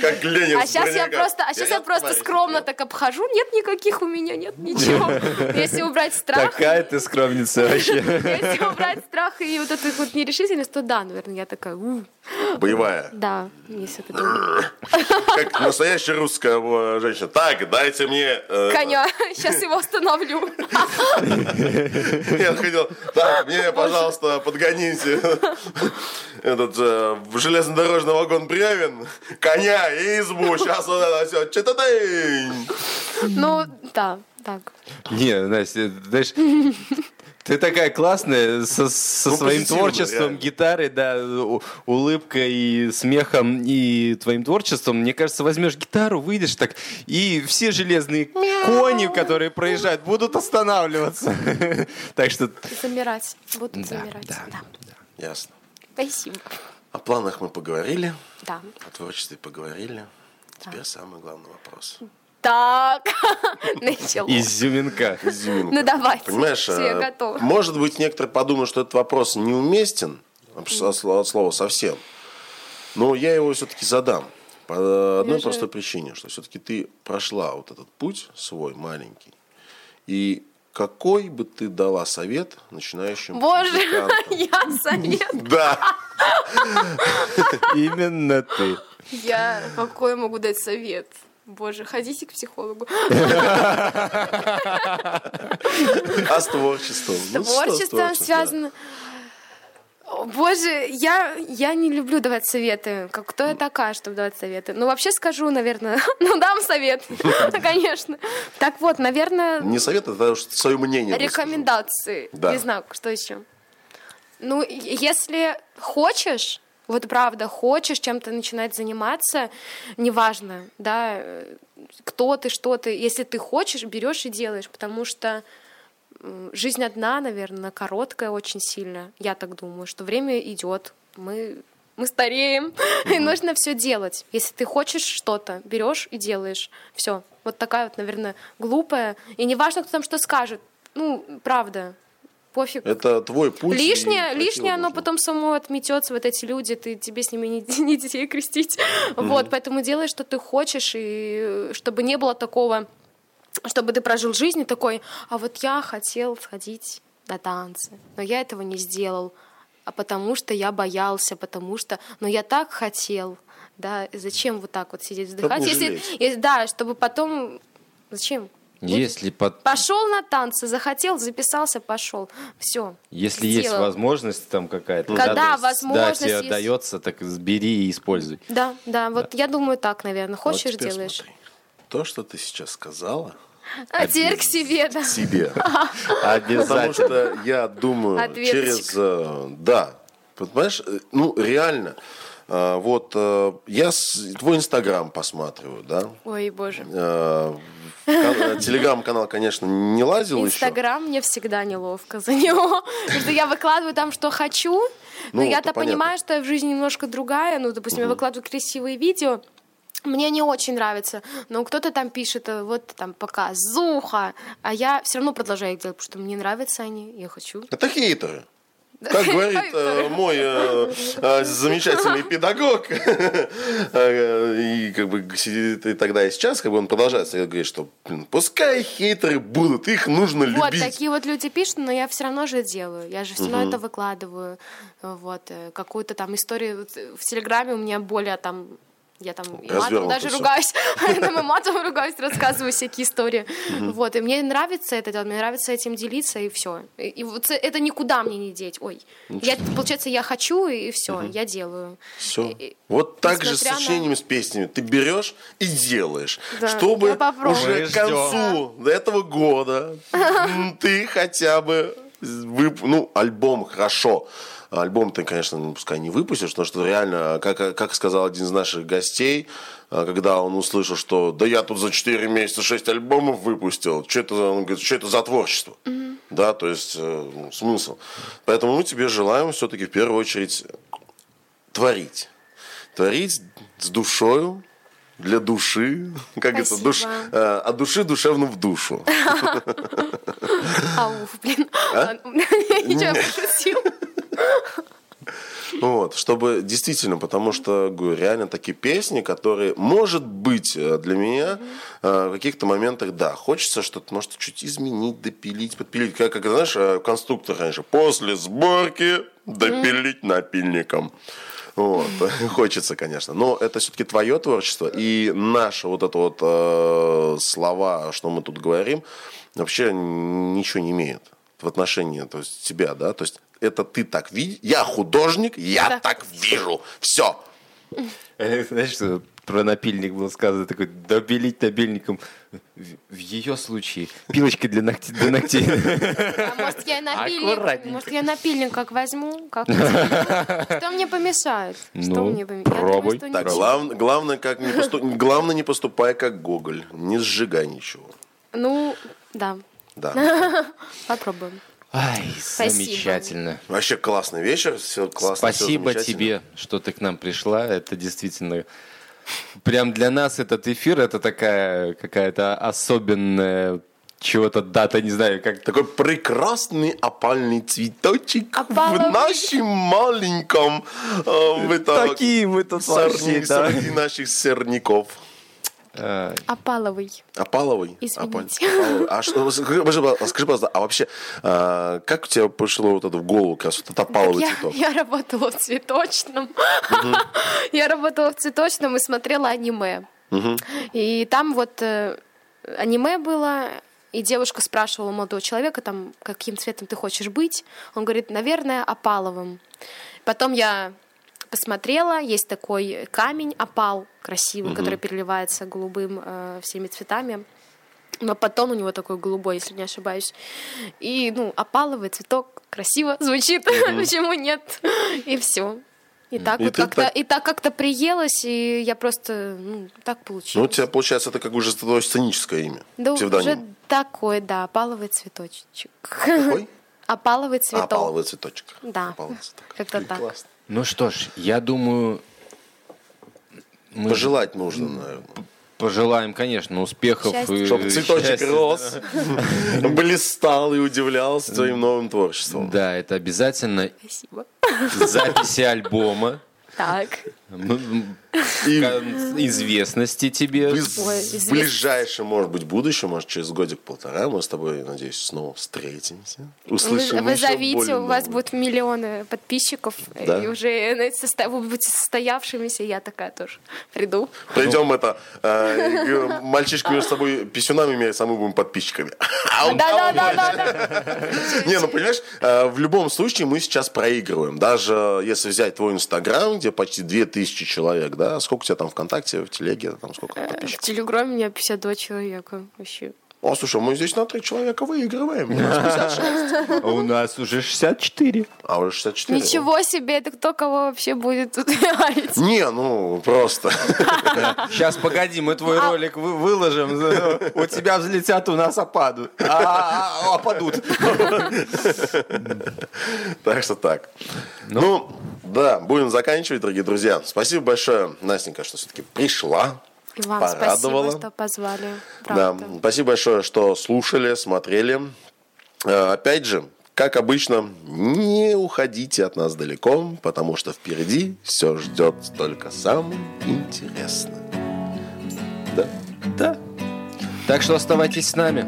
[SPEAKER 1] Как Ленин
[SPEAKER 3] А сейчас я просто, а сейчас я просто скромно так обхожу. Нет никаких у меня, нет ничего. Если убрать страх,
[SPEAKER 2] Такая ты скромница вообще.
[SPEAKER 3] если убрать страх и вот эту вот нерешительность, то да, наверное, я такая.
[SPEAKER 1] Боевая.
[SPEAKER 3] да, есть это.
[SPEAKER 1] Как настоящая русская женщина. Так, дайте мне... э,
[SPEAKER 3] Коня, сейчас его остановлю.
[SPEAKER 1] Я хотел, так, мне, пожалуйста, подгоните этот э, железнодорожный вагон Бревен, коня и избу. Сейчас вот это все. Читатынь.
[SPEAKER 3] Ну, да, так.
[SPEAKER 2] Не, Настя, знаешь, ты такая классная со, со
[SPEAKER 1] Ну,
[SPEAKER 2] своим творчеством,
[SPEAKER 1] реально.
[SPEAKER 2] гитарой, да, улыбкой и смехом и твоим творчеством. Мне кажется, возьмешь гитару, выйдешь так, и все железные кони, которые проезжают, будут останавливаться. Так что
[SPEAKER 3] Замирать. Буду
[SPEAKER 2] Да,
[SPEAKER 3] замирать.
[SPEAKER 2] да,
[SPEAKER 3] Да.
[SPEAKER 1] Ясно.
[SPEAKER 3] Спасибо.
[SPEAKER 1] О планах мы поговорили,
[SPEAKER 3] Да.
[SPEAKER 1] о творчестве поговорили. Теперь самый главный вопрос.
[SPEAKER 3] Так. Начало.
[SPEAKER 2] изюминка.
[SPEAKER 1] Изюминка.
[SPEAKER 3] Ну давайте.
[SPEAKER 1] Понимаешь,
[SPEAKER 3] Все,
[SPEAKER 1] э,
[SPEAKER 3] готова.
[SPEAKER 1] может быть, некоторые подумают, что этот вопрос неуместен от слова- совсем. Но я его все-таки задам. По одной
[SPEAKER 3] Я же-
[SPEAKER 1] простой причине, что все-таки ты прошла вот этот путь свой маленький. И какой бы ты дала совет начинающим
[SPEAKER 3] Боже,
[SPEAKER 1] музыкантам?
[SPEAKER 3] я совет.
[SPEAKER 1] Да.
[SPEAKER 2] Именно ты.
[SPEAKER 3] Я какой могу дать совет? Боже, ходите к психологу.
[SPEAKER 1] А с творчеством? Ну, с
[SPEAKER 3] творчеством? связано. О, Боже, я, я не люблю давать советы. Как, кто я такая, чтобы давать советы? Ну, вообще скажу, наверное. Ну, дам совет, конечно. Так вот, наверное,
[SPEAKER 1] Не совет, это свое мнение.
[SPEAKER 3] рекомендации.
[SPEAKER 1] Да.
[SPEAKER 3] Не знаю, что еще. Ну, если хочешь, вот правда, хочешь чем-то начинать заниматься, неважно, да, э, кто ты, что ты, если ты хочешь, берешь и делаешь, потому что жизнь одна, наверное, она короткая очень сильно. Я так думаю, что время идет, мы мы стареем, и нужно все делать. Если ты хочешь что-то, берешь и делаешь. Все. Вот такая вот, наверное, глупая. И не важно, кто там что скажет. Ну, правда. Пофиг.
[SPEAKER 1] Это твой путь.
[SPEAKER 3] Лишнее, лишнее, оно
[SPEAKER 1] нужно.
[SPEAKER 3] потом само отметется, вот эти люди, ты тебе с ними не, не детей крестить. Вот, поэтому делай, что ты хочешь, и э, чтобы не было такого, чтобы ты прожил жизнь и такой, а вот я хотел сходить на танцы, но я этого не сделал, а потому что я боялся, потому что, но я так хотел, да, зачем вот так вот сидеть вздыхать, если, если- да, чтобы потом, зачем?
[SPEAKER 2] Если под
[SPEAKER 3] Пошел на танцы, захотел, записался, пошел, все.
[SPEAKER 2] Если есть возможность там какая-то,
[SPEAKER 3] Когда
[SPEAKER 2] да,
[SPEAKER 3] возможность
[SPEAKER 2] да, тебе
[SPEAKER 3] есть.
[SPEAKER 2] дается, так бери и используй.
[SPEAKER 3] Да, да, вот я думаю так, наверное.
[SPEAKER 1] Вот
[SPEAKER 3] Хочешь,
[SPEAKER 1] теперь
[SPEAKER 3] делаешь.
[SPEAKER 1] смотри. То, что ты сейчас сказала,
[SPEAKER 3] А теперь к себе, да.
[SPEAKER 1] себе. Потому
[SPEAKER 2] Обязательно.
[SPEAKER 1] что я думаю,
[SPEAKER 3] Ответочек.
[SPEAKER 1] через... э, Да. Понимаешь, э, ну, реально. э, Вот я твой инстаграм посматриваю, да?
[SPEAKER 3] Ой, боже.
[SPEAKER 1] Кан- Телеграм-канал, конечно, не лазил еще.
[SPEAKER 3] Инстаграм мне всегда неловко за него. Потому что я выкладываю там, что хочу, но
[SPEAKER 1] Ну,
[SPEAKER 3] я-то понимаю, что я в жизни немножко другая. Ну, допустим, я выкладываю красивые видео, мне не очень нравится, но кто-то там пишет, э, вот там показуха, а я все равно продолжаю их делать, потому что мне нравятся они, я хочу.
[SPEAKER 1] Это хейтеры. Как говорит э, мой э, э, замечательный педагог, э, и как бы сидит и тогда и сейчас, как бы он продолжает говорит, что блин, пускай хейтеры будут, их нужно
[SPEAKER 3] Вот,
[SPEAKER 1] любить.
[SPEAKER 3] такие вот люди пишут, но я все равно же делаю. Я же все равно это выкладываю. Вот, э, какую-то там историю. Вот, В Телеграме у меня более там я там и матом даже ругаюсь, я там и матом ругаюсь, рассказываю всякие истории. Вот, и мне нравится это делать, мне нравится этим делиться, и все. И, вот это никуда мне не деть. Ой, я, получается, я хочу, и все, я делаю.
[SPEAKER 1] Все. Вот так же с сочинениями, с песнями. Ты берешь и делаешь. Чтобы уже к концу этого года ты хотя бы ну, альбом хорошо. Альбом ты, конечно, ну, пускай не выпустишь, потому что реально, как, как сказал один из наших гостей, а, когда он услышал, что да я тут за 4 месяца 6 альбомов выпустил, что это, он говорит, что это за творчество? Да, то есть э, ну, смысл. Поэтому мы тебе желаем все-таки в первую очередь творить. Творить с душою, для души, как это,
[SPEAKER 3] Спасибо.
[SPEAKER 1] душ, э, от души душевно в душу.
[SPEAKER 3] Ауф, блин.
[SPEAKER 1] А?
[SPEAKER 3] Ничего, я пошутил.
[SPEAKER 1] Вот, чтобы действительно, потому что, говорю, реально такие песни, которые, может быть, э, для меня э, в каких-то моментах, да, хочется что-то, может, чуть изменить, допилить, подпилить. Как, как знаешь, э, конструктор раньше, после сборки допилить напильником. Вот. Хочется, конечно. Но это все-таки твое творчество. И наши вот это вот э, слова, что мы тут говорим, вообще ничего не имеют в отношении то есть, тебя, да? То есть это ты так видишь. Я художник, я
[SPEAKER 3] Да.
[SPEAKER 1] так вижу. Все.
[SPEAKER 2] Э, Знаешь, что про напильник было сказано, такой, добелить напильником. В, в ее случае пилочкой для, ногтей, для ногтей.
[SPEAKER 3] А может, я напильник, может, я напильник как возьму? Как что мне помешает? Что
[SPEAKER 2] Ну,
[SPEAKER 3] мне помешает? Думаю,
[SPEAKER 2] пробуй.
[SPEAKER 3] что
[SPEAKER 1] Так, глав- главное, как не посту- главное, не поступай как Гоголь. Не сжигай ничего.
[SPEAKER 3] Ну, да,
[SPEAKER 1] Да.
[SPEAKER 3] попробуем.
[SPEAKER 2] Ай,
[SPEAKER 3] Спасибо.
[SPEAKER 2] замечательно.
[SPEAKER 1] Вообще классный вечер. Все классно.
[SPEAKER 2] Спасибо
[SPEAKER 1] замечательно.
[SPEAKER 2] тебе, что ты к нам пришла. Это действительно... Прям для нас этот эфир, это такая какая-то особенная чего-то дата, не знаю, как
[SPEAKER 1] Такой прекрасный опальный цветочек
[SPEAKER 3] Опаловый.
[SPEAKER 1] в нашем маленьком э, в это,
[SPEAKER 2] Такие мы тут
[SPEAKER 1] сорни-
[SPEAKER 2] вообще, да.
[SPEAKER 1] среди наших сорняков.
[SPEAKER 2] А,
[SPEAKER 3] Опаловый.
[SPEAKER 1] Опаловый?
[SPEAKER 3] Извините.
[SPEAKER 1] Опаль- Опаловый. А что, скажи, пожалуйста, скажи, пожалуйста, а вообще, а, как у тебя пришло вот это в голову, как раз вот этот опаловый
[SPEAKER 3] я,
[SPEAKER 1] цветок?
[SPEAKER 3] я работала в цветочном. Я работала в цветочном и смотрела аниме. И там вот э, аниме было, и девушка спрашивала молодого человека, там, каким цветом ты хочешь быть. Он говорит, наверное, опаловым. Потом я посмотрела, есть такой камень, опал красивый, который переливается голубым э, всеми цветами. Но потом у него такой голубой, если не ошибаюсь. И, ну, опаловый цветок красиво звучит. Почему нет? И все. И так
[SPEAKER 1] И
[SPEAKER 3] вот как-то,
[SPEAKER 1] так-
[SPEAKER 3] и так как-то приелось, и я просто, ну, так
[SPEAKER 1] Ну, у
[SPEAKER 3] получилось.
[SPEAKER 1] тебя, получается, это как уже твое сценическое имя,
[SPEAKER 3] да, уже
[SPEAKER 1] псевдоним.
[SPEAKER 3] такой, да, опаловый цветочек.
[SPEAKER 1] Какой?
[SPEAKER 3] Опаловый
[SPEAKER 1] А,
[SPEAKER 3] цветок.
[SPEAKER 1] опаловый цветочек.
[SPEAKER 3] Да.
[SPEAKER 1] Опаловый цветок.
[SPEAKER 3] Как-то так.
[SPEAKER 1] Классно.
[SPEAKER 2] Ну что ж, я думаю, мы
[SPEAKER 1] Пожелать нужно, наверное.
[SPEAKER 2] пожелаем, конечно, успехов.
[SPEAKER 3] Счастья.
[SPEAKER 2] и
[SPEAKER 1] Чтобы цветочек
[SPEAKER 2] счастья.
[SPEAKER 1] рос, блистал и удивлялся твоим новым творчеством.
[SPEAKER 2] Да, это обязательно
[SPEAKER 3] Спасибо.
[SPEAKER 2] записи альбома,
[SPEAKER 3] Так.
[SPEAKER 1] И
[SPEAKER 2] известности тебе.
[SPEAKER 1] в
[SPEAKER 3] Ой,
[SPEAKER 1] в
[SPEAKER 3] известно.
[SPEAKER 1] ближайшем, может быть, будущем, может, через годик-полтора мы с тобой, надеюсь, снова встретимся. Услышим
[SPEAKER 3] вы зовите, у вас будут миллионы подписчиков,
[SPEAKER 1] Да.
[SPEAKER 3] и уже э, вы будете состоявшимися, я такая тоже приду.
[SPEAKER 1] Придем это, э, мальчишки между собой писюнами мерятся, а мы будем подписчиками. А
[SPEAKER 3] Да-да-да-да.
[SPEAKER 1] Не, ну понимаешь, э, в любом случае мы сейчас проигрываем. Даже если взять твой Инстаграм, где почти 2000 человек, да, сколько у тебя там ВКонтакте, в Телеге, там сколько
[SPEAKER 3] В
[SPEAKER 1] подписчиков?
[SPEAKER 3] Телеграме у меня 52 человека вообще.
[SPEAKER 1] О, слушай, мы здесь на три человека выигрываем. У нас 56.
[SPEAKER 2] У нас уже 64.
[SPEAKER 1] А уже 64.
[SPEAKER 3] Ничего себе, это кто кого вообще будет тут говорить?
[SPEAKER 1] Не, ну, просто.
[SPEAKER 2] Сейчас, погоди, мы твой ролик вы- выложим. У тебя взлетят, у нас опадут. А, а, Опадут.
[SPEAKER 1] Так что так. Ну, да, будем заканчивать, дорогие друзья. Спасибо большое, Настенька, что все-таки пришла.
[SPEAKER 3] И вам
[SPEAKER 1] Порадовала.
[SPEAKER 3] спасибо, что позвали.
[SPEAKER 1] Да, спасибо большое, что слушали, смотрели. Э, Опять же, как обычно, не уходите от нас далеко, потому что впереди все ждет только самое интересное. Да, да.
[SPEAKER 2] Так что оставайтесь с нами.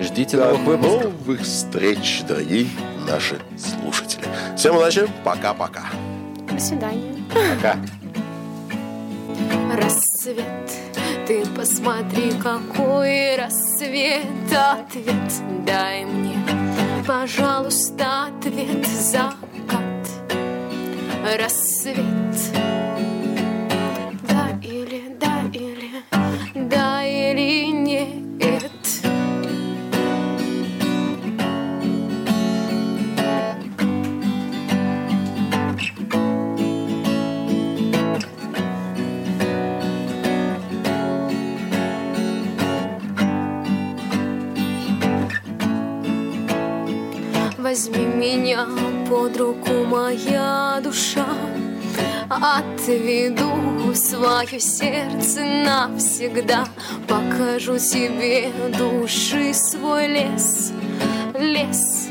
[SPEAKER 2] Ждите
[SPEAKER 1] До
[SPEAKER 2] новых выпусков.
[SPEAKER 1] новых встреч, дорогие наши слушатели. Всем удачи, пока-пока.
[SPEAKER 3] До свидания.
[SPEAKER 2] Пока.
[SPEAKER 3] Рассвет, ты посмотри, какой рассвет. Ответ дай мне, пожалуйста, ответ Закат, рассвет Отведу свое сердце навсегда. Покажу тебе души свой лес Лес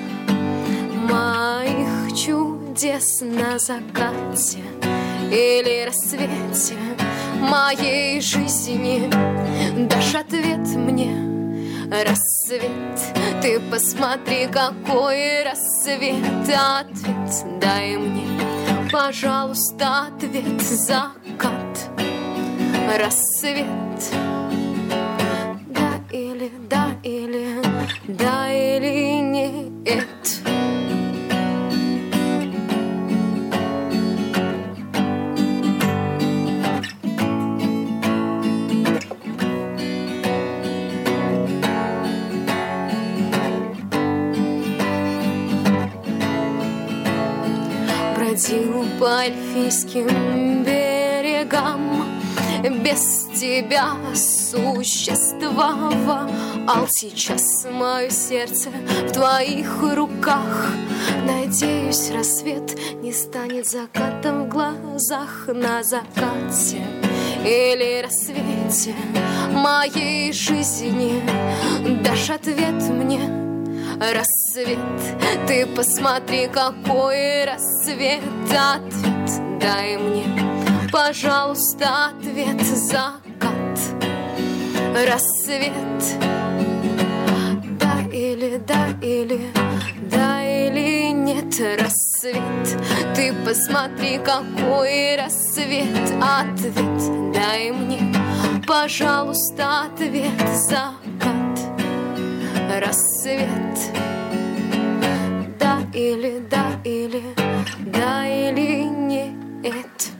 [SPEAKER 3] моих чудес на закате Или рассвете моей жизни. Дашь ответ мне Рассвет, ты посмотри, какой рассвет. Ответ дай мне, пожалуйста, ответ Закат, рассвет по эльфийским берегам. Без тебя существовал Сейчас мое сердце в твоих руках. Надеюсь, рассвет не станет закатом в глазах На закате. Или рассвете моей жизни Дашь ответ мне Рассвет, ты посмотри, какой рассвет. Ответ дай мне Пожалуйста, ответ закат Рассвет. Да или да или да или нет. Рассвет. Ты посмотри, какой рассвет. Ответ дай мне Пожалуйста, ответ закат рассвет. Да или да или да или нет.